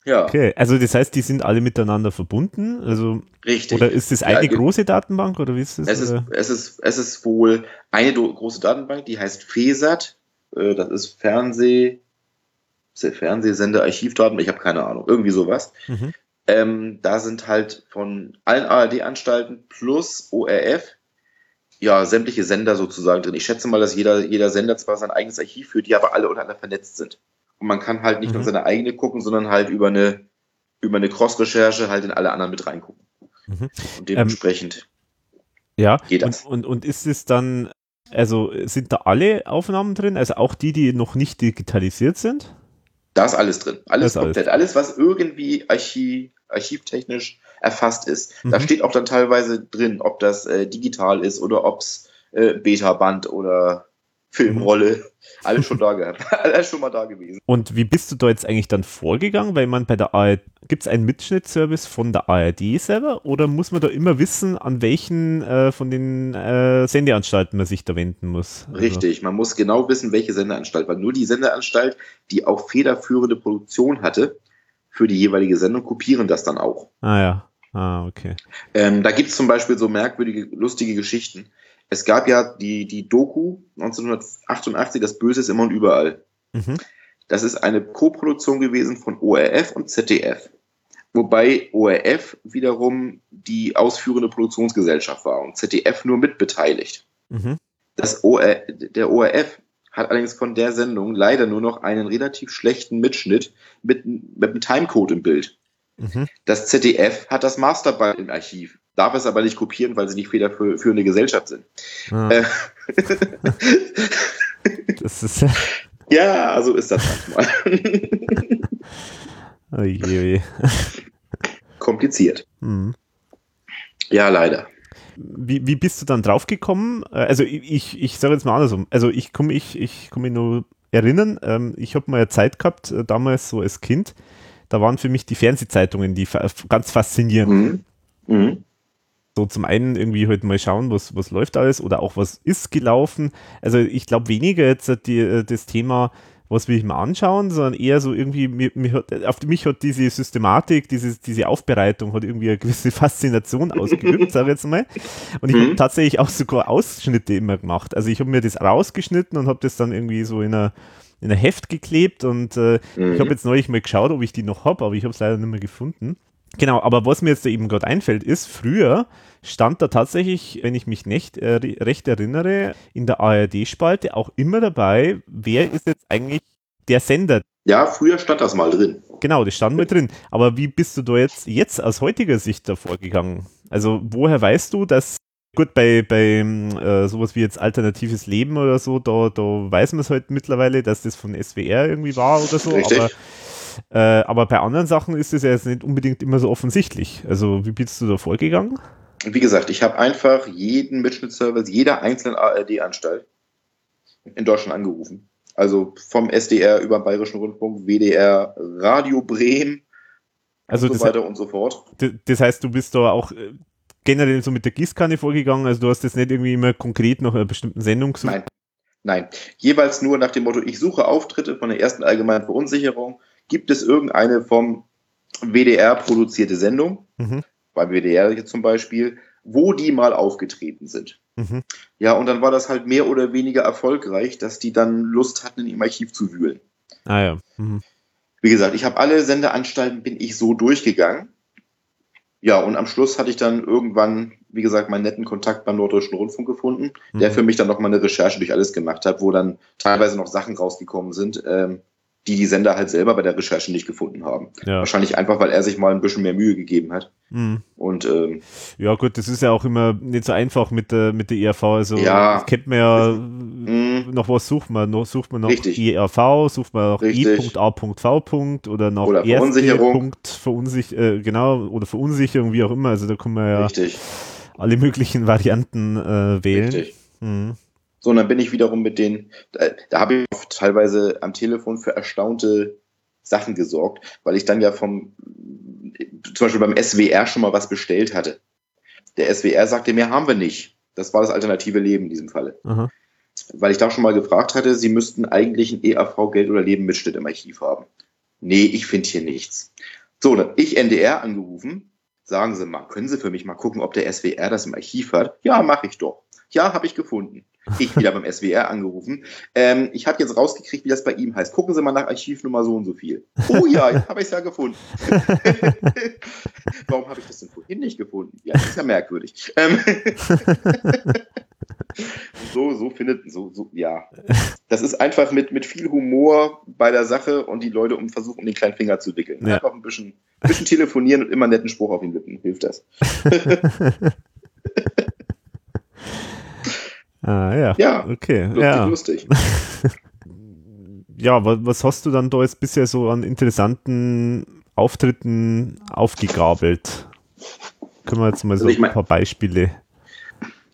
Ja. Okay, also das heißt, die sind alle miteinander verbunden? Also, Richtig. Oder ist das eine ja, große Datenbank oder wie ist das? Es ist, es ist, es ist wohl eine große Datenbank, die heißt FESAT. Äh, das ist Fernseh, Fernsehsender, Archivdaten, ich habe keine Ahnung, irgendwie sowas. Mhm. Ähm, da sind halt von allen ARD-Anstalten plus ORF ja sämtliche Sender sozusagen drin. Ich schätze mal, dass jeder, jeder Sender zwar sein eigenes Archiv führt, die aber alle untereinander vernetzt sind. Und man kann halt nicht mhm. nur seine eigene gucken, sondern halt über eine, über eine Cross-Recherche halt in alle anderen mit reingucken. Mhm. Und dementsprechend ähm, ja. geht das. Und, und, und ist es dann, also sind da alle Aufnahmen drin, also auch die, die noch nicht digitalisiert sind? Da ist alles drin. Alles komplett. Alles. alles, was irgendwie Archiv, archivtechnisch erfasst ist. Mhm. Da steht auch dann teilweise drin, ob das äh, digital ist oder ob es äh, Beta-Band oder Filmrolle, mhm. alles schon da gehabt, <laughs> alles schon mal da gewesen. Und wie bist du da jetzt eigentlich dann vorgegangen? Weil man bei der ARD, gibt es einen Mitschnittservice von der ARD selber oder muss man da immer wissen, an welchen äh, von den äh, Sendeanstalten man sich da wenden muss? Also Richtig, man muss genau wissen, welche Sendeanstalt, weil nur die Sendeanstalt, die auch federführende Produktion hatte, für die jeweilige Sendung, kopieren das dann auch. Ah ja. Ah, okay. Ähm, da gibt es zum Beispiel so merkwürdige, lustige Geschichten es gab ja die, die Doku 1988, das Böse ist immer und überall. Mhm. Das ist eine Co-Produktion gewesen von ORF und ZDF. Wobei ORF wiederum die ausführende Produktionsgesellschaft war und ZDF nur mitbeteiligt. Mhm. Das OR, der ORF hat allerdings von der Sendung leider nur noch einen relativ schlechten Mitschnitt mit, mit einem Timecode im Bild. Mhm. Das ZDF hat das Masterbild im Archiv darf es aber nicht kopieren, weil sie nicht federführende Gesellschaft sind. Ah. Äh, <laughs> das ist ja. <laughs> Ja, so ist das manchmal. <laughs> je, oje. Kompliziert. Mhm. Ja, leider. Wie, wie bist du dann draufgekommen? Äh, also ich, ich sage jetzt mal andersrum. Also ich komme ich, ich komm mich nur erinnern, ähm, ich habe mal eine Zeit gehabt, äh, damals so als Kind, da waren für mich die Fernsehzeitungen die ganz faszinierend. Mhm. Mhm so zum einen irgendwie halt mal schauen, was, was läuft alles oder auch was ist gelaufen. Also ich glaube weniger jetzt die, äh, das Thema, was will ich mal anschauen, sondern eher so irgendwie, mir, mir hat, auf mich hat diese Systematik, diese, diese Aufbereitung hat irgendwie eine gewisse <laughs> Faszination ausgeübt, sage ich jetzt mal. Und ich mhm. habe tatsächlich auch sogar Ausschnitte immer gemacht. Also ich habe mir das rausgeschnitten und habe das dann irgendwie so in einer in ein Heft geklebt und äh, mhm. ich habe jetzt neulich mal geschaut, ob ich die noch habe, aber ich habe es leider nicht mehr gefunden. Genau, aber was mir jetzt da eben gerade einfällt, ist, früher stand da tatsächlich, wenn ich mich nicht äh, recht erinnere, in der ARD-Spalte auch immer dabei, wer ist jetzt eigentlich der Sender. Ja, früher stand das mal drin. Genau, das stand mal drin. Aber wie bist du da jetzt, jetzt aus heutiger Sicht davor gegangen? Also woher weißt du, dass Gut, bei, bei äh, sowas wie jetzt alternatives Leben oder so, da, da weiß man es halt mittlerweile, dass das von SWR irgendwie war oder so. Richtig. Aber äh, aber bei anderen Sachen ist es ja jetzt nicht unbedingt immer so offensichtlich. Also wie bist du da vorgegangen? Wie gesagt, ich habe einfach jeden Mitschnittservice jeder einzelnen ARD-Anstalt in Deutschland angerufen. Also vom SDR über den Bayerischen Rundfunk, WDR, Radio Bremen also und so weiter und so fort. Das heißt, du bist da auch äh, generell so mit der Gießkanne vorgegangen, also du hast jetzt nicht irgendwie immer konkret nach einer bestimmten Sendung gesucht? Nein, Nein, jeweils nur nach dem Motto, ich suche Auftritte von der ersten allgemeinen Verunsicherung. Gibt es irgendeine vom WDR produzierte Sendung, Mhm. beim WDR jetzt zum Beispiel, wo die mal aufgetreten sind? Mhm. Ja, und dann war das halt mehr oder weniger erfolgreich, dass die dann Lust hatten, in ihrem Archiv zu wühlen. Ah ja. Mhm. Wie gesagt, ich habe alle Sendeanstalten, bin ich so durchgegangen. Ja, und am Schluss hatte ich dann irgendwann, wie gesagt, meinen netten Kontakt beim Norddeutschen Rundfunk gefunden, der Mhm. für mich dann nochmal eine Recherche durch alles gemacht hat, wo dann teilweise noch Sachen rausgekommen sind, ähm, die die Sender halt selber bei der Recherche nicht gefunden haben. Ja. Wahrscheinlich einfach, weil er sich mal ein bisschen mehr Mühe gegeben hat. Mhm. Und ähm, Ja, gut, das ist ja auch immer nicht so einfach mit der, mit der ERV. Also, Ja. kennt man ja, mh, noch was sucht man? Noch, sucht man noch Richtig. ERV, sucht man noch. I.A.V. oder noch Oder erste Verunsicherung. Punkt, Verunsich äh, genau, oder Verunsicherung, wie auch immer. Also, da kann man ja richtig, alle möglichen Varianten äh, wählen. richtig. Mhm. So, und dann bin ich wiederum mit den, da, da habe ich oft teilweise am Telefon für erstaunte Sachen gesorgt, weil ich dann ja vom, zum Beispiel beim SWR schon mal was bestellt hatte. Der SWR sagte mir, haben wir nicht. Das war das alternative Leben in diesem Falle. Aha. Weil ich da schon mal gefragt hatte, sie müssten eigentlich ein EAV Geld oder Leben Mitschnitt im Archiv haben. Nee, ich finde hier nichts. So, dann ich NDR angerufen. Sagen Sie mal, können Sie für mich mal gucken, ob der SWR das im Archiv hat? Ja, mache ich doch. Ja, habe ich gefunden. Ich wieder beim SWR angerufen. Ähm, ich habe jetzt rausgekriegt, wie das bei ihm heißt. Gucken Sie mal nach Archivnummer so und so viel. Oh ja, <laughs> jetzt habe ich es ja gefunden. <laughs> Warum habe ich das denn vorhin nicht gefunden? Ja, das ist ja merkwürdig. Ähm, <laughs> so, so findet, so, so, ja. Das ist einfach mit, mit viel Humor bei der Sache und die Leute um versuchen, den kleinen Finger zu wickeln. Ja. Einfach ein bisschen, bisschen telefonieren und immer einen netten Spruch auf den Lippen. Hilft das. Ah, ja. Ja, Okay. Lustig, ja. lustig. <laughs> ja, wa- was hast du dann da jetzt bisher so an interessanten Auftritten aufgegabelt? Können wir jetzt mal so Also ich mein- ein paar Beispiele.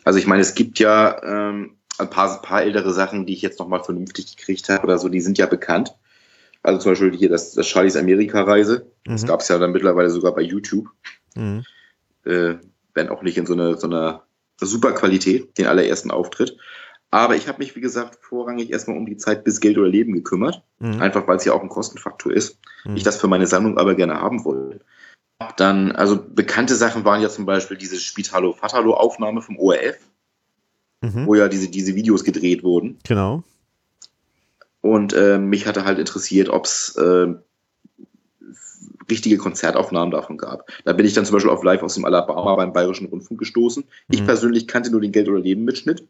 Also ich meine, es gibt ja ähm, ein paar, paar ältere Sachen, die ich jetzt nochmal vernünftig gekriegt habe oder so, die sind ja bekannt. Also zum Beispiel hier das, das Charlies Amerika-Reise. Das Mhm. gab es ja dann mittlerweile sogar bei YouTube. Mhm. äh, wenn auch nicht in so einer so einer super Qualität, den allerersten Auftritt. Aber ich habe mich, wie gesagt, vorrangig erstmal um die Zeit bis Geld oder Leben gekümmert. Mhm. Einfach weil es ja auch ein Kostenfaktor ist. Mhm. Ich das für meine Sammlung aber gerne haben wollte. Dann, also bekannte Sachen waren ja zum Beispiel diese Spitalo Fatalo Aufnahme vom ORF, Mhm. wo ja diese, diese Videos gedreht wurden. Genau. Und äh, mich hatte halt interessiert, ob es äh, richtige Konzertaufnahmen davon gab. Da bin ich dann zum Beispiel auf Live aus dem Alabama beim Bayerischen Rundfunk gestoßen. Ich Mhm. persönlich kannte nur den Geld- oder Leben-Mitschnitt,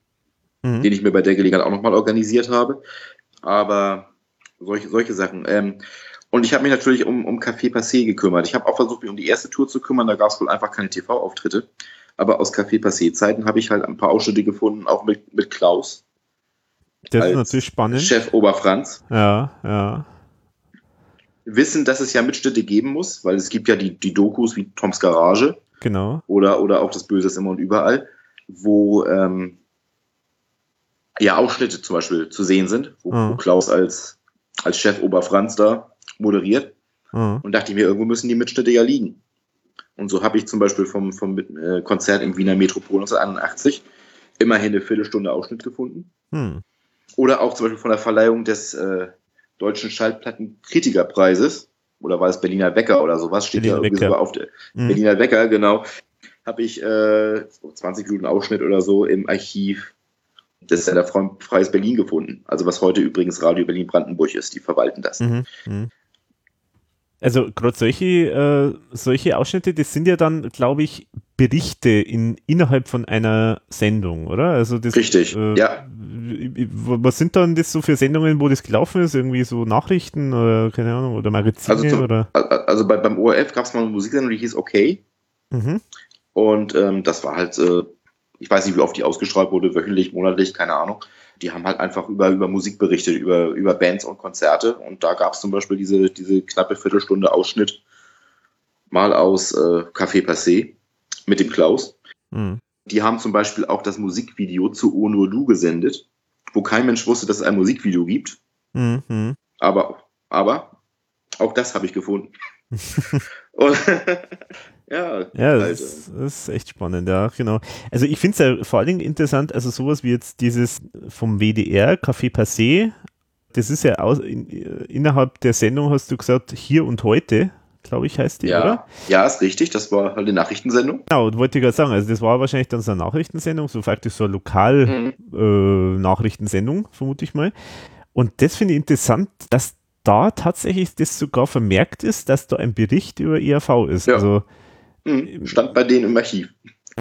Mhm. den ich mir bei der Gelegenheit auch nochmal organisiert habe. Aber solche, solche Sachen. Ähm, und ich habe mich natürlich um, um Café Passé gekümmert. Ich habe auch versucht, mich um die erste Tour zu kümmern. Da gab es wohl einfach keine TV-Auftritte. Aber aus Café Passé-Zeiten habe ich halt ein paar Ausschnitte gefunden, auch mit, mit Klaus, Das ist natürlich spannend. Chef Oberfranz. Ja, ja. Wissen, dass es ja Mitschnitte geben muss, weil es gibt ja die, die Dokus wie Toms Garage Genau. oder, oder auch das Böse ist immer und überall, wo ähm, ja Ausschnitte zum Beispiel zu sehen sind, wo, Mhm. wo Klaus als, als Chef Oberfranz da moderiert. Mhm. Und dachte ich mir, irgendwo müssen die Mitschnitte ja liegen. Und so habe ich zum Beispiel vom, vom äh, Konzert im Wiener Metropol 1981 immerhin eine Viertelstunde Ausschnitt gefunden. Hm. Oder auch zum Beispiel von der Verleihung des äh, Deutschen Schallplattenkritikerpreises. Oder war es Berliner Wecker oder sowas? Steht ja Berliner irgendwie Wecker. sogar auf der Mhm. Berliner Wecker, genau. Habe ich äh, so 20 Minuten Ausschnitt oder so im Archiv des Sender Fre- Freies Berlin gefunden. Also was heute übrigens Radio Berlin Brandenburg ist. Die verwalten das. Mhm. Mhm. Also gerade solche, äh, solche Ausschnitte, das sind ja dann, glaube ich, Berichte in, innerhalb von einer Sendung, oder? Also das, Richtig, äh, ja. Was sind dann das so für Sendungen, wo das gelaufen ist? Irgendwie so Nachrichten oder keine Ahnung, oder Magazine Also, zum, oder? also bei, beim ORF gab es mal eine Musiksendung, die hieß Okay. Mhm. Und ähm, das war halt, äh, ich weiß nicht, wie oft die ausgestrahlt wurde, wöchentlich, monatlich, keine Ahnung. Die haben halt einfach über, über Musik berichtet, über, über Bands und Konzerte. Und da gab es zum Beispiel diese, diese knappe Viertelstunde Ausschnitt mal aus äh, Café Passé mit dem Klaus. Mhm. Die haben zum Beispiel auch das Musikvideo zu O nur du gesendet, wo kein Mensch wusste, dass es ein Musikvideo gibt. Mhm. Aber, aber auch das habe ich gefunden. <laughs> und, Ja, ja das, ist, das ist echt spannend, ja, genau. Also ich finde es ja vor allen Dingen interessant, also sowas wie jetzt dieses vom WDR, Café Passé, das ist ja aus, in, innerhalb der Sendung, hast du gesagt, hier und heute, glaube ich, heißt die, ja. oder? Ja, ist richtig. Das war halt eine Nachrichtensendung. Genau, wollte ich gerade sagen. Also, das war wahrscheinlich dann so eine Nachrichtensendung, so faktisch so eine Lokal-Nachrichtensendung, mhm. äh, vermute ich mal. Und das finde ich interessant, dass da tatsächlich das sogar vermerkt ist, dass da ein Bericht über ERV ist. Ja. Also, mhm. Stand bei denen im Archiv.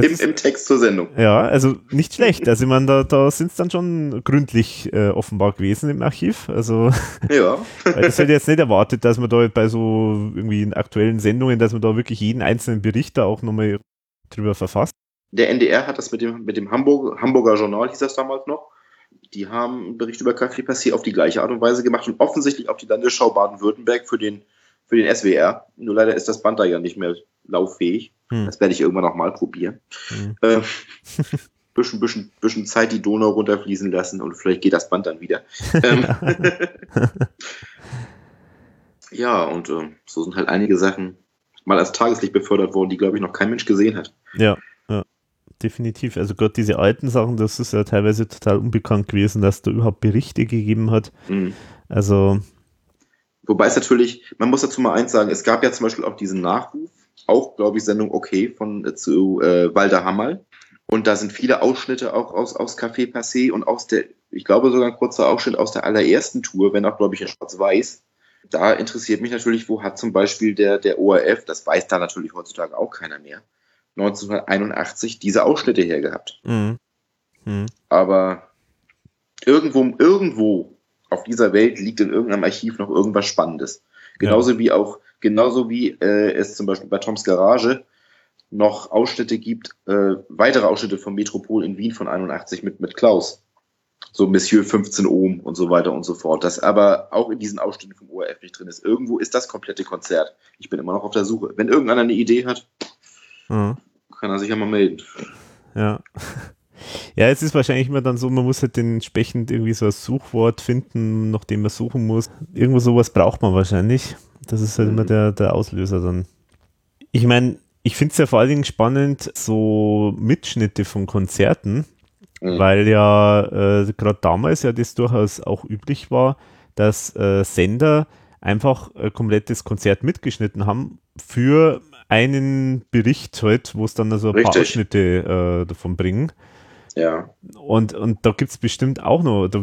Im, Im, Text zur Sendung. Ja, also nicht schlecht. Also ich meine, da, da sind es dann schon gründlich äh, offenbar gewesen im Archiv. Also <laughs> ja. das hätte jetzt nicht erwartet, dass man da bei so irgendwie in aktuellen Sendungen, dass man da wirklich jeden einzelnen Bericht da auch nochmal drüber verfasst. Der NDR hat das mit dem, mit dem Hamburg, Hamburger Journal, hieß das damals noch. Die haben einen Bericht über Café Passé auf die gleiche Art und Weise gemacht und offensichtlich auch die Landesschau Baden-Württemberg für den, für den SWR. Nur leider ist das Band da ja nicht mehr lauffähig. Hm. Das werde ich irgendwann noch mal probieren. Hm. Äh, <laughs> bisschen, bisschen, bisschen Zeit die Donau runterfließen lassen und vielleicht geht das Band dann wieder. Ähm, ja, <laughs> und äh, so sind halt einige Sachen mal als Tageslicht befördert worden, die, glaube ich, noch kein Mensch gesehen hat. Ja, ja, definitiv. Also gerade diese alten Sachen, das ist ja teilweise total unbekannt gewesen, dass da überhaupt Berichte gegeben hat. Mhm. Also. Wobei es natürlich, man muss dazu mal eins sagen, es gab ja zum Beispiel auch diesen Nachruf auch, glaube ich, Sendung Okay von äh, zu äh, Walter Hammerl. Und da sind viele Ausschnitte auch aus, aus Café Passé und aus der, ich glaube sogar ein kurzer Ausschnitt aus der allerersten Tour, wenn auch, glaube ich, in Schwarz-Weiß. Da interessiert mich natürlich, wo hat zum Beispiel der, der ORF, das weiß da natürlich heutzutage auch keiner mehr, 1981 diese Ausschnitte hergehabt. Mhm. Mhm. Aber irgendwo, irgendwo auf dieser Welt liegt in irgendeinem Archiv noch irgendwas Spannendes. Genauso ja. wie auch Genauso wie äh, es zum Beispiel bei Toms Garage noch Ausschnitte gibt, äh, weitere Ausschnitte vom Metropol in Wien von 81 mit, mit Klaus. So Monsieur 15 Ohm und so weiter und so fort. Das aber auch in diesen Ausschnitten vom ORF nicht drin ist. Irgendwo ist das komplette Konzert. Ich bin immer noch auf der Suche. Wenn irgendeiner eine Idee hat, mhm. kann er sich ja mal melden. Ja. Ja, es ist wahrscheinlich immer dann so, man muss halt entsprechend irgendwie so ein Suchwort finden, nach dem man suchen muss. Irgendwo sowas braucht man wahrscheinlich. Das ist halt mhm. immer der, der Auslöser dann. Ich meine, ich finde es ja vor allen Dingen spannend, so Mitschnitte von Konzerten, mhm. weil ja äh, gerade damals ja das durchaus auch üblich war, dass äh, Sender einfach ein komplettes Konzert mitgeschnitten haben für einen Bericht halt, wo es dann also ein Richtig. paar Ausschnitte äh, davon bringen. Ja. Und, und da gibt es bestimmt auch noch, da,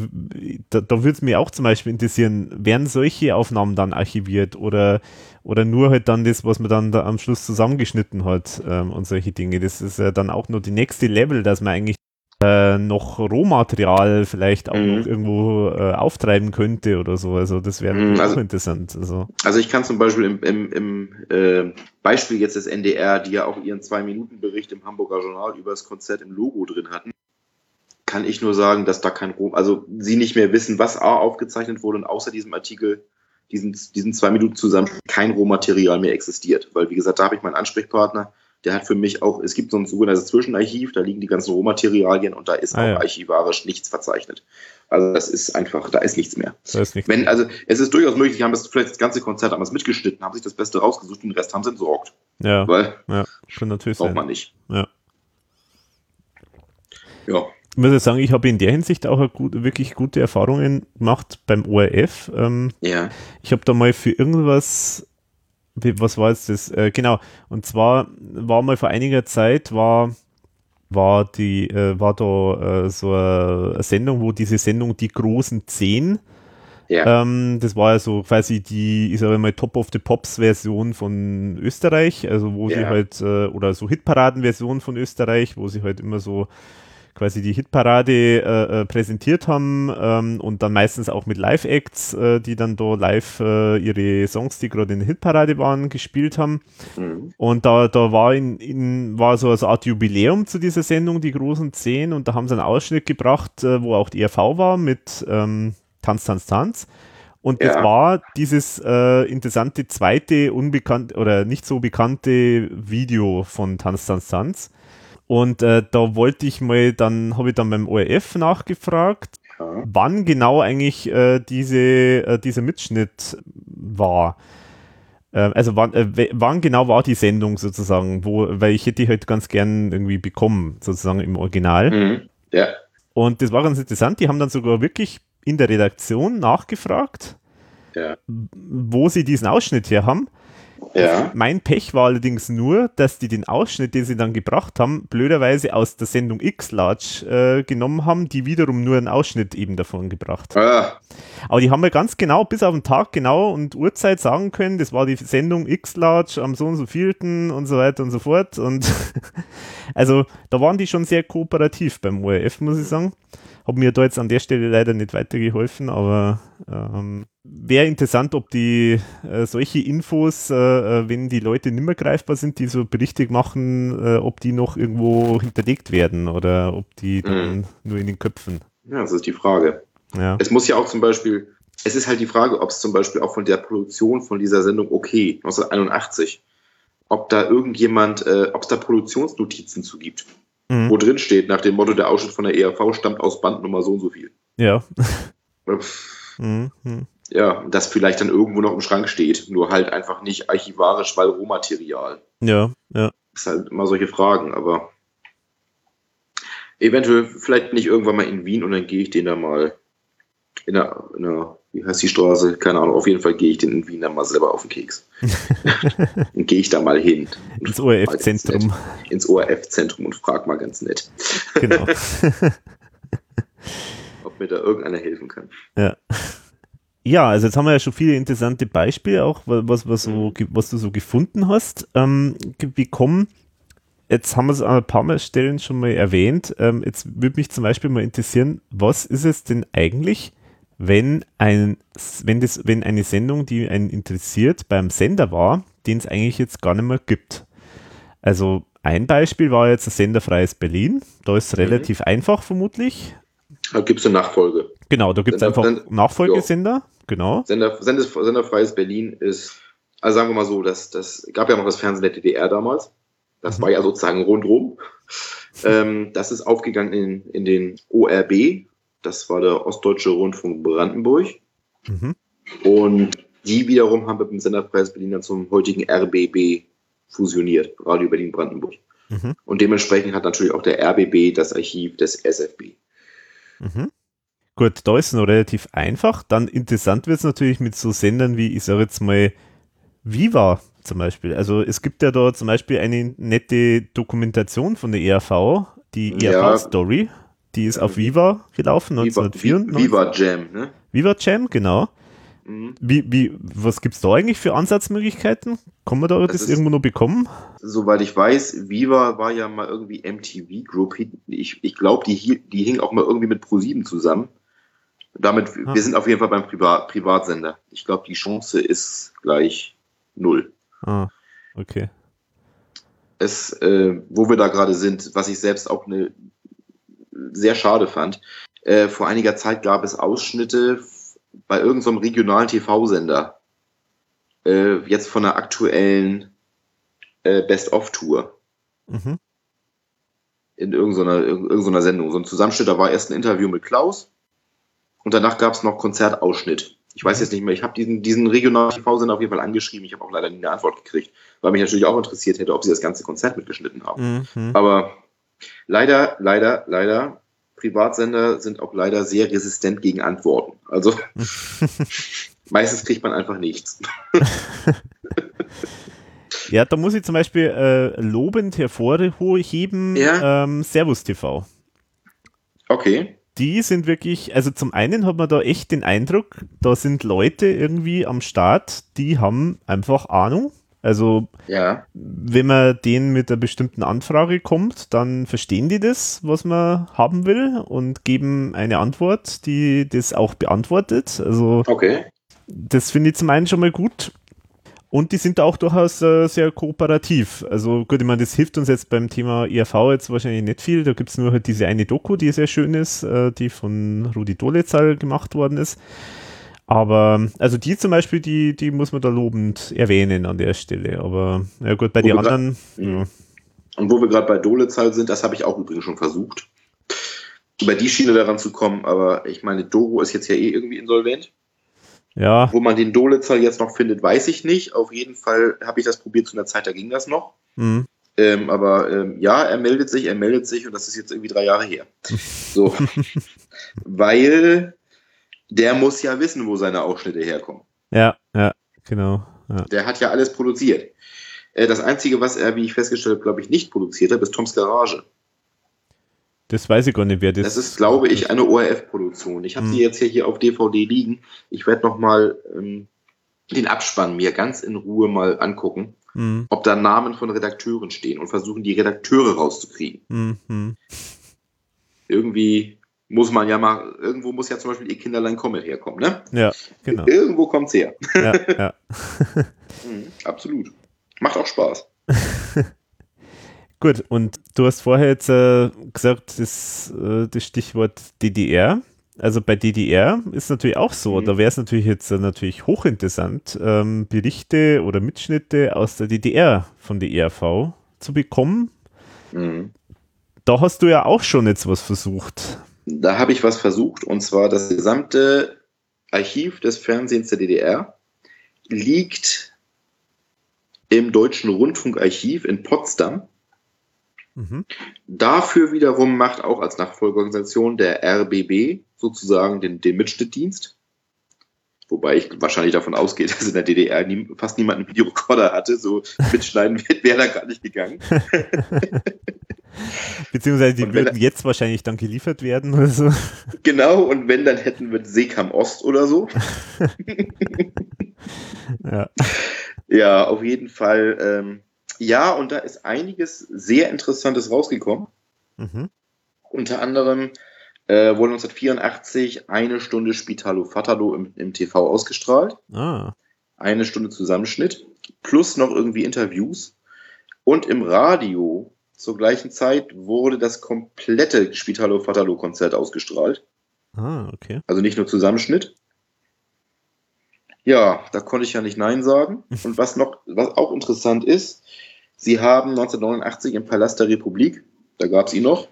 da, da würde es mich auch zum Beispiel interessieren, werden solche Aufnahmen dann archiviert oder, oder nur halt dann das, was man dann da am Schluss zusammengeschnitten hat ähm, und solche Dinge. Das ist ja dann auch noch die nächste Level, dass man eigentlich äh, noch Rohmaterial vielleicht auch mhm. noch irgendwo äh, auftreiben könnte oder so. Also das wäre mhm, also, auch interessant. Also. also ich kann zum Beispiel im, im, im äh, Beispiel jetzt des NDR, die ja auch ihren Zwei-Minuten-Bericht im Hamburger Journal über das Konzert im Logo drin hatten, kann ich nur sagen, dass da kein Rom, also sie nicht mehr wissen, was A aufgezeichnet wurde und außer diesem Artikel, diesen, diesen zwei Minuten zusammen, kein Rohmaterial mehr existiert. Weil, wie gesagt, da habe ich meinen Ansprechpartner, der hat für mich auch, es gibt so ein sogenanntes Zwischenarchiv, da liegen die ganzen Rohmaterialien und da ist ah, auch ja. archivarisch nichts verzeichnet. Also das ist einfach, da ist nichts mehr. Da ist nichts Wenn, also es ist durchaus möglich, die haben das vielleicht das ganze Konzert damals mitgeschnitten, haben sich das Beste rausgesucht und den Rest haben sie entsorgt. Ja. Weil ja, kann natürlich braucht sein. man nicht. Ja. Ja ich muss ja sagen, ich habe in der Hinsicht auch gut, wirklich gute Erfahrungen gemacht beim ORF. Ähm, ja. Ich habe da mal für irgendwas, was war jetzt das? Äh, genau, und zwar war mal vor einiger Zeit, war war die, äh, war da äh, so eine Sendung, wo diese Sendung Die großen Zehn, ja. Ähm, das war ja so quasi die, ich sage mal, Top of the Pops Version von Österreich, also wo ja. sie halt, äh, oder so Hitparaden-Version von Österreich, wo sie halt immer so quasi die Hitparade äh, äh, präsentiert haben ähm, und dann meistens auch mit Live-Acts, äh, die dann da live äh, ihre Songs, die gerade in der Hitparade waren, gespielt haben. Mhm. Und da, da war in, in war so eine Art Jubiläum zu dieser Sendung, die großen zehn, und da haben sie einen Ausschnitt gebracht, äh, wo auch die RV war mit ähm, Tanz, Tanz, Tanz. Und das ja. war dieses äh, interessante zweite, unbekannte oder nicht so bekannte Video von Tanz, Tanz, Tanz. Und äh, da wollte ich mal, dann habe ich dann beim ORF nachgefragt, ja. wann genau eigentlich äh, diese, äh, dieser Mitschnitt war. Äh, also wann, äh, wann genau war die Sendung sozusagen, wo, weil ich hätte die halt ganz gern irgendwie bekommen, sozusagen im Original. Mhm. Ja. Und das war ganz interessant, die haben dann sogar wirklich in der Redaktion nachgefragt, Ja. wo sie diesen Ausschnitt her haben. Ja. Mein Pech war allerdings nur, dass die den Ausschnitt, den sie dann gebracht haben, blöderweise aus der Sendung X-Large äh, genommen haben, die wiederum nur einen Ausschnitt eben davon gebracht. Ah, Aber die haben mir ganz genau, bis auf den Tag genau und Uhrzeit sagen können, das war die Sendung X-Large am so und so vierten und so weiter und so fort. Und <laughs> also da waren die schon sehr kooperativ beim ORF, muss ich sagen. Haben mir da jetzt an der Stelle leider nicht weitergeholfen, aber ähm, wäre interessant, ob die äh, solche Infos, äh, äh, wenn die Leute nicht mehr greifbar sind, die so berichtig machen, äh, ob die noch irgendwo hinterlegt werden oder ob die dann nur in den Köpfen. ja, das ist die Frage. Ja. Es muss ja auch zum Beispiel, es ist halt die Frage, ob es zum Beispiel auch von der Produktion von dieser Sendung okay, 1981, ob da irgendjemand, äh, ob es da Produktionsnotizen zu gibt, Mhm. wo drin steht, nach dem Motto, der Ausschnitt von der ERV stammt aus Bandnummer so und so viel. <laughs> Ja. Mhm. Ja, das vielleicht dann irgendwo noch im Schrank steht, nur halt einfach nicht archivarisch, weil Rohmaterial. Ja, ja. Das ist halt immer solche Fragen, aber eventuell vielleicht nicht irgendwann mal in Wien und dann gehe ich den da mal in der, in der, wie heißt die Straße? Keine Ahnung, auf jeden Fall gehe ich den in Wien dann mal selber auf den Keks. <laughs> dann gehe ich da mal hin. und Ins ORF-Zentrum. Ins ORF-Zentrum und frag mal ganz nett, Genau. <laughs> <laughs> ob mir da irgendeiner helfen kann. Ja. Ja, also jetzt haben wir ja schon viele interessante Beispiele auch, wa- was, was, so, ge- was du so gefunden hast, ähm, bekommen. Jetzt haben wir es an ein paar Mal Stellen schon mal erwähnt. Ähm, jetzt würde mich zum Beispiel mal interessieren, was ist es denn eigentlich, wenn ein, wenn das, wenn eine Sendung, die einen interessiert, beim Sender war, den es eigentlich jetzt gar nicht mehr gibt? Also ein Beispiel war jetzt das Senderfreies Berlin. Da ist es relativ einfach vermutlich. Da gibt es eine Nachfolge. Genau, da gibt es einfach Sender- Nachfolgesender. Genau. Sender, Sender, Senderfreies Berlin ist, also sagen wir mal so, das, das gab ja noch das Fernsehen der DDR damals. Das war ja sozusagen rundrum. Ähm, das ist aufgegangen in, in den ORB. Das war der Ostdeutsche Rundfunk Brandenburg. Mhm. Und die wiederum haben mit dem Senderfreies Berlin dann zum heutigen RBB fusioniert, Radio Berlin Brandenburg. Mhm. Und dementsprechend hat natürlich auch der RBB das Archiv des SFB. Mhm. Gut, da ist es noch relativ einfach. Dann interessant wird es natürlich mit so Sendern wie, ich sage jetzt mal, Viva zum Beispiel. Also es gibt ja da zum Beispiel eine nette Dokumentation von der ERV, die Ja. Die ist auf Viva gelaufen, Viva, 1994. Viva Jam, ne? Viva Jam, genau. Mhm. Wie, wie, was gibt es da eigentlich für Ansatzmöglichkeiten? Kann man da das, Das ist- irgendwo noch bekommen? Soweit ich weiß, Viva war ja mal irgendwie MTV Group. Ich, ich glaube, die, die hing auch mal irgendwie mit ProSieben zusammen. Damit, Ah. wir sind auf jeden Fall beim Privat, Privatsender. Ich glaube, die Chance ist gleich null. Ah, okay. Es, äh, wo wir da gerade sind, was ich selbst auch eine sehr schade fand. Äh, vor einiger Zeit gab es Ausschnitte bei irgendeinem regionalen TV-Sender. Äh, jetzt von der aktuellen äh, Best-of-Tour. Mhm. in irgendeiner, irg- irgendeiner Sendung. So ein Zusammenschnitt, da war erst ein Interview mit Klaus und danach gab es noch Konzertausschnitt. Ich weiß jetzt nicht mehr, ich habe diesen, diesen regionalen TV-Sender auf jeden Fall angeschrieben, ich habe auch leider nie eine Antwort gekriegt, weil mich natürlich auch interessiert hätte, ob sie das ganze Konzert mitgeschnitten haben. Mhm. Aber leider, leider, leider, Privatsender sind auch leider sehr resistent gegen Antworten. Also <laughs> meistens kriegt man einfach nichts. Ja, da muss ich zum Beispiel äh, lobend hervorheben, Ja. ähm, Servus TV. Okay. Die sind wirklich, also zum einen hat man da echt den Eindruck, da sind Leute irgendwie am Start, die haben einfach Ahnung. Also Ja. wenn man denen mit einer bestimmten Anfrage kommt, dann verstehen die das, was man haben will und geben eine Antwort, die das auch beantwortet. Also Okay. das finde ich zum einen schon mal gut. Und die sind auch durchaus äh, sehr kooperativ. Also gut, ich meine, das hilft uns jetzt beim Thema ERV jetzt wahrscheinlich nicht viel. Da gibt es nur halt diese eine Doku, die sehr schön ist, äh, die von Rudi Dolezahl gemacht worden ist. Aber also die zum Beispiel, die, die muss man da lobend erwähnen an der Stelle. Aber ja gut, bei den anderen, Mhm. ja. Und wo wir gerade bei Dolezahl sind, das habe ich auch übrigens schon versucht, über die Schiene daran zu kommen, aber ich meine, Doro ist jetzt ja eh irgendwie insolvent. Ja, Wo man den Dolezal jetzt noch findet, weiß ich nicht. Auf jeden Fall habe ich das probiert zu einer Zeit, da ging das noch. hm, Ähm, aber ähm, ja, er meldet sich, er meldet sich und das ist jetzt irgendwie drei Jahre her. So. <laughs> Weil der muss ja wissen, wo seine Ausschnitte herkommen. ja, ja, genau. Ja. Der hat ja alles produziert. Äh, das Einzige, was er, wie ich festgestellt habe, glaube ich, nicht produziert hat, ist Toms Garage. Das weiß ich gar nicht, wer das Das ist, glaube ich, eine ORF-Produktion. Ich habe Hm. sie jetzt hier, auf DVD liegen. Ich werde noch mal ähm, den Abspann mir ganz in Ruhe mal angucken, Hm, ob da Namen von Redakteuren stehen und versuchen, die Redakteure rauszukriegen. hm. Irgendwie muss man ja mal, irgendwo muss ja zum Beispiel ihr Kinderlein Comet herkommen, ne? Ja, genau. Irgendwo kommt's her. Ja, <laughs> ja. Mhm, absolut. Macht auch Spaß. <laughs> Gut, und du hast vorher jetzt äh, gesagt, das, äh, das Stichwort DDR. Also bei DDR ist natürlich auch so, Mhm. da wäre es natürlich jetzt äh, natürlich hochinteressant, ähm, Berichte oder Mitschnitte aus der DDR von der ERV zu bekommen. Mhm. Da hast du ja auch schon jetzt was versucht. Da habe ich was versucht, und zwar das gesamte Archiv des Fernsehens der DDR liegt im Deutschen Rundfunkarchiv in Potsdam. Mhm. Dafür wiederum macht auch als Nachfolgeorganisation der RBB sozusagen den, den Mitschnittdienst. Wobei ich wahrscheinlich davon ausgehe, <laughs> dass in der DDR nie, fast niemand einen Videorekorder hatte. So mitschneiden wäre da gar nicht gegangen. <laughs> Beziehungsweise die würden jetzt wahrscheinlich dann geliefert werden oder so. <laughs> Genau, und wenn, dann hätten wir Seekam Ost oder so. Ja. Ja, auf jeden Fall. Ähm, ja, und da ist einiges sehr Interessantes rausgekommen. Mhm. Unter anderem äh, wurde 1984 eine Stunde Spitalo Fatalo im, im TV ausgestrahlt. Ah. Eine Stunde Zusammenschnitt. Plus noch irgendwie Interviews. Und im Radio zur gleichen Zeit wurde das komplette Spitalo Fatalo Konzert ausgestrahlt. Ah, okay. Also nicht nur Zusammenschnitt. Ja, da konnte ich ja nicht Nein sagen. <laughs> Und was noch, was auch interessant ist, sie haben 1989 im Palast der Republik, da gab es ihn noch,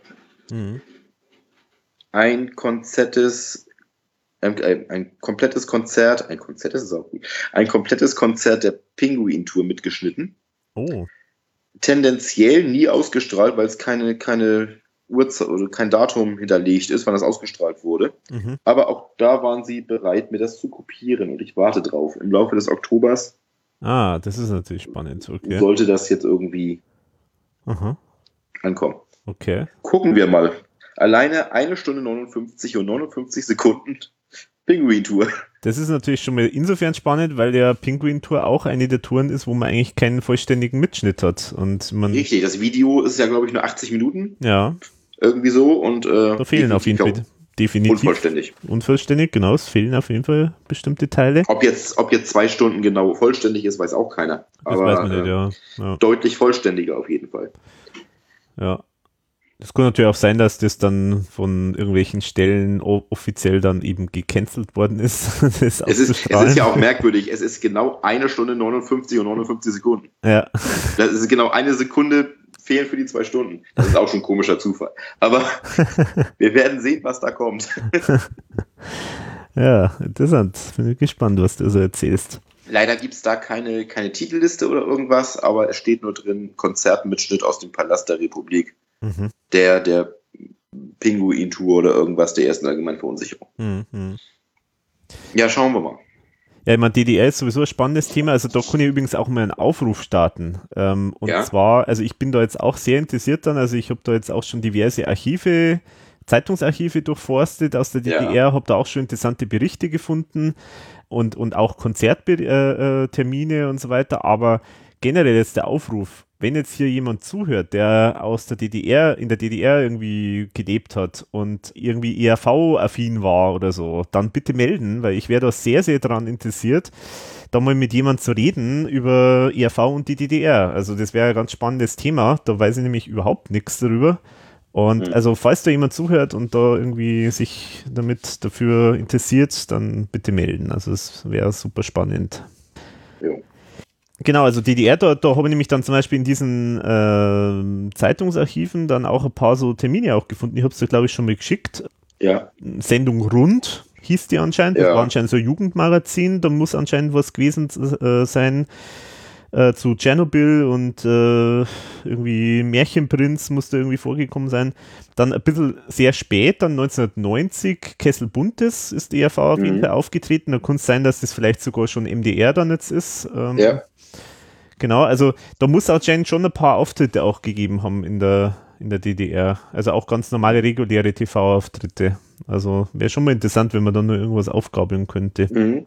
Mhm. Ein konzertes, ein, ein komplettes Konzert, ein Konzert ist auch gut, ein komplettes Konzert der Pinguin-Tour mitgeschnitten. Oh. Tendenziell nie ausgestrahlt, weil es keine, keine Uhrzeit oder kein Datum hinterlegt ist, wann das ausgestrahlt wurde. Mhm. Aber auch da waren sie bereit, mir das zu kopieren und ich warte drauf. Im Laufe des Oktobers Ah, das ist natürlich spannend. Okay. sollte das jetzt irgendwie Aha. ankommen. Okay. Gucken wir mal. Alleine eine Stunde 59 und 59 Sekunden Pinguin-Tour. Das ist natürlich schon mal insofern spannend, weil der Penguin Tour auch eine der Touren ist, wo man eigentlich keinen vollständigen Mitschnitt hat. Und man, Richtig, das Video ist ja, glaube ich, nur 80 Minuten. ja, Irgendwie so. Und, äh, da fehlen auf jeden Fall definitiv Unvollständig. unvollständig, genau, es fehlen auf jeden Fall bestimmte Teile. Ob jetzt, ob jetzt zwei Stunden genau vollständig ist, weiß auch keiner. Das Aber weiß man nicht, äh, ja. ja. deutlich vollständiger auf jeden Fall. Ja. Es kann natürlich auch sein, dass das dann von irgendwelchen Stellen offiziell dann eben gecancelt worden ist. <laughs> das Es ist, es ist ja auch merkwürdig. Es ist genau eine Stunde 59 und 59 Sekunden. Ja, Das ist genau eine Sekunde fehlen für die zwei Stunden. Das ist auch schon ein komischer Zufall. Aber <laughs> wir werden sehen, was da kommt. <laughs> ja, interessant. Bin gespannt, was du so erzählst. Leider gibt es da keine, keine Titelliste oder irgendwas, aber es steht nur drin Konzertmitschnitt aus dem Palast der Republik, Mhm. der, der Pinguin-Tour oder irgendwas der ersten allgemeinen Verunsicherung. Mhm. Ja, schauen wir mal. Ja, ich meine, DDR ist sowieso ein spannendes Thema. Also da kann ich übrigens auch mal einen Aufruf starten. Ähm, und Ja. zwar, also ich bin da jetzt auch sehr interessiert dann. Also ich habe da jetzt auch schon diverse Archive, Zeitungsarchive durchforstet aus der Ja. DDR, habe da auch schon interessante Berichte gefunden und, und auch Konzerttermine äh, Termine und so weiter. Aber generell jetzt der Aufruf, wenn jetzt hier jemand zuhört, der aus der DDR, in der DDR irgendwie gelebt hat und irgendwie ERV-affin war oder so, dann bitte melden, weil ich wäre da sehr, sehr daran interessiert, da mal mit jemand zu reden über ERV und die DDR. Also das wäre ein ganz spannendes Thema, da weiß ich nämlich überhaupt nichts darüber. Und Mhm. also falls da jemand zuhört und da irgendwie sich damit dafür interessiert, dann bitte melden. Also es wäre super spannend. Genau, also DDR, da, da habe ich nämlich dann zum Beispiel in diesen ähm, Zeitungsarchiven dann auch ein paar so Termine auch gefunden. Ich habe es dir, glaube ich, schon mal geschickt. Ja, Sendung rund hieß die anscheinend. Ja. Das war anscheinend so ein Jugendmagazin, da muss anscheinend was gewesen äh, sein äh, zu Tschernobyl und äh, irgendwie Märchenprinz musste irgendwie vorgekommen sein. Dann ein bisschen sehr spät, dann 1990, Kessel Buntes ist die ERV auf jeden Mhm. Fall aufgetreten. Da kann es sein, dass das vielleicht sogar schon MDR dann jetzt ist. Ähm, Ja. Genau, also da muss anscheinend schon ein paar Auftritte auch gegeben haben in der, in der DDR. Also auch ganz normale reguläre TV-Auftritte. Also wäre schon mal interessant, wenn man da nur irgendwas aufgabeln könnte. Mhm.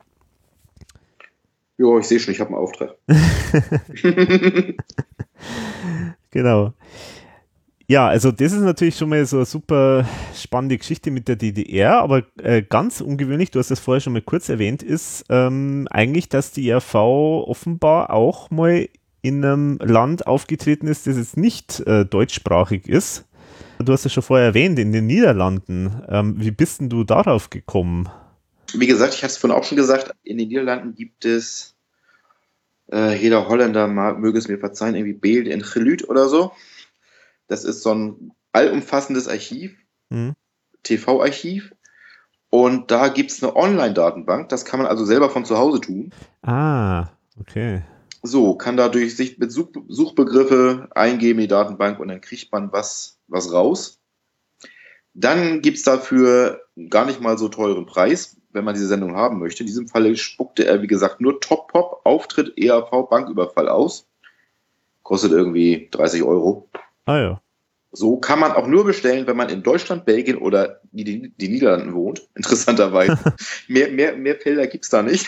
Ja, ich sehe schon, ich habe einen Auftrag. <laughs> <laughs> Genau. Ja, also das ist natürlich schon mal so eine super spannende Geschichte mit der DDR, aber äh, ganz ungewöhnlich, du hast das vorher schon mal kurz erwähnt, ist ähm, eigentlich, dass die ERV offenbar auch mal in einem Land aufgetreten ist, das jetzt nicht äh, deutschsprachig ist. Du hast es schon vorher erwähnt, in den Niederlanden. Ähm, wie bist denn du darauf gekommen? Wie gesagt, ich hatte es vorhin auch schon gesagt, in den Niederlanden gibt es, äh, jeder Holländer mag, möge es mir verzeihen, irgendwie Beeld in Gelüt oder so. Das ist so ein allumfassendes Archiv, Hm? TV-Archiv. Und da gibt es eine Online-Datenbank, das kann man also selber von zu Hause tun. Ah, okay. So, kann dadurch sich mit Such Suchbegriffe eingeben in die Datenbank und dann kriegt man was, was raus. Dann gibt's dafür gar nicht mal so teuren Preis, wenn man diese Sendung haben möchte. In diesem Falle spuckte er, wie gesagt, nur Top Pop, Auftritt, ERV, Banküberfall aus. Kostet irgendwie 30 Euro. Ah ja. So kann man auch nur bestellen, wenn man in Deutschland, Belgien oder die, die, Niederlanden wohnt. <laughs> Interessanterweise. <laughs> mehr, mehr, mehr Felder gibt's da nicht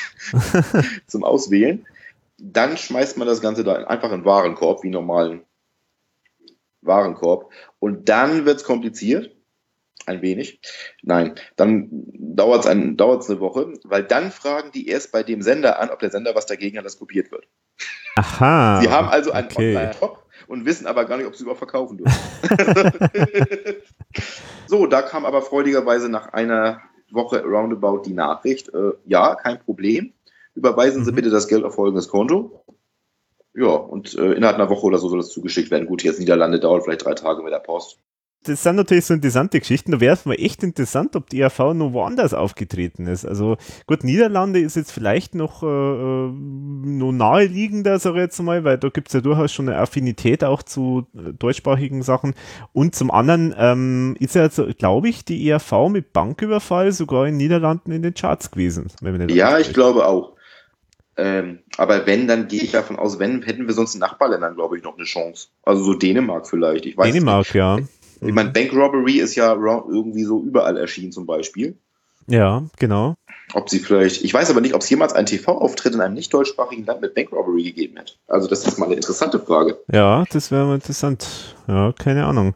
<laughs> zum Auswählen. Dann schmeißt man das Ganze da einfach in Warenkorb, wie normalen Warenkorb. Und dann wird's kompliziert. Ein wenig. Nein, dann dauert's ein, dauert's eine Woche, weil dann fragen die erst bei dem Sender an, ob der Sender was dagegen hat, dass kopiert wird. Aha. Sie haben also einen okay. Online-Shop und wissen aber gar nicht, ob sie überhaupt verkaufen dürfen. <laughs> so, da kam aber freudigerweise nach einer Woche roundabout die Nachricht, äh, ja, kein Problem. Überweisen Sie Mhm. bitte das Geld auf folgendes Konto. Ja, und äh, innerhalb einer Woche oder so soll das zugeschickt werden. Gut, jetzt Niederlande dauert vielleicht drei Tage mit der Post. Das sind natürlich so interessante Geschichten. Da wäre es mal echt interessant, ob die ERV noch woanders aufgetreten ist. Also gut, Niederlande ist jetzt vielleicht noch, äh, äh, noch naheliegender, sage ich jetzt mal, weil da gibt es ja durchaus schon eine Affinität auch zu äh, deutschsprachigen Sachen. Und zum anderen ähm, ist ja, so, glaube ich, die ERV mit Banküberfall sogar in Niederlanden in den Charts gewesen. Nicht Ja, ich glaube auch. Ähm, aber wenn, dann gehe ich davon aus, wenn, hätten wir sonst in Nachbarländern, glaube ich, noch eine Chance. Also so Dänemark vielleicht. Ich weiß Dänemark, ja. Ich meine, Bank Robbery ist ja irgendwie so überall erschienen zum Beispiel. Ja, genau. Ob sie vielleicht, ich weiß aber nicht, ob es jemals einen TV-Auftritt in einem nicht deutschsprachigen Land mit Bank Robbery gegeben hat. Also das ist mal eine interessante Frage. Ja, das wäre mal interessant. Ja, keine Ahnung.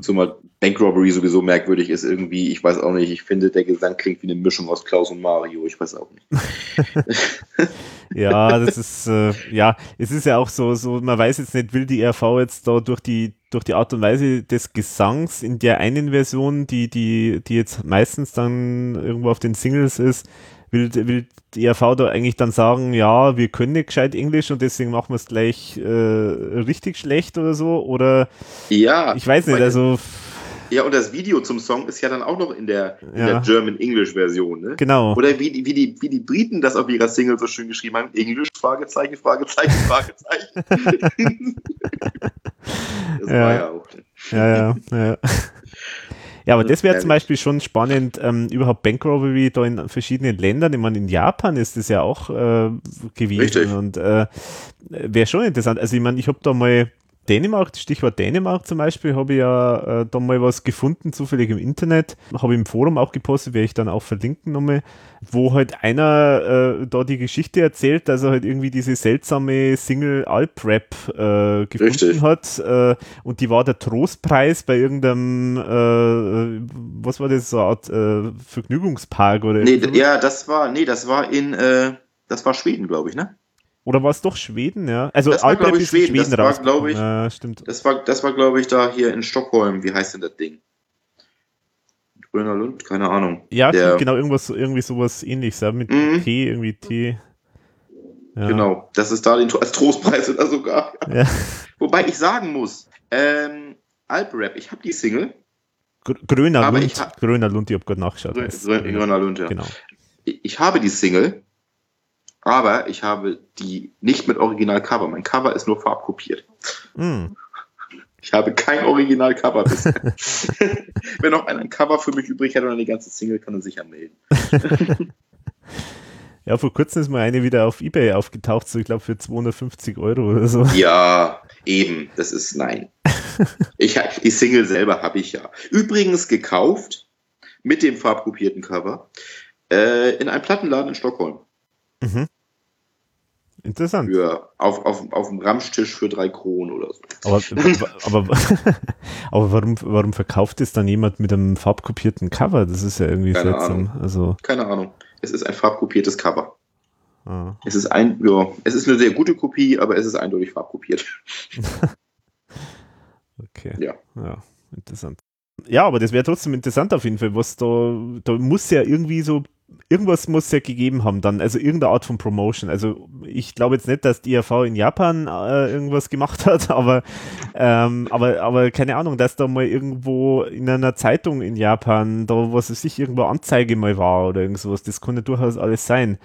Zumal Bank Robbery sowieso merkwürdig ist irgendwie, ich weiß auch nicht, ich finde, der Gesang klingt wie eine Mischung aus Klaus und Mario, ich weiß auch nicht. <laughs> Ja, das ist, äh, ja, es ist ja auch so, so, man weiß jetzt nicht, will die RV jetzt da durch die, durch die Art und Weise des Gesangs in der einen Version, die, die, die jetzt meistens dann irgendwo auf den Singles ist, will, will die RV da eigentlich dann sagen, ja, wir können nicht gescheit Englisch und deswegen machen wir es gleich äh, richtig schlecht oder so, oder Ja, ich weiß nicht, also, Ja, und das Video zum Song ist ja dann auch noch in der, in Ja. der German-English-Version, ne? genau. Oder wie die, wie, die, wie die Briten das auf ihrer Single so schön geschrieben haben, Englisch, Fragezeichen, Fragezeichen, <laughs> Fragezeichen. <laughs> das Ja. war ja auch. Ja, ja, ja. Ja, aber das wäre zum. Beispiel schon spannend, ähm, überhaupt Bank Robbery da in verschiedenen Ländern. Ich meine, in Japan ist das ja auch äh, gewesen Richtig. und äh, wäre schon interessant. Also ich meine, ich habe da mal Dänemark, Stichwort Dänemark zum Beispiel, habe ich ja äh, da mal was gefunden, zufällig im Internet, habe im Forum auch gepostet, werde ich dann auch verlinken nochmal, wo halt einer äh, da die Geschichte erzählt, dass er halt irgendwie diese seltsame Single Alp-Rap äh, gefunden Richtig. hat äh, und die war der Trostpreis bei irgendeinem, äh, was war das, so eine Art äh, Vergnügungspark oder Nee, ja, das war, nee, das war in, äh, das war Schweden, glaube ich, ne? Oder war es doch Schweden, ja? Also Das war, Alp-Rap glaub ich, ist in Schweden. Das war, rausgekommen. glaub ich- Ja, stimmt. Das war, das war, glaube ich, da hier in Stockholm. Wie heißt denn das Ding? Grüner Lund? Keine Ahnung. Ja, Der- genau, irgendwas, irgendwie sowas ähnliches, ja, mit Mhm. T, irgendwie T. Ja. Genau. Das ist da den, als Trostpreis oder sogar. Ja. <laughs> Wobei ich sagen muss, ähm, Alprap, ich habe die Single. Gröner Aber Lund. ich Gröner Lund, ich habe gerade nachgeschaut. Grö- Gröner Lund, ja. Genau. Ich habe die Single, aber ich habe die nicht mit Original-Cover. Mein Cover ist nur farbkopiert. Hm. Ich habe kein Original-Cover bisher. <laughs> <laughs> Wenn noch einer ein Cover für mich übrig hat oder die ganze Single, kann er sich ja melden. <laughs> Ja, vor kurzem ist mal eine wieder auf Ebay aufgetaucht, so ich glaube für 250 Euro oder so. Ja, eben. Das ist nein. Ich, die Single selber habe ich ja. Übrigens gekauft mit dem farbkopierten Cover äh, in einem Plattenladen in Stockholm. Mhm. Interessant. Für, auf, auf, auf dem Ramstisch für drei Kronen oder so. Aber, aber, <laughs> aber warum, warum verkauft es dann jemand mit einem farbkopierten Cover? Das ist ja irgendwie Keine seltsam. Also, Keine Ahnung. Es ist ein farbkopiertes Cover. ah. Es ist ein, ja, es ist eine sehr gute Kopie, aber es ist eindeutig farbkopiert. <laughs> Okay. Ja. Ja, interessant. Ja, aber das wäre trotzdem interessant auf jeden Fall, was da, da muss ja irgendwie so, irgendwas muss ja gegeben haben dann, also irgendeine Art von Promotion. Also ich glaube jetzt nicht, dass die IAV in Japan äh, irgendwas gemacht <laughs> hat, aber, ähm, aber, aber keine Ahnung, dass da mal irgendwo in einer Zeitung in Japan, da was weiß ich, irgendwo Anzeige mal war oder irgend sowas, das kann ja durchaus alles sein.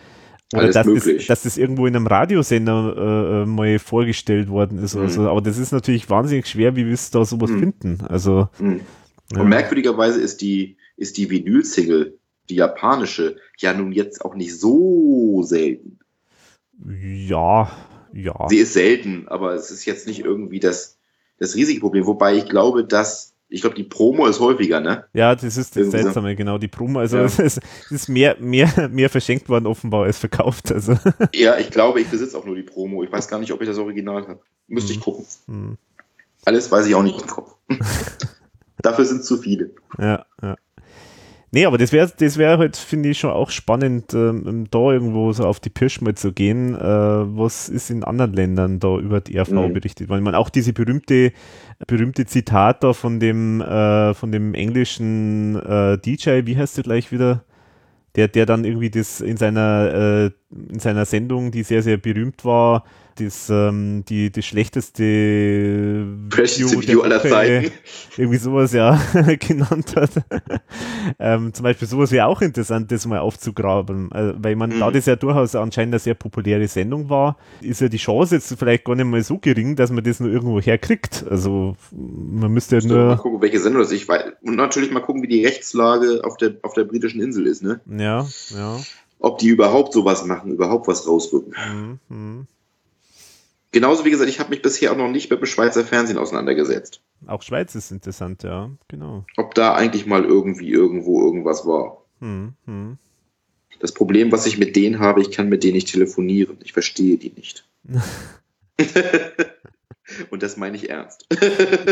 Oder Alles dass das, dass das irgendwo in einem Radiosender äh, äh, mal vorgestellt worden ist oder Mhm. so. Aber das ist natürlich wahnsinnig schwer, wie willst du da sowas Mhm. finden? Also, Hm. ja. Und merkwürdigerweise ist die, ist die Vinyl-Single, die japanische, ja nun jetzt auch nicht so selten. ja, ja. Sie ist selten, aber es ist jetzt nicht irgendwie das, das riesige Problem. Wobei ich glaube, dass, ich glaube, die Promo ist häufiger, ne? Ja, das ist das Irgendwie so. Seltsame, genau, die Promo. Also Ja. <laughs> es, ist, ist mehr, mehr, mehr verschenkt worden offenbar als verkauft. Also, <laughs> Ja, ich glaube, ich besitze auch nur die Promo. Ich weiß gar nicht, ob ich das Original habe. Müsste ich Mhm. gucken. hm, Alles weiß ich auch nicht im Kopf. <laughs> Dafür sind zu viele. ja, ja. Nee, aber das wäre das wär halt, finde ich, schon auch spannend, ähm, da irgendwo so auf die Pirsch mal zu gehen. Äh, was ist in anderen Ländern da über die RV Mhm. berichtet? Weil man auch diese berühmte, berühmte Zitat da von dem, äh, von dem englischen äh, DJ, wie heißt der gleich wieder? Der, der dann irgendwie das in seiner, äh, in seiner Sendung, die sehr, sehr berühmt war, das, ähm, die, das schlechteste der Video aller Zeiten. <laughs> irgendwie sowas ja <laughs> genannt hat. ähm, zum Beispiel sowas wäre auch interessant, das mal aufzugraben, äh, weil man, Mhm. da das ja durchaus anscheinend eine sehr populäre Sendung war, ist ja die Chance jetzt vielleicht gar nicht mal so gering, dass man das nur irgendwo herkriegt. Also man müsste ja Müsste Mal nur, gucken, welche Sendung das ist. Weiß. Und natürlich mal gucken, wie die Rechtslage auf der, auf der britischen Insel ist, ne? ja, ja. Ob die überhaupt sowas machen, überhaupt was rausrücken. Mhm, mhm. Genauso wie gesagt, ich habe mich bisher auch noch nicht mit dem Schweizer Fernsehen auseinandergesetzt. Auch Schweiz ist interessant, ja, genau. Ob da eigentlich mal irgendwie irgendwo irgendwas war. Mhm, mhm. Das Problem, was ich mit denen habe, ich kann mit denen nicht telefonieren. Ich verstehe die nicht. <laughs> Und das meine ich ernst.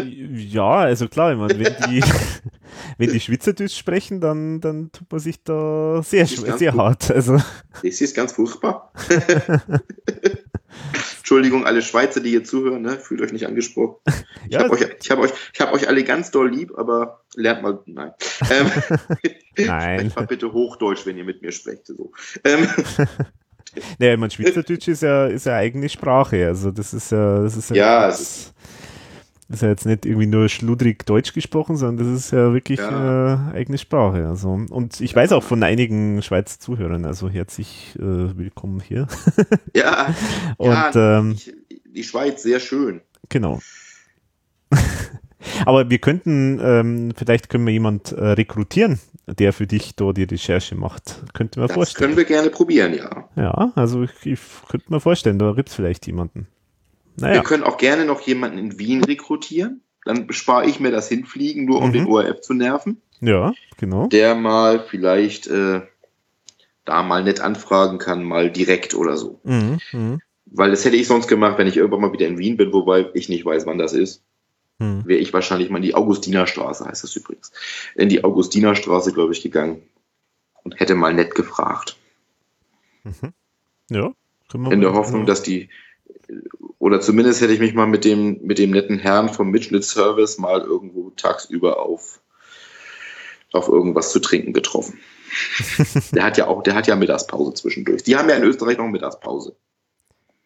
Ja, also klar, ich meine, wenn die, <laughs> wenn die Schweizerdeutsch sprechen, dann, dann tut man sich da sehr, sehr hart. Also, Das ist ganz furchtbar. <laughs> Entschuldigung, alle Schweizer, die hier zuhören, ne? fühlt euch nicht angesprochen. <laughs> Ich Ja, habe euch, ich hab euch, ich hab euch alle ganz doll lieb, aber lernt mal, nein. Ähm, <laughs> Nein. <laughs> Sprecht mal bitte Hochdeutsch, wenn ihr mit mir sprecht. So. Ähm, naja, ich meine, Schweizerdeutsch ist ja, ist ja eigene Sprache. Also, das ist ja, das ist ja, Ja, ist ja jetzt nicht irgendwie nur schludrig Deutsch gesprochen, sondern das ist ja wirklich Ja. Äh, eigene Sprache. Also, und ich weiß auch von einigen Schweizer Zuhörern, also herzlich äh, willkommen hier. <laughs> ja, Und ja ähm, die Schweiz, sehr schön. Genau. <laughs> Aber wir könnten, ähm, vielleicht können wir jemand äh, rekrutieren, der für dich da die Recherche macht. Könnte man Das vorstellen. können wir gerne probieren, ja. Ja, also ich, ich könnte mir vorstellen, da gibt es vielleicht jemanden. Naja, Wir können auch gerne noch jemanden in Wien rekrutieren. Dann spare ich mir das Hinfliegen, nur um Mhm. den ORF zu nerven. ja, genau. Der mal vielleicht äh, da mal nett anfragen kann, mal direkt oder so. Mhm, mhm, Weil das hätte ich sonst gemacht, wenn ich irgendwann mal wieder in Wien bin, wobei ich nicht weiß, wann das ist. mhm. Wäre ich wahrscheinlich mal in die Augustinerstraße, heißt das übrigens. In die Augustinerstraße, glaube ich, gegangen und hätte mal nett gefragt. Ja, können wir In der Hoffnung, dass die, oder zumindest hätte ich mich mal mit dem, mit dem netten Herrn vom Mitschnittservice mal irgendwo tagsüber auf, auf irgendwas zu trinken getroffen. <laughs> der hat ja auch, der hat ja Mittagspause zwischendurch. Die haben ja in Österreich noch Mittagspause.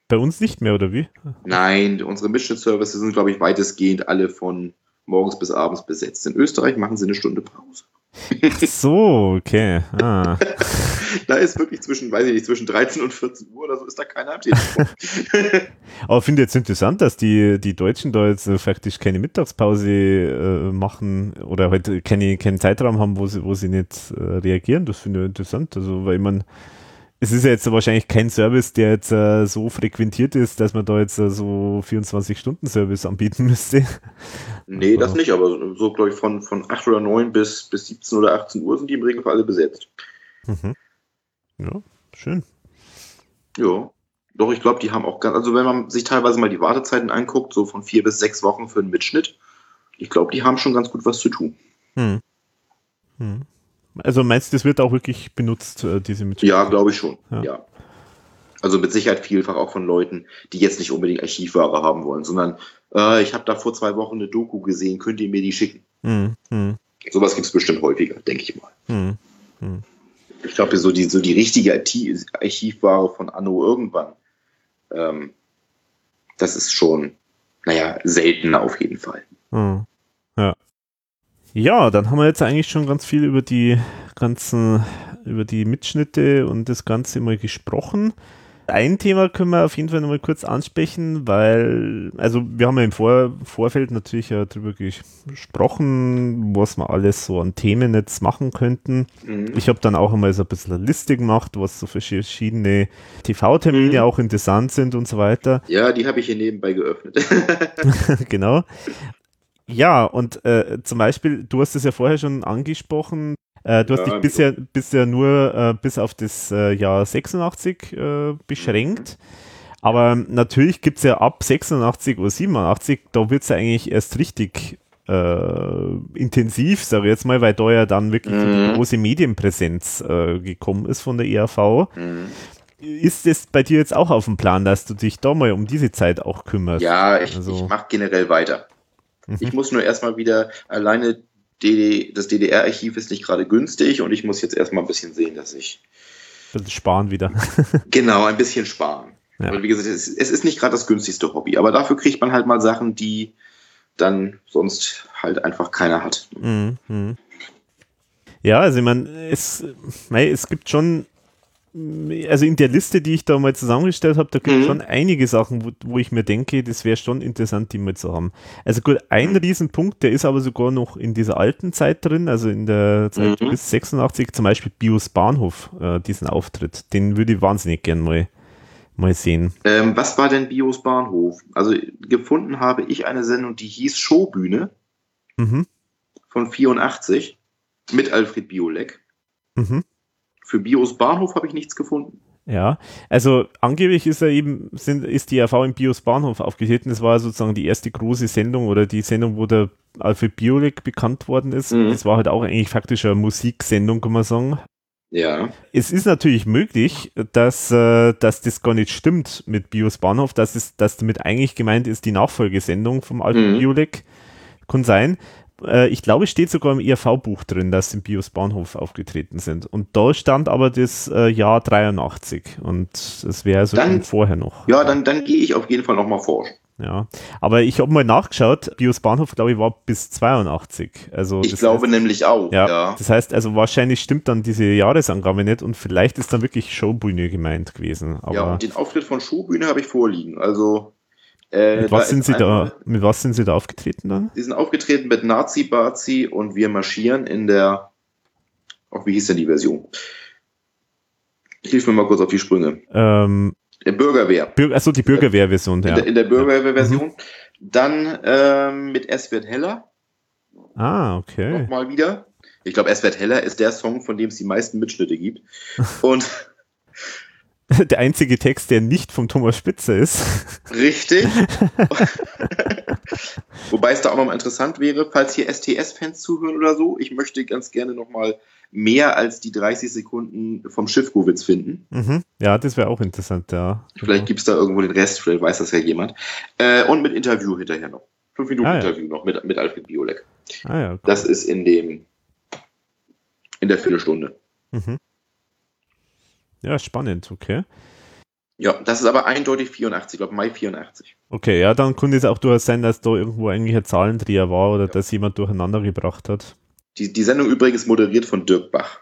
Bei uns nicht mehr, oder wie? Nein, unsere Mitschnittservices sind, glaube ich, weitestgehend alle von morgens bis abends besetzt. In Österreich machen sie eine Stunde Pause. So, okay. Ah. <laughs> da ist wirklich zwischen, weiß ich nicht, zwischen 13 und 14 Uhr oder so ist da keiner am Telefon. <laughs> Aber ich finde jetzt interessant, dass die, die Deutschen da jetzt äh, faktisch keine Mittagspause äh, machen oder halt keine, keinen Zeitraum haben, wo sie, wo sie nicht äh, reagieren. Das finde ich interessant. Also, weil man, es ist ja jetzt wahrscheinlich kein Service, der jetzt äh, so frequentiert ist, dass man da jetzt äh, so 24-Stunden-Service anbieten müsste. Nee, das nicht, aber so, glaube ich, von, von 8 oder 9 bis, bis 17 oder 18 Uhr sind die im Regelfall alle besetzt. Mhm. Ja, schön. Ja. Doch, ich glaube, die haben auch ganz, also wenn man sich teilweise mal die Wartezeiten anguckt, so von vier bis sechs Wochen für einen Mitschnitt, ich glaube, die haben schon ganz gut was zu tun. Hm. Hm. Also meinst du, das wird auch wirklich benutzt, äh, diese Mitschnitte? Ja, glaube ich schon. Ja. ja. Also mit Sicherheit vielfach auch von Leuten, die jetzt nicht unbedingt Archivware haben wollen, sondern äh, ich habe da vor zwei Wochen eine Doku gesehen, könnt ihr mir die schicken? Hm. Hm. Sowas gibt es bestimmt häufiger, denke ich mal. Hm. hm. Ich glaube, so die, so die richtige Archivware von Anno irgendwann, ähm, das ist schon, naja, seltener auf jeden Fall. Hm. Ja. Dann haben wir jetzt eigentlich schon ganz viel über die ganzen, über die Mitschnitte und das Ganze mal gesprochen. Ein Thema können wir auf jeden Fall nochmal kurz ansprechen, weil, also wir haben ja im Vor Vorfeld natürlich ja darüber gesprochen, was wir alles so an Themen jetzt machen könnten. Mhm. Ich habe dann auch einmal so ein bisschen eine Liste gemacht, was so verschiedene TV-Termine mhm. auch interessant sind und so weiter. Ja, die habe ich hier nebenbei geöffnet. <laughs> <laughs> genau. Ja, und äh, zum Beispiel, du hast es ja vorher schon angesprochen, äh, du hast dich bisher, bisher nur äh, bis auf das äh, Jahr 86 äh, beschränkt. Mhm. Aber natürlich gibt es ja ab 86 oder 87, da wird es ja eigentlich erst richtig äh, intensiv, sage ich jetzt mal, weil da ja dann wirklich mhm. die große Medienpräsenz gekommen ist von der ERV. Mhm. Ist es bei dir jetzt auch auf dem Plan, dass du dich da mal um diese Zeit auch kümmerst? Ja, ich, also. ich mache generell weiter. Mhm. Ich muss nur erstmal wieder alleine DD, das DDR-Archiv ist nicht gerade günstig und ich muss jetzt erstmal ein bisschen sehen, dass ich. Sparen wieder. <laughs> genau, ein bisschen sparen. Ja. Weil, wie gesagt, es, es ist nicht gerade das günstigste Hobby, aber dafür kriegt man halt mal Sachen, die dann sonst halt einfach keiner hat. Mhm. mhm. Ja, also ich meine, es, es gibt schon also in der Liste, die ich da mal zusammengestellt habe, da gibt es mhm. schon einige Sachen, wo, wo ich mir denke, das wäre schon interessant, die mal zu haben. Also gut, ein mhm. Riesenpunkt, der ist aber sogar noch in dieser alten Zeit drin, also in der Zeit mhm. bis 86, zum Beispiel Bios Bahnhof, äh, diesen Auftritt. Den würde ich wahnsinnig gern mal, mal sehen. Ähm, was war denn Bios Bahnhof? Also gefunden habe ich eine Sendung, die hieß Showbühne mhm. von 84 mit Alfred Biolek. Mhm. Für Bios Bahnhof habe ich nichts gefunden. Ja, also angeblich ist er eben, sind, ist die RV im Bios Bahnhof aufgetreten. Das war sozusagen die erste große Sendung oder die Sendung, wo der Alfred Biolek bekannt worden ist. Mhm. Das war halt auch eigentlich faktisch eine Musiksendung, kann man sagen. Ja. Es ist natürlich möglich, dass, äh, dass das gar nicht stimmt mit Bios Bahnhof, dass, es, dass damit eigentlich gemeint ist die Nachfolgesendung vom Alfred mhm. Biolek. Kann sein. Äh, ich glaube, es steht sogar im IRV-Buch drin, dass sie im Bios Bahnhof aufgetreten sind. Und da stand aber das äh, Jahr 83 und es wäre so dann, vorher noch. Ja, dann, dann gehe ich auf jeden Fall nochmal vor. Ja, aber ich habe mal nachgeschaut, Bios Bahnhof, glaube ich, war bis 82. Also ich glaube heißt, nämlich auch, ja, ja, Das heißt, also wahrscheinlich stimmt dann diese Jahresangabe nicht und vielleicht ist dann wirklich Showbühne gemeint gewesen. Ja, und den Auftritt von Showbühne habe ich vorliegen. Also äh, mit, was sind Sie da, mit was sind Sie da aufgetreten dann? Sie sind aufgetreten mit Nazi Bazi und wir marschieren in der, auch wie hieß denn die Version? Hilf mir mal kurz auf die Sprünge. Ähm, der Bürgerwehr. Bürger, achso, die Bürgerwehr-Version, ja. In der, in der Bürgerwehr-Version. Mhm. Dann ähm, mit Es wird heller. Ah, okay. Nochmal wieder. Ich glaube, Es wird heller ist der Song, von dem es die meisten Mitschnitte gibt. Und <laughs> der einzige Text, der nicht vom Thomas Spitzer ist. Richtig. <laughs> <laughs> Wobei es da auch nochmal interessant wäre, falls hier STS-Fans zuhören oder so, ich möchte ganz gerne nochmal mehr als die 30 Sekunden vom Schiffkowitz finden. Mhm. Ja, das wäre auch interessant, ja. Vielleicht gibt es da irgendwo den Rest, vielleicht weiß das ja jemand. Äh, und mit Interview hinterher noch. Fünf Minuten ah, Interview ja. noch mit, mit Alfred Biolek. Ah, ja, cool. Das ist in dem in der Viertelstunde. Mhm. Ja, spannend, okay. Ja, das ist aber eindeutig 84, ich glaube Mai 84. Okay, ja, dann könnte es auch durchaus sein, dass da irgendwo eigentlich ein Zahlendreher war oder ja. dass jemand durcheinander gebracht hat. Die, die Sendung übrigens moderiert von Dirk Bach.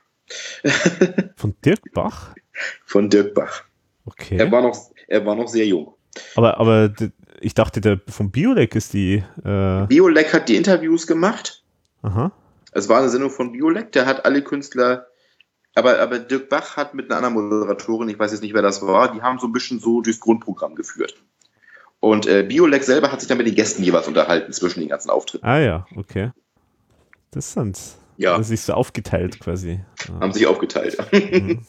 <laughs> von Dirk Bach? Von Dirk Bach. Okay. Er war noch, er war noch sehr jung. Aber, aber ich dachte, der von Biolek ist die. Äh Biolek hat die Interviews gemacht. Aha. Es war eine Sendung von Biolek, der hat alle Künstler aber, aber Dirk Bach hat mit einer anderen Moderatorin, ich weiß jetzt nicht, wer das war, die haben so ein bisschen so durchs Grundprogramm geführt. Und äh, Biolek selber hat sich dann mit den Gästen jeweils unterhalten zwischen den ganzen Auftritten. Ah ja, okay. Interessant. Ja. Haben sich so aufgeteilt quasi. Haben sich aufgeteilt. Mhm.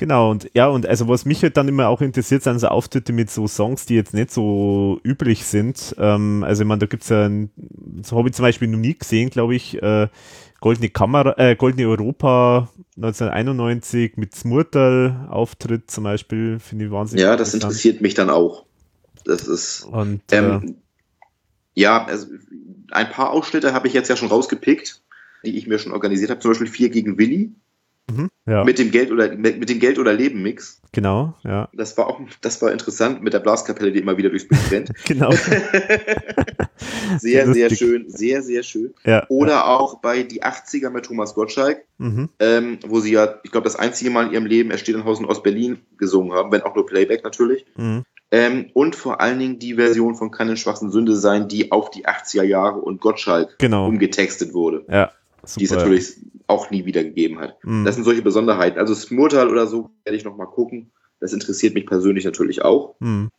Genau, und ja, und also was mich halt dann immer auch interessiert, sind so Auftritte mit so Songs, die jetzt nicht so üblich sind. Ähm, also ich meine, da gibt es ja, ein, so habe ich zum Beispiel noch nie gesehen, glaube ich, äh, Goldene Kamera, äh, Goldene Europa 1991 mit Smurtal Auftritt zum Beispiel, finde ich wahnsinnig. Ja, das interessiert mich dann auch. Das ist. Und, ähm, äh, ja, also ein paar Ausschnitte habe ich jetzt ja schon rausgepickt, die ich mir schon organisiert habe. Zum Beispiel vier gegen Willi. Mhm, ja. Mit dem Geld oder mit, mit dem Geld oder Leben Mix. Genau, ja. Das war auch, das war interessant mit der Blaskapelle, die immer wieder durchs Bild rennt. <laughs> genau. <laughs> sehr, sehr schön, sehr, sehr schön. Ja, oder ja. auch bei Die 80er mit Thomas Gottschalk, mhm. ähm, wo sie ja, ich glaube, das einzige Mal in ihrem Leben Er steht in Hausen aus Berlin gesungen haben, wenn auch nur Playback natürlich. Mhm. Ähm, und vor allen Dingen die Version von Kann in schwachen Sünde sein, die auf die 80er Jahre und Gottschalk genau. umgetextet wurde. Ja, Super. Die es natürlich auch nie wieder gegeben hat. Mhm. Das sind solche Besonderheiten. Also Smurtal oder so werde ich noch mal gucken. Das interessiert mich persönlich natürlich auch. Mhm.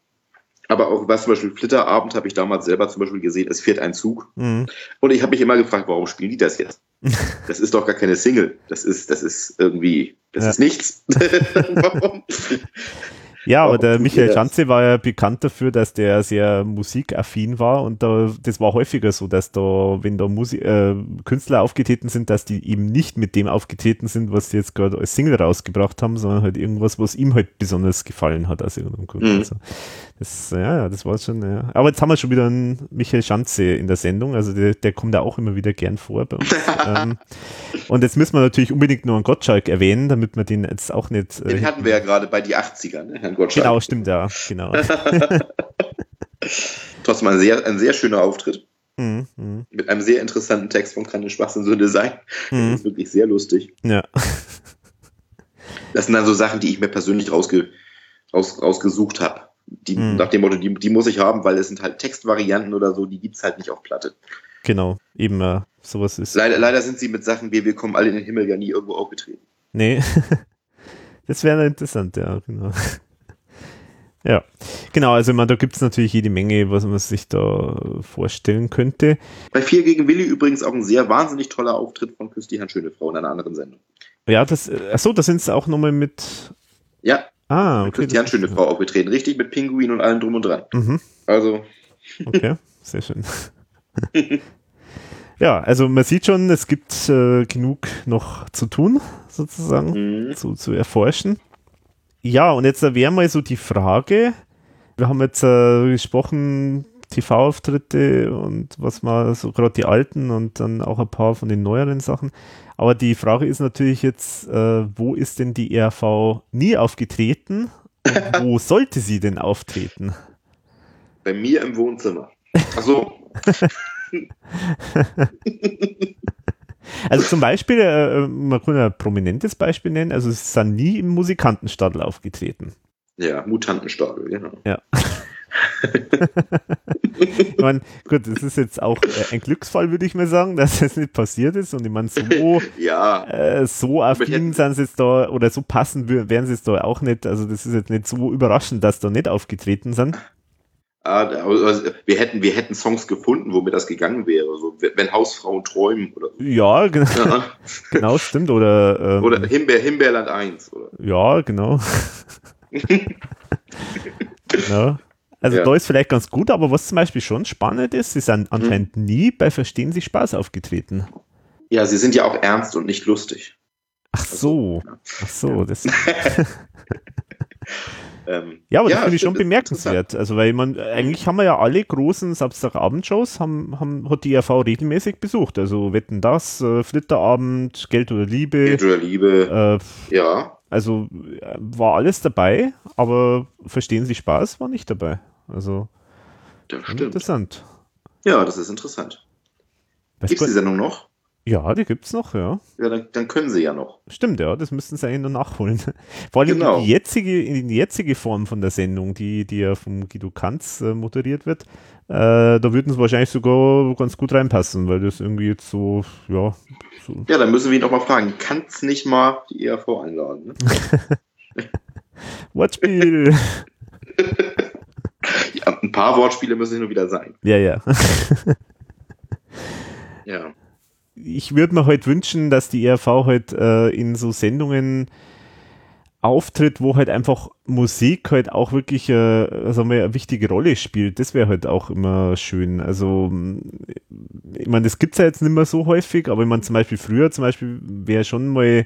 Aber auch was zum Beispiel Flitterabend habe ich damals selber zum Beispiel gesehen, es fährt ein Zug. Mhm. Und ich habe mich immer gefragt, warum spielen die das jetzt? <laughs> Das ist doch gar keine Single. Das ist, das ist irgendwie, das Ja. ist nichts. <laughs> warum? Ja, aber der Michael? Schanze war ja bekannt dafür, dass der sehr musikaffin war und da, das war häufiger so, dass da, wenn da Musik, äh, Künstler aufgetreten sind, dass die eben nicht mit dem aufgetreten sind, was sie jetzt gerade als Single rausgebracht haben, sondern halt irgendwas, was ihm halt besonders gefallen hat Grund. Mhm. Also, das, ja, das war schon, ja. Aber jetzt haben wir schon wieder einen Michael Schanze in der Sendung, also der, der kommt ja auch immer wieder gern vor bei uns. <laughs> ähm, und jetzt müssen wir natürlich unbedingt noch einen Gottschalk erwähnen, damit wir den jetzt auch nicht. äh, Den hatten wir ja gerade bei die 80er, ne? Herrn Gottschalk. Genau, stimmt, ja, genau. <laughs> <laughs> Trotzdem ein sehr, ein sehr schöner Auftritt. Mhm, mhm, Mit einem sehr interessanten Text von Kann eine Schwachsinn Sünde sein. Das mhm. ist wirklich sehr lustig. Ja. Das sind dann so Sachen, die ich mir persönlich rausge, raus, rausgesucht habe. Die, Mhm. Nach dem Motto, die, die muss ich haben, weil es sind halt Textvarianten oder so, die gibt's halt nicht auf Platte. Genau, eben äh, sowas ist. Leider, leider sind sie mit Sachen wie Wir kommen alle in den Himmel ja nie irgendwo aufgetreten. Nee. <laughs> das wäre interessant, ja, genau. <laughs> Ja, genau, also meine, da gibt es natürlich jede Menge, was man sich da vorstellen könnte. Bei Vier gegen Willi übrigens auch ein sehr wahnsinnig toller Auftritt von Herrn Schönefrau in einer anderen Sendung. Ja, das, äh, achso, da sind es auch nochmal mit. Ja, Ah, okay. Christian das- Schönefrau aufgetreten. Richtig mit Pinguin und allem drum und dran. Mhm, Also, okay, sehr schön. <laughs> ja, also man sieht schon, es gibt äh, genug noch zu tun, sozusagen. mh, zu, zu erforschen. Ja, und jetzt wäre mal so die Frage, wir haben jetzt äh, gesprochen, TV-Auftritte und was mal so gerade die alten und dann auch ein paar von den neueren Sachen. Aber die Frage ist natürlich jetzt, äh, wo ist denn die ERV nie aufgetreten? Und wo <laughs> sollte sie denn auftreten? bei mir im Wohnzimmer. Also, Also zum Beispiel, äh, man kann ja ein prominentes Beispiel nennen, also sie sind nie im Musikantenstadel aufgetreten. ja, Mutantenstadel, genau. Ich meine, gut, das ist jetzt auch äh, ein Glücksfall, würde ich mal sagen, dass das nicht passiert ist. Und ich meine, so, <laughs> Ja, äh, so affin sind sie jetzt da oder so passend wär- wären sie jetzt da auch nicht. Also, das ist jetzt nicht so überraschend, dass da nicht aufgetreten sind. ah, also, wir, hätten, wir hätten Songs gefunden, womit das gegangen wäre. So, wenn Hausfrauen träumen oder so. Ja, genau, Ja. <laughs> genau stimmt. Oder, ähm, Oder Himbeer, Himbeerland 1. Oder? ja, genau. <laughs> genau. Also Ja. da ist vielleicht ganz gut, aber was zum Beispiel schon spannend ist, sie sind anscheinend Mhm. nie bei Verstehen Sie Spaß aufgetreten. Ja, sie sind ja auch ernst und nicht lustig. Ach so, ja. ach so, das <laughs> Ähm, Ja, aber das Ja, finde ich schon bemerkenswert. Also, weil man, eigentlich haben wir ja alle großen Samstagabendshows, haben, haben, hat die ERV regelmäßig besucht. Also Wetten das, äh, Flitterabend, Geld oder Liebe, Geld oder Liebe. äh, Ja. also äh, war alles dabei, aber Verstehen Sie Spaß war nicht dabei. Also Das stimmt. interessant. Ja, das ist interessant. Gibt es die Sendung noch? ja, die gibt's noch, ja. Ja, dann, dann können sie ja noch. Stimmt, ja, das müssten sie eigentlich nur nachholen. <laughs> Vor allem Genau. in, die jetzige, in die jetzige Form von der Sendung, die, die ja vom Guido Kanz äh, moderiert wird, äh, da würden sie wahrscheinlich sogar ganz gut reinpassen, weil das irgendwie jetzt so, ja, so Ja, dann müssen wir ihn doch mal fragen. Kannst nicht mal die ERV einladen? Ne? <laughs> Wortspiel. <laughs> Ja, ein paar Wortspiele müssen hin und wieder sein. ja, ja. <laughs> Ja. ich würde mir halt wünschen, dass die ERV halt äh, in so Sendungen auftritt, wo halt einfach Musik halt auch wirklich äh, sagen wir, eine wichtige Rolle spielt. Das wäre halt auch immer schön. Also, ich meine, das gibt's ja jetzt nicht mehr so häufig, aber ich meine, zum Beispiel früher, zum Beispiel wäre schon mal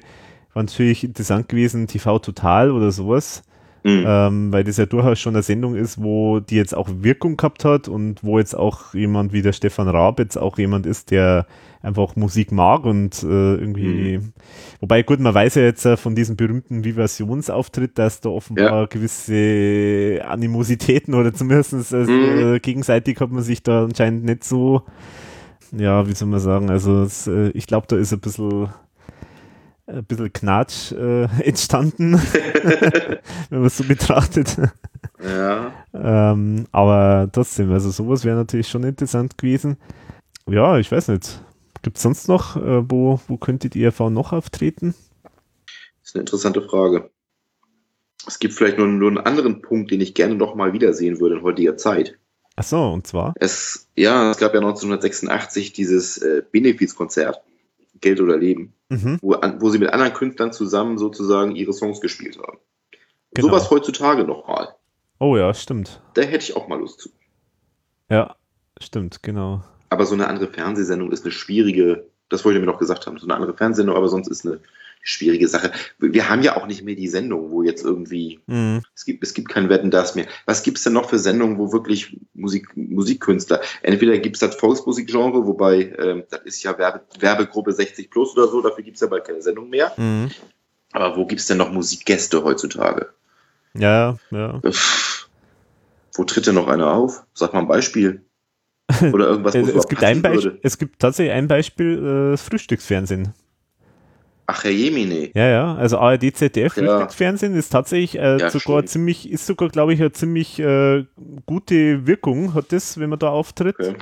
war natürlich interessant gewesen, TV Total oder sowas Mhm. ähm, weil das ja durchaus schon eine Sendung ist, wo die jetzt auch Wirkung gehabt hat und wo jetzt auch jemand wie der Stefan Raab jetzt auch jemand ist, der einfach Musik mag und äh, irgendwie, wobei gut, man weiß ja jetzt äh, von diesem berühmten Vivationsauftritt, dass da offenbar gewisse Animositäten oder zumindest also, Mhm. äh, gegenseitig hat man sich da anscheinend nicht so, ja, wie soll man sagen, also es, äh, ich glaube, da ist ein bisschen ein bisschen Knatsch äh, <laughs> entstanden, <laughs> wenn man es so betrachtet. Ja. ähm, aber trotzdem, also sowas wäre natürlich schon interessant gewesen. Ja, ich weiß nicht. Gibt es sonst noch, äh, wo, wo könnte die ERV noch auftreten? Das ist eine interessante Frage. Es gibt vielleicht nur, nur einen anderen Punkt, den ich gerne noch mal wiedersehen würde in heutiger Zeit. Ach so, und zwar? Es, ja, es gab ja 1986 dieses äh, Benefizkonzert, Geld oder Leben, Mhm. wo, an, wo sie mit anderen Künstlern zusammen sozusagen ihre Songs gespielt haben. Genau. Sowas heutzutage noch mal. Oh ja, stimmt. Da hätte ich auch mal Lust zu. Ja, stimmt, genau. Aber so eine andere Fernsehsendung ist eine schwierige, das wollte ich mir noch gesagt haben, so eine andere Fernsehsendung, aber sonst ist eine schwierige Sache. Wir haben ja auch nicht mehr die Sendung, wo jetzt irgendwie, Mhm. es gibt, es gibt kein Wetten, das mehr. Was gibt's denn noch für Sendungen, wo wirklich Musik, Musikkünstler, entweder gibt's das Volksmusikgenre, wobei, ähm, das ist ja Werbe, Werbegruppe 60 plus oder so, dafür gibt's ja bald keine Sendung mehr. Mhm. Aber wo gibt's denn noch Musikgäste heutzutage? Ja, ja. Pff, wo tritt denn noch einer auf? Sag mal ein Beispiel. Oder irgendwas, wo <laughs> Es, es, gibt ein Beispiel, es gibt tatsächlich ein Beispiel, äh, das Frühstücksfernsehen. Ach, Herr Jemine. Ja, ja, also ARD, ZDF, Ja. Frühstücksfernsehen ist tatsächlich äh, Ja, sogar stimmt. ziemlich, ist sogar, glaube ich, eine ziemlich äh, gute Wirkung hat das, wenn man da auftritt. Okay.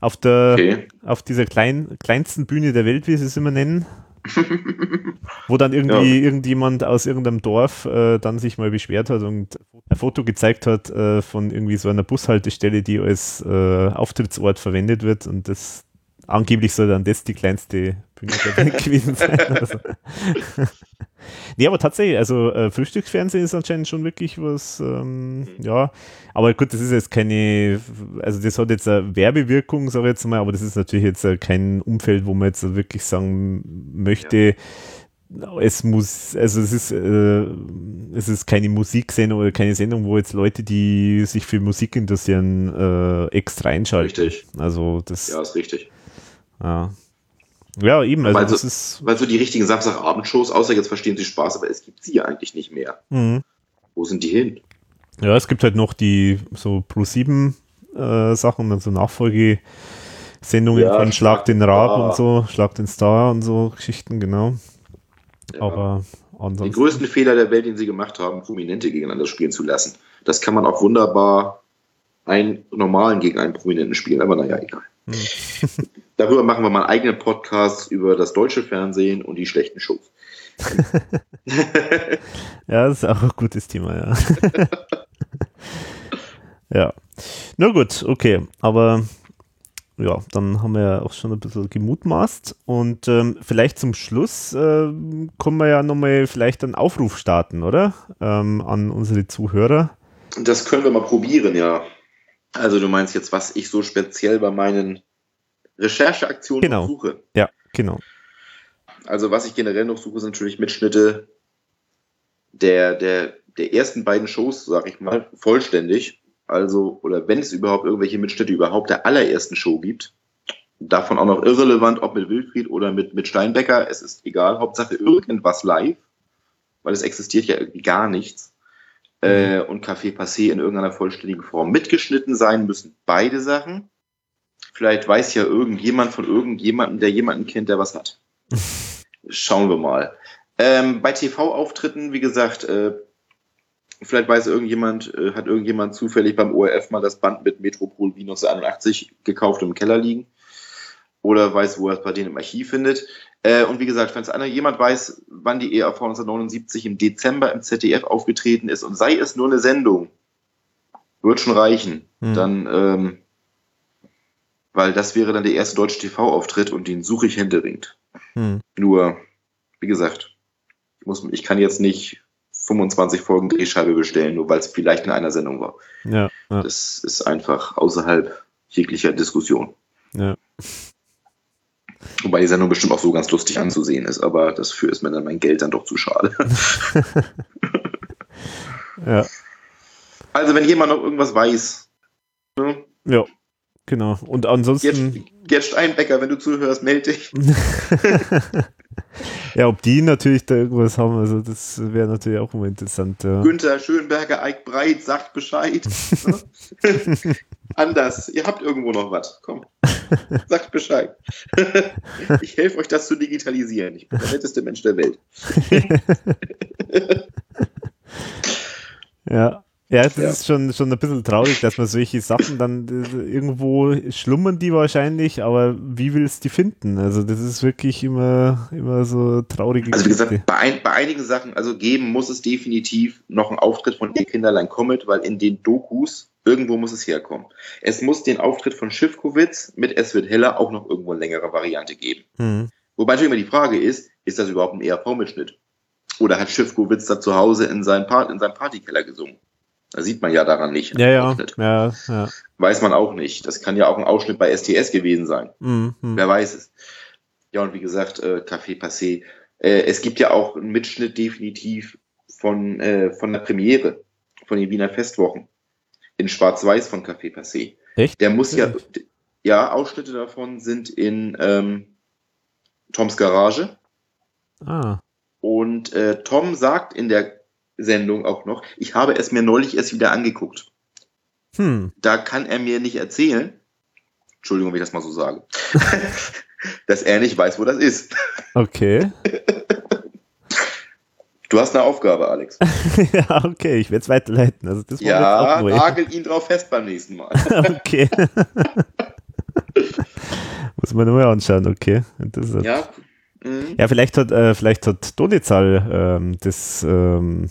Auf der, okay. auf dieser klein, kleinsten Bühne der Welt, wie sie es immer nennen. <laughs> wo dann irgendwie irgendjemand aus irgendeinem Dorf äh, dann sich mal beschwert hat und ein Foto gezeigt hat äh, von irgendwie so einer Bushaltestelle, die als äh, Auftrittsort verwendet wird und das angeblich soll dann das die kleinste Bühne <laughs> gewesen sein. Also. <laughs> nee, aber tatsächlich, also äh, Frühstücksfernsehen ist anscheinend schon wirklich was, ähm, ja, aber gut, das ist jetzt keine, also das hat jetzt eine Werbewirkung, sage ich jetzt mal, aber das ist natürlich jetzt äh, kein Umfeld, wo man jetzt wirklich sagen möchte, es muss, also es ist, äh, es ist keine Musiksendung oder keine Sendung, wo jetzt Leute, die sich für Musik interessieren, äh, extra einschalten. Richtig. Also das, Ja, ist richtig. Ja. Ja, eben, also Weil das so- ist, Weil so die richtigen Samstagabendshows, außer jetzt verstehen Sie Spaß, aber es gibt sie ja eigentlich nicht mehr. mhm. Wo sind die hin? Ja, es gibt halt noch die so Pro 7 äh, Sachen, dann so Nachfolgesendungen Ja, von Schlag den Rab Star. und so, Schlag den Star und so Geschichten, genau. Ja. Aber Den ansonsten. größten Fehler der Welt, den sie gemacht haben, Prominente gegeneinander spielen zu lassen. Das kann man auch wunderbar einen normalen gegen einen Prominenten spielen, aber naja, egal. <laughs> Darüber machen wir mal einen eigenen Podcast über das deutsche Fernsehen und die schlechten Shows. <laughs> Ja, das ist auch ein gutes Thema, ja. <laughs> ja. Na gut, okay. Aber ja, dann haben wir ja auch schon ein bisschen gemutmaßt. Und ähm, vielleicht zum Schluss äh, können wir ja nochmal vielleicht einen Aufruf starten, oder? Ähm, an unsere Zuhörer. Das können wir mal probieren, ja. Also du meinst jetzt, was ich so speziell bei meinen Rechercheaktionen Genau. suche. Ja, genau. Also was ich generell noch suche, sind natürlich Mitschnitte der, der, der ersten beiden Shows, sag ich mal, vollständig. Also, oder wenn es überhaupt irgendwelche Mitschnitte überhaupt der allerersten Show gibt. Davon auch noch irrelevant, ob mit Wilfried oder mit, mit Steinbecker. Es ist egal. Hauptsache irgendwas live. weil es existiert ja irgendwie gar nichts. Äh, und Café Passé in irgendeiner vollständigen Form mitgeschnitten sein müssen. Beide Sachen. Vielleicht weiß ja irgendjemand von irgendjemandem, der jemanden kennt, der was hat. <laughs> Schauen wir mal. Ähm, bei TV-Auftritten, wie gesagt, äh, vielleicht weiß irgendjemand, äh, hat irgendjemand zufällig beim ORF mal das Band mit Metropol Wien 1981 gekauft und im Keller liegen. Oder weiß, wo er es bei denen im Archiv findet. Äh, und wie gesagt, wenn es einer jemand weiß, wann die ERV 1979 im Dezember im ZDF aufgetreten ist und sei es nur eine Sendung, wird schon reichen. Hm. Dann, ähm, weil das wäre dann der erste deutsche TV-Auftritt und den suche ich händeringend. Hm. Nur, wie gesagt, ich, muss, ich kann jetzt nicht 25 Folgen Drehscheibe bestellen, nur weil es vielleicht in einer Sendung war. Ja, ja, Das ist einfach außerhalb jeglicher Diskussion. ja. Wobei die Sendung bestimmt auch so ganz lustig anzusehen ist, aber dafür ist mir dann mein Geld dann doch zu schade. <laughs> ja. Also, wenn jemand noch irgendwas weiß, ne? Ja, genau. Und ansonsten, Gerd Steinbecker, wenn du zuhörst, melde dich. <laughs> ja, ob die natürlich da irgendwas haben, also das wäre natürlich auch immer interessant. Ja. Günther Schönberger, Eik Breit, sagt Bescheid. Ne? <laughs> Anders, ihr habt irgendwo noch was. Komm, <laughs> sagt Bescheid. ich helfe euch, das zu digitalisieren. Ich bin der netteste Mensch der Welt. Ja. Ja, das Ja. ist schon, schon ein bisschen traurig, dass man solche Sachen dann äh, irgendwo schlummern die wahrscheinlich, aber wie willst du die finden? Also das ist wirklich immer, immer so traurige Also wie gesagt, bei, ein, bei einigen Sachen, also geben muss es definitiv noch einen Auftritt von Ihr Kinderlein Comet, weil in den Dokus irgendwo muss es herkommen. Es muss den Auftritt von Schiffkowitz mit Es wird heller auch noch irgendwo in längerer Variante geben. Hm. Wobei natürlich immer die Frage ist, ist das überhaupt ein ERV-Mitschnitt? Oder hat Schiffkowitz da zu Hause in seinem, Part, in seinem Partykeller gesungen? Da sieht man ja daran nicht. Ja, ja, ja, ja. Weiß man auch nicht. Das kann ja auch ein Ausschnitt bei STS gewesen sein. Hm, hm. Wer weiß es. Ja, und wie gesagt, äh, Café Passé. Äh, es gibt ja auch einen Mitschnitt definitiv von, äh, von der Premiere, von den Wiener Festwochen. In Schwarz-Weiß von Café Passé. Echt? Der muss ja, ja, Ausschnitte davon sind in ähm, Toms Garage. Ah, Und äh, Tom sagt in der Sendung auch noch, ich habe es mir neulich erst wieder angeguckt. hm. Da kann er mir nicht erzählen, Entschuldigung, wenn ich das mal so sage, <laughs> dass er nicht weiß, wo das ist. Okay. Du hast eine Aufgabe, Alex. <laughs> ja, okay, ich werde es weiterleiten. Also das Ja, nagel ihn drauf fest beim nächsten Mal. <laughs> okay. Muss man nochmal anschauen, okay. Interessant. Ja, Ja. Mhm. vielleicht hat, äh, vielleicht hat Donizal ähm, das ähm,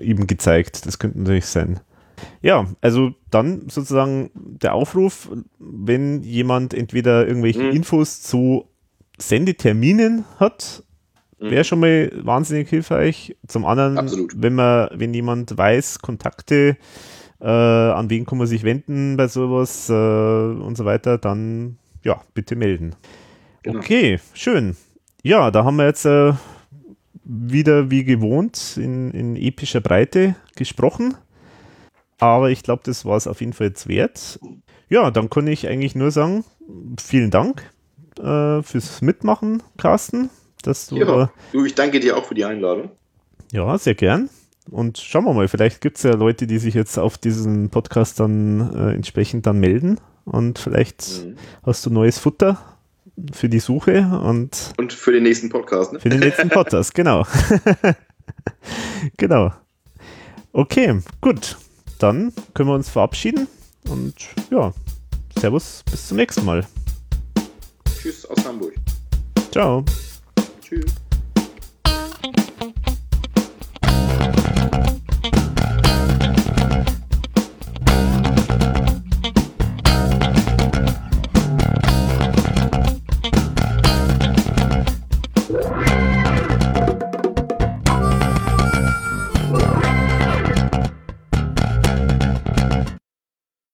ihm gezeigt. Das könnte natürlich sein. Ja, also dann sozusagen der Aufruf, wenn jemand entweder irgendwelche Mhm. Infos zu Sendeterminen hat, Mhm. wäre schon mal wahnsinnig hilfreich. Zum anderen, Absolut. wenn man, wenn jemand weiß, Kontakte, äh, an wen kann man sich wenden bei sowas äh, und so weiter, dann ja, bitte melden. Genau. Okay, schön. Ja, da haben wir jetzt äh, wieder wie gewohnt in, in epischer Breite gesprochen. Aber ich glaube, das war es auf jeden Fall jetzt wert. Ja, dann kann ich eigentlich nur sagen, vielen Dank äh, fürs Mitmachen, Carsten. Dass du, Ja. Du, ich danke dir auch für die Einladung. ja, sehr gern. Und schauen wir mal, vielleicht gibt es ja Leute, die sich jetzt auf diesen Podcast dann äh, entsprechend dann melden. Und vielleicht Mhm. hast du neues Futter für die Suche und Und für den nächsten Podcast. Ne? für den letzten Podcast, <laughs> genau. <laughs> genau. Okay, gut. Dann können wir uns verabschieden und ja, Servus, bis zum nächsten Mal. Tschüss aus Hamburg. Ciao. Tschüss.